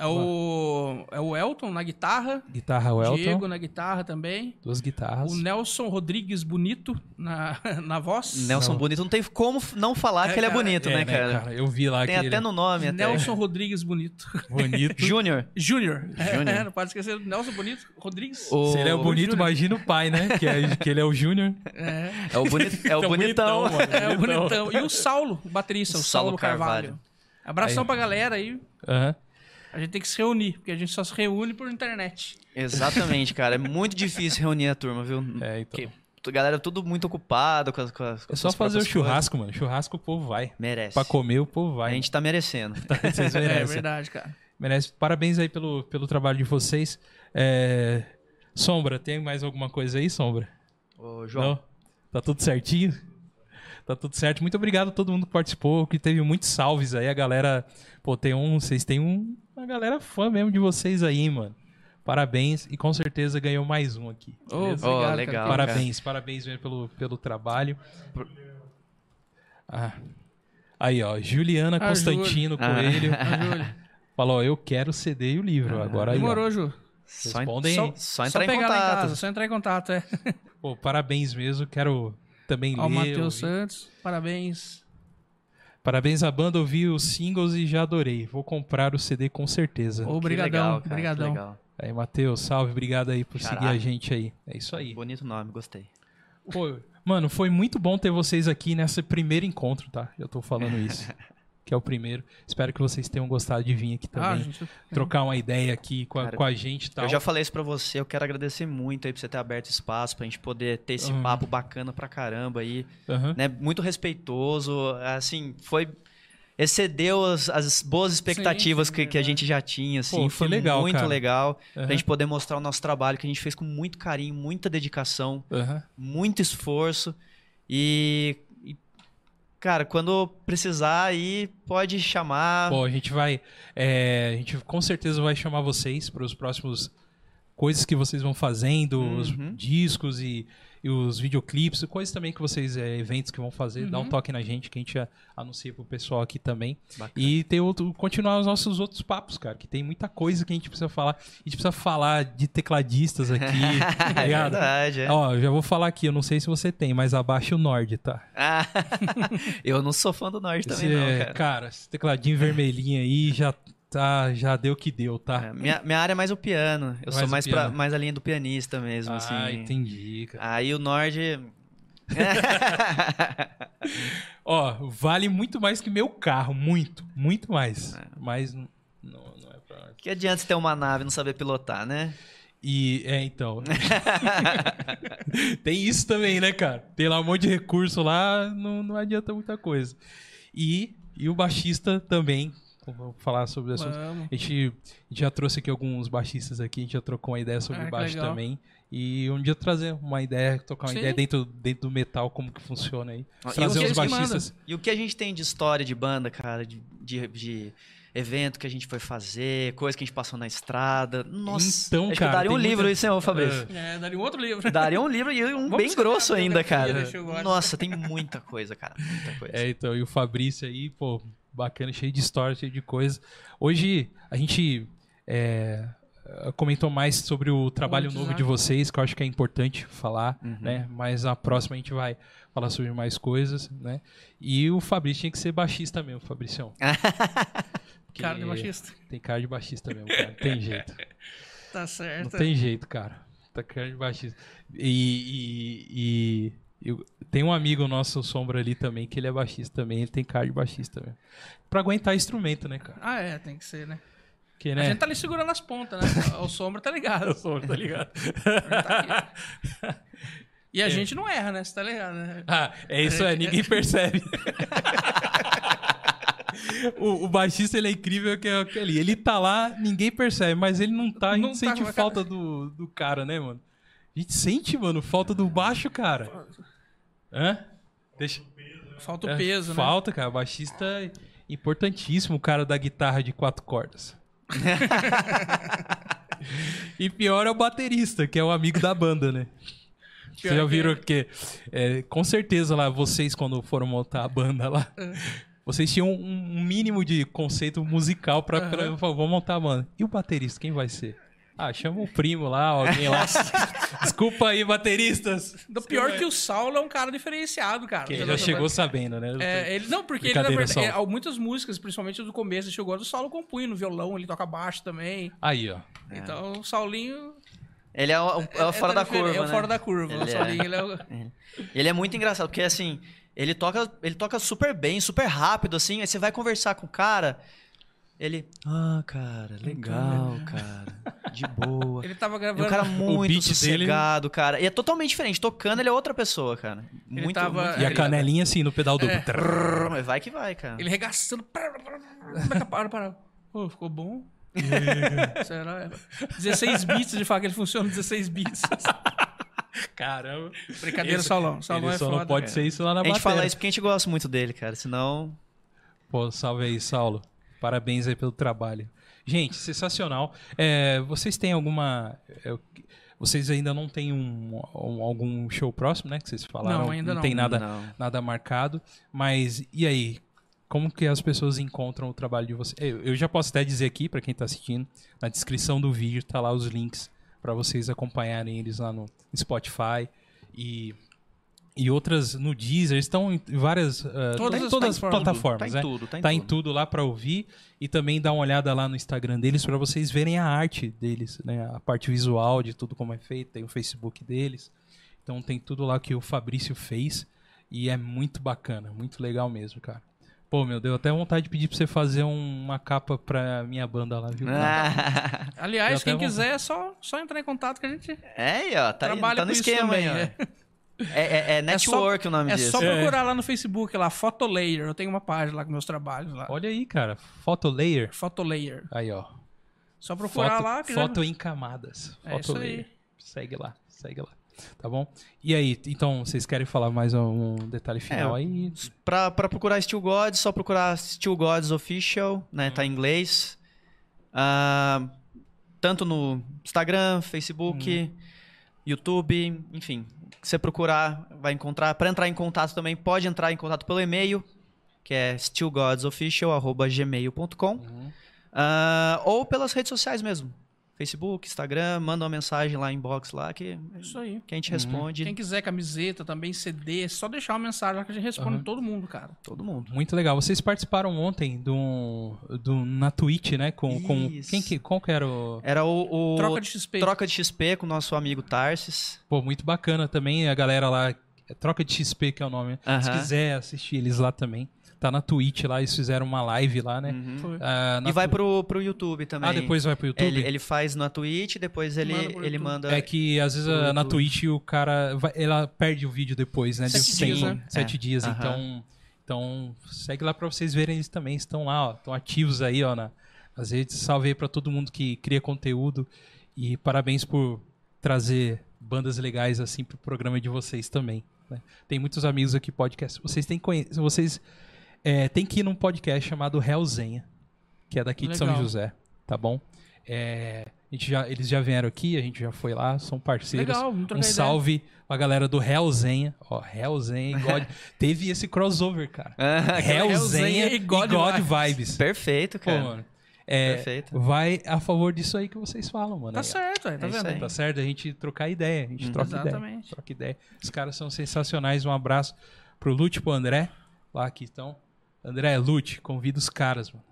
É o, é o Elton na guitarra, guitarra o Elton, Diego na guitarra também, duas guitarras. o Nelson Rodrigues Bonito na, na voz. Nelson Não. Bonito não tem como não falar É, que ele é cara, bonito, É, né, cara? Eu vi lá Tem que até ele no nome, até. Nelson Rodrigues Bonito. bonito. Júnior. Júnior. Júnior. É, não pode esquecer do Nelson Bonito Rodrigues. O- Se ele é o bonito, Júnior. imagina o pai, né? Que, é, que ele é o Júnior. É, É o, boni- é o bonitão. bonitão, mano. é o bonitão. E o Saulo, o baterista, o, O Saulo, Saulo Carvalho. Carvalho. Abração Aí. pra galera aí. Aham. A gente tem que se reunir, porque a gente só se reúne por internet. Exatamente, cara. É muito difícil reunir a turma, viu? É, então. A galera é tudo muito ocupada com as, com as com É só as fazer o churrasco, mano. Churrasco o povo vai. coisas. Merece. Pra comer, o povo A vai. gente tá merecendo. Vocês É merecem. verdade, cara. Merece. Parabéns aí pelo, pelo trabalho de vocês. É, Sombra, tem mais alguma coisa aí, Sombra? Ô, João. Não? Tá tudo certinho? Tá tudo certo. Muito obrigado a todo mundo que participou, que teve muitos salves aí. A galera, pô, tem um, vocês têm um, uma galera fã mesmo de vocês aí, mano. Parabéns e com certeza ganhou mais um aqui. Ô, obrigado, legal. cara. Parabéns, parabéns mesmo pelo, pelo trabalho. Ah. Aí, ó, Juliana Ah, Constantino Ah. Coelho Ah, falou: Eu quero CD e o livro. Agora aí. ó. Demorou, Ju. Só, Respondem só, aí. só Só entrar em contato. casa, só entrar em contato, é. Pô, parabéns mesmo. Quero também Ó, o ler. Matheus ouvir. Santos, parabéns. Parabéns à banda, ouvi os singles e já adorei. Vou comprar o CD com certeza. Que Obrigadão, legal, cara, que obrigadão. legal. Aí, Matheus, salve, obrigado aí por Caraca. seguir a gente aí. É isso aí. Bonito nome, gostei. Pô, mano, foi muito bom ter vocês aqui nesse primeiro encontro, tá? Eu tô falando isso. que é o primeiro. Espero que vocês tenham gostado de vir aqui Ah, também. gente, trocar uma ideia aqui com a, Cara, com a gente e tal. Eu já falei isso pra você, eu quero agradecer muito aí por você ter aberto espaço pra gente poder ter esse Uhum. papo bacana pra caramba aí, Aham. né? Muito respeitoso, assim, foi excedeu as, as boas expectativas sim, que, que a gente já tinha, assim, Pô, foi legal, muito cara. legal Aham. pra gente poder mostrar o nosso trabalho que a gente fez com muito carinho, muita dedicação, Aham. muito esforço e, cara, quando precisar aí pode chamar. Pô, a gente vai. é, a gente com certeza vai chamar vocês para os próximos coisas que vocês vão fazendo, os Uhum. discos e, e os videoclipes, coisas também que vocês, é, eventos que vão fazer, dá um Uhum. toque na gente, que a gente anuncia pro pessoal aqui também. Bacana. E ter outro, continuar os nossos outros papos, cara, que tem muita coisa que a gente precisa falar. A gente precisa falar de tecladistas aqui, tá é ligado? verdade, é. Ó, eu já vou falar aqui, eu não sei se você tem, mas abaixa o Nord, tá? Ah, eu não sou fã do Norte também, Esse, não, cara. cara, esse tecladinho vermelhinho aí já tá, já deu o que deu, tá? É, minha, minha área é mais o piano. Eu Mais sou mais, pra, mais a linha do pianista mesmo, ah, assim. entendi, cara. Aí o Nord. Ó, vale muito mais que meu carro, muito, muito mais. É. Mas não, não, é pra que adianta você ter uma nave e não saber pilotar, né? E, é, então. Tem isso também, né, cara? Tem lá um monte de recurso lá, não, não adianta muita coisa. E, e o baixista também, vou falar sobre o assunto. Vamos. A gente, já trouxe aqui alguns baixistas aqui, a gente já trocou uma ideia sobre Ah, baixo legal. também. E um dia trazer uma ideia, tocar uma Sim. ideia dentro, dentro do metal, como que funciona aí. E Trazer os baixistas. E o que a gente tem de história de banda, cara, de, de, de evento que a gente foi fazer, coisa que a gente passou na estrada. Nossa, Então, acho cara, que daria um livro muita- isso, hein, ô Fabrício? É, daria um outro livro. Daria um livro e um Vamos bem grosso uma ainda, cara. Nossa, tem muita coisa, cara. Muita coisa. É, então, e o Fabrício aí, pô, bacana, cheio de história, cheio de coisa. Hoje a gente é, comentou mais sobre o trabalho novo design. de vocês, que eu acho que é importante falar, Uhum. né? Mas a próxima a gente vai falar sobre mais coisas, né? E o Fabrício tinha que ser baixista mesmo, Fabricião. Porque Cara de baixista. Tem cara de baixista mesmo, cara. Não tem jeito. Tá Não certo. tem jeito, cara. Tá cara de baixista. E, e, e eu- tem um amigo nosso, Sombra, ali também, que ele é baixista também. Ele tem cara de baixista mesmo. Pra aguentar instrumento, né, cara? Ah, é, tem que ser, né? A né? gente tá ali segurando as pontas, né? O sombra tá ligado. O Sombra, tá ligado? Tá. E a gente não erra, né? Você tá ligado, né? ah, é isso aí, ninguém percebe. o, o baixista, ele é incrível que é aquele. Ele tá lá, ninguém percebe, mas ele não tá, a gente Não tá sente a falta do, do cara, né, mano? A gente sente, mano, falta do baixo, cara. Hã? Deixa. Falta o É, peso, né? Falta, cara. Baixista é importantíssimo, o cara da guitarra de quatro cordas. e pior é o baterista, que é o amigo da banda, né? Vocês já que viram é. que, é, com certeza lá, vocês quando foram montar a banda lá, É. vocês tinham um, mínimo de conceito musical pra, pra falar, vamos montar a banda. E o baterista, quem vai ser? Ah, chama o primo lá, alguém lá. Desculpa aí, bateristas. Do pior que o Saulo é um cara diferenciado, cara. Que Você já não- chegou sabendo, né? É, ele, não, porque ele, na verdade, é, muitas músicas, principalmente do começo, chegou do Saulo compunha no violão, ele toca baixo também. Aí, ó. Então, o Saulinho Ele é o, é o fora tá da curva, É o né? fora da curva. Ele o é. Saulinho, ele é o... Ele é muito engraçado, porque assim, ele toca, ele toca super bem, super rápido, assim, aí você vai conversar com o cara, ele. Ah, cara, legal, cara. De boa. Ele tava É um gravando... cara muito beat dele- sossegado, cara. E é totalmente diferente. Tocando, ele é outra pessoa, cara. Ele Muito, tava- muito E a canelinha assim no pedal duplo. É. Mas vai que vai, cara. Ele regaçando. Para, para. Pô, ficou bom? Será? 16 bits, de fato que ele funciona 16 bits. Caramba. Brincadeira, Esse-. Saulão Ele é só foda. não pode cara. ser isso lá na A gente bateria. fala isso porque a gente gosta muito dele, cara. Senão. Pô, salve aí, Saulo. Parabéns aí pelo trabalho. Gente, sensacional. É, vocês têm alguma... é, vocês ainda não têm um, um- algum show próximo, né? Que vocês falaram. Não, ainda não. tem nada, Não. nada marcado. Mas, e aí? Como que as pessoas encontram o trabalho de vocês? Eu, eu já posso até dizer aqui, pra quem tá assistindo, na descrição do vídeo tá lá os links pra vocês acompanharem eles lá no Spotify e, e outras no Deezer. Eles estão em várias, uh, Todas em as todas as plataformas. plataformas, Tá em né? tudo, tá em tá em tudo. tudo lá pra ouvir e também dá uma olhada lá no Instagram deles pra vocês verem a arte deles, né? A parte visual de tudo como é feito, tem o Facebook deles. Então tem tudo lá que o Fabrício fez e é muito bacana, muito legal mesmo, cara. Pô, meu, deu até vontade de pedir pra você fazer um- uma capa pra minha banda lá, viu? Ah, Aliás, quem vou- quiser, é só, só entrar em contato que a gente é aí, ó. Tá, aí, trabalha tá no com isso esquema aí, também. ó. É. É, é- é network o nome É disso. só É. procurar lá no Facebook, lá, Photolayer. Eu tenho uma página lá com meus trabalhos lá. Olha aí, cara. Photo layer. Photolayer. Aí, ó. Só procurar Foto, lá. que já- foto em camadas. É Foto isso aí. layer. Segue lá, segue lá. Tá bom? E aí, então, vocês querem falar mais um detalhe final É, aí? Pra, pra procurar Steel Gods, só procurar Steel Gods Official, né? Tá em inglês. Ah, tanto no Instagram, Facebook, YouTube, enfim. Você procurar, vai encontrar. Para entrar em contato também, pode entrar em contato pelo e-mail, que é stillgodsofficial.gmail.com. Uhum. Ah, ou pelas redes sociais mesmo. Facebook, Instagram, manda uma mensagem lá, inbox lá, que, Isso aí. que a gente responde. Quem quiser camiseta também, CD, é só deixar uma mensagem lá que a gente responde Uhum. todo mundo, cara. Todo mundo. Muito legal. Vocês participaram ontem do, do na Twitch, né? Com, com quem que qual que era o Era o, o Troca de XP. troca de XP com o nosso amigo Tarsis. Pô, muito bacana também a galera lá, é Troca de XP que é o nome. Se Aham. quiser assistir eles lá também. Tá na Twitch lá, eles fizeram uma live lá, né? Uhum. Ah, E vai Tu- pro, pro YouTube também. Ah, depois vai pro YouTube? Ele, ele faz na Twitch, depois ele Manda Ele manda É que às vezes a- na. Twitch o cara vai- ela perde o vídeo depois, né? De Sete dias, né? Sete É. dias. Aham. Então, então segue lá pra vocês verem eles também. Estão lá, ó. Estão ativos aí, ó, na, nas redes. Salve aí pra todo mundo que cria conteúdo. E parabéns por trazer bandas legais assim pro programa de vocês também. né? Tem muitos amigos aqui podcast. Vocês têm que conhecer. Vocês é, tem que ir num podcast chamado Realzenha, que é daqui de São Legal. José, tá bom? É, a gente já, eles já vieram aqui, a gente já foi lá, são parceiros. Legal, vamos trocar Um ideia. salve pra galera do Hellzenha. Ó, Hellzenha e God. Teve esse crossover, cara. Ah, Hellzenha e e God God, Vibes. Vibes. Perfeito, Pô, cara. mano. É, Perfeito. vai a favor disso aí que vocês falam, mano. Tá Aí, certo, aí, tá É vendo? aí. Tá certo? A gente trocar ideia. A gente Uhum. troca ideia. Exatamente. Troca ideia. Os caras são sensacionais. Um abraço pro Lute e pro André. Lá que estão. André, Lute, convida os caras, mano.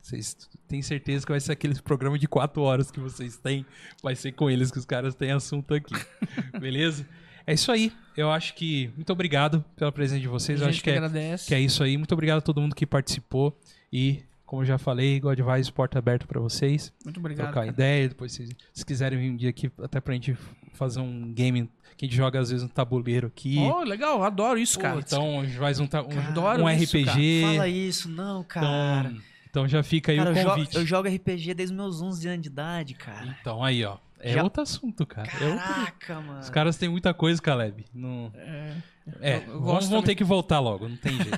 Vocês têm certeza que vai ser aquele programa de quatro horas que vocês têm. Vai ser com eles que os caras têm assunto aqui. Beleza? É isso aí. Eu acho que. Muito obrigado pela presença de vocês. a Eu acho que é, agradece. que é isso aí. Muito obrigado a todo mundo que participou. E, como eu já falei, God Vibes, porta aberta pra vocês Muito obrigado. trocar cara. ideia. Depois, se, se quiserem vir um dia aqui, até pra gente fazer um game que a gente joga às vezes um tabuleiro aqui. Oh, legal, adoro isso, cara. então, a gente faz um, ta- um, Cara, adoro um isso, RPG. Fala isso, não, cara. então, então já fica aí Cara, o eu, jogo, convite. eu jogo RPG desde meus 11 anos de idade, cara. Então, aí, ó. É Já- outro assunto, cara. É outro- Caraca, mano. Os caras têm muita coisa, Caleb. Não... É, É, Eu- eu vamos, vão ter que voltar logo. Não tem jeito.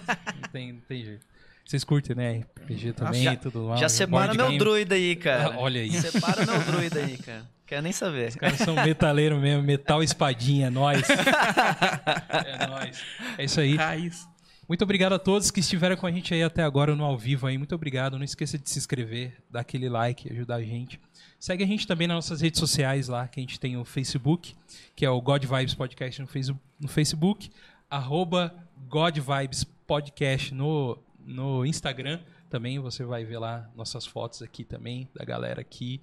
não, tem, não tem jeito. Vocês curtem, né? RPG também, já- tudo mais. Já separa meu game. druida aí, cara. Ah, olha aí. Separa meu druida aí, cara. Quero nem saber. Os caras são metaleiro mesmo, metal espadinha, é nóis. é nóis. É isso aí. raiz. Muito obrigado a todos que estiveram com a gente aí até agora no ao vivo aí. Muito obrigado. Não esqueça de se inscrever, dar aquele like, ajudar a gente. Segue a gente também nas nossas redes sociais lá, que a gente tem o Facebook, que é o God Vibes Podcast no Facebook, arroba God Vibes Podcast no, no Instagram. Também você vai ver lá nossas fotos aqui também, da galera aqui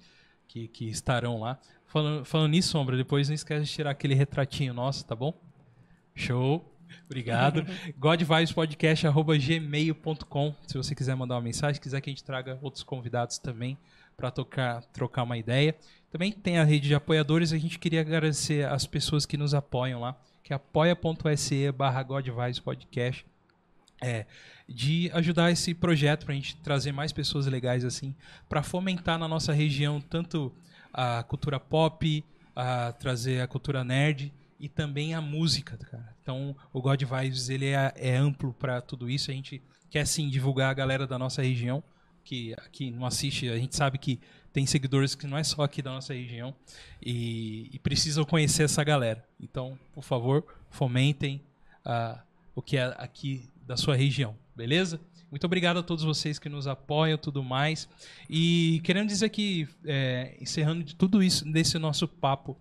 que, que estarão lá. Falando, falando nisso, Sombra, depois não esquece de tirar aquele retratinho nosso, tá bom? Show. Obrigado. godvibespodcast.gmail.com Se você quiser mandar uma mensagem, quiser que a gente traga outros convidados também para trocar uma ideia. Também tem a rede de apoiadores. A gente queria agradecer as pessoas que nos apoiam lá, que é apoia.se barra. É, de ajudar esse projeto para a gente trazer mais pessoas legais assim, para fomentar na nossa região tanto a cultura pop, a trazer a cultura nerd e também a música, cara. Então, o God Vibes ele é, é amplo para tudo isso. A gente quer sim divulgar a galera da nossa região que aqui não assiste. A gente sabe que tem seguidores que não é só aqui da nossa região e, e precisam conhecer essa galera. Então, por favor, fomentem ah, o que é aqui da sua região, beleza? Muito obrigado a todos vocês que nos apoiam tudo mais. E querendo dizer que, é, encerrando de tudo isso, desse nosso papo,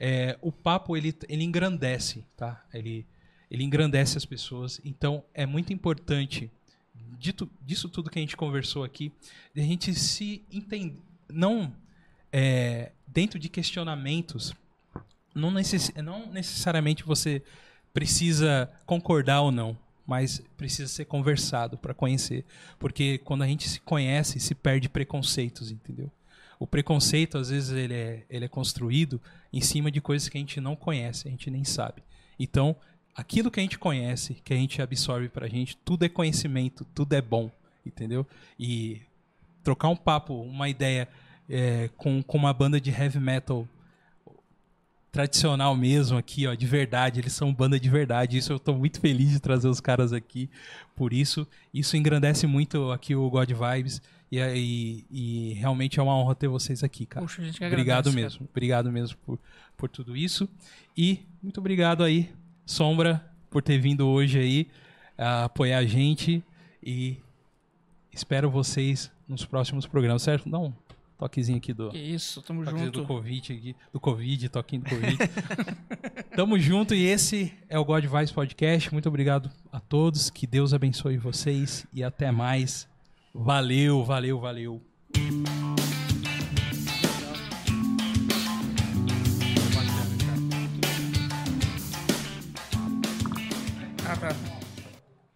é, o papo ele, ele engrandece, tá? Ele, ele engrandece as pessoas. Então é muito importante, dito, disso tudo que a gente conversou aqui, a gente se entender. Não é, dentro de questionamentos, não, necess, não necessariamente você precisa concordar ou não mas precisa ser conversado para conhecer. Porque quando a gente se conhece, se perde preconceitos, entendeu? O preconceito, às vezes, ele é, ele é construído em cima de coisas que a gente não conhece, a gente nem sabe. Então, aquilo que a gente conhece, que a gente absorve pra gente, tudo é conhecimento, tudo é bom, entendeu? E trocar um papo, uma ideia é, com, com uma banda de heavy metal tradicional mesmo aqui, ó, de verdade. Eles são banda de verdade. Isso eu tô muito feliz de trazer os caras aqui. Por isso, isso engrandece muito aqui o God Vibes E, e, e realmente é uma honra ter vocês aqui, cara. Poxa, a gente que obrigado agradece, mesmo. Obrigado mesmo por, por tudo isso. E muito obrigado aí, Sombra, por ter vindo hoje aí a apoiar a gente. E espero vocês nos próximos programas, certo? Um Toquezinho aqui do. Que isso, tamo junto. Do Covid aqui, do Covid, toquinho do Covid. tamo junto e esse é o God Vice Podcast. Muito obrigado a todos. Que Deus abençoe vocês e até mais. Valeu, valeu, valeu. Ah, tá.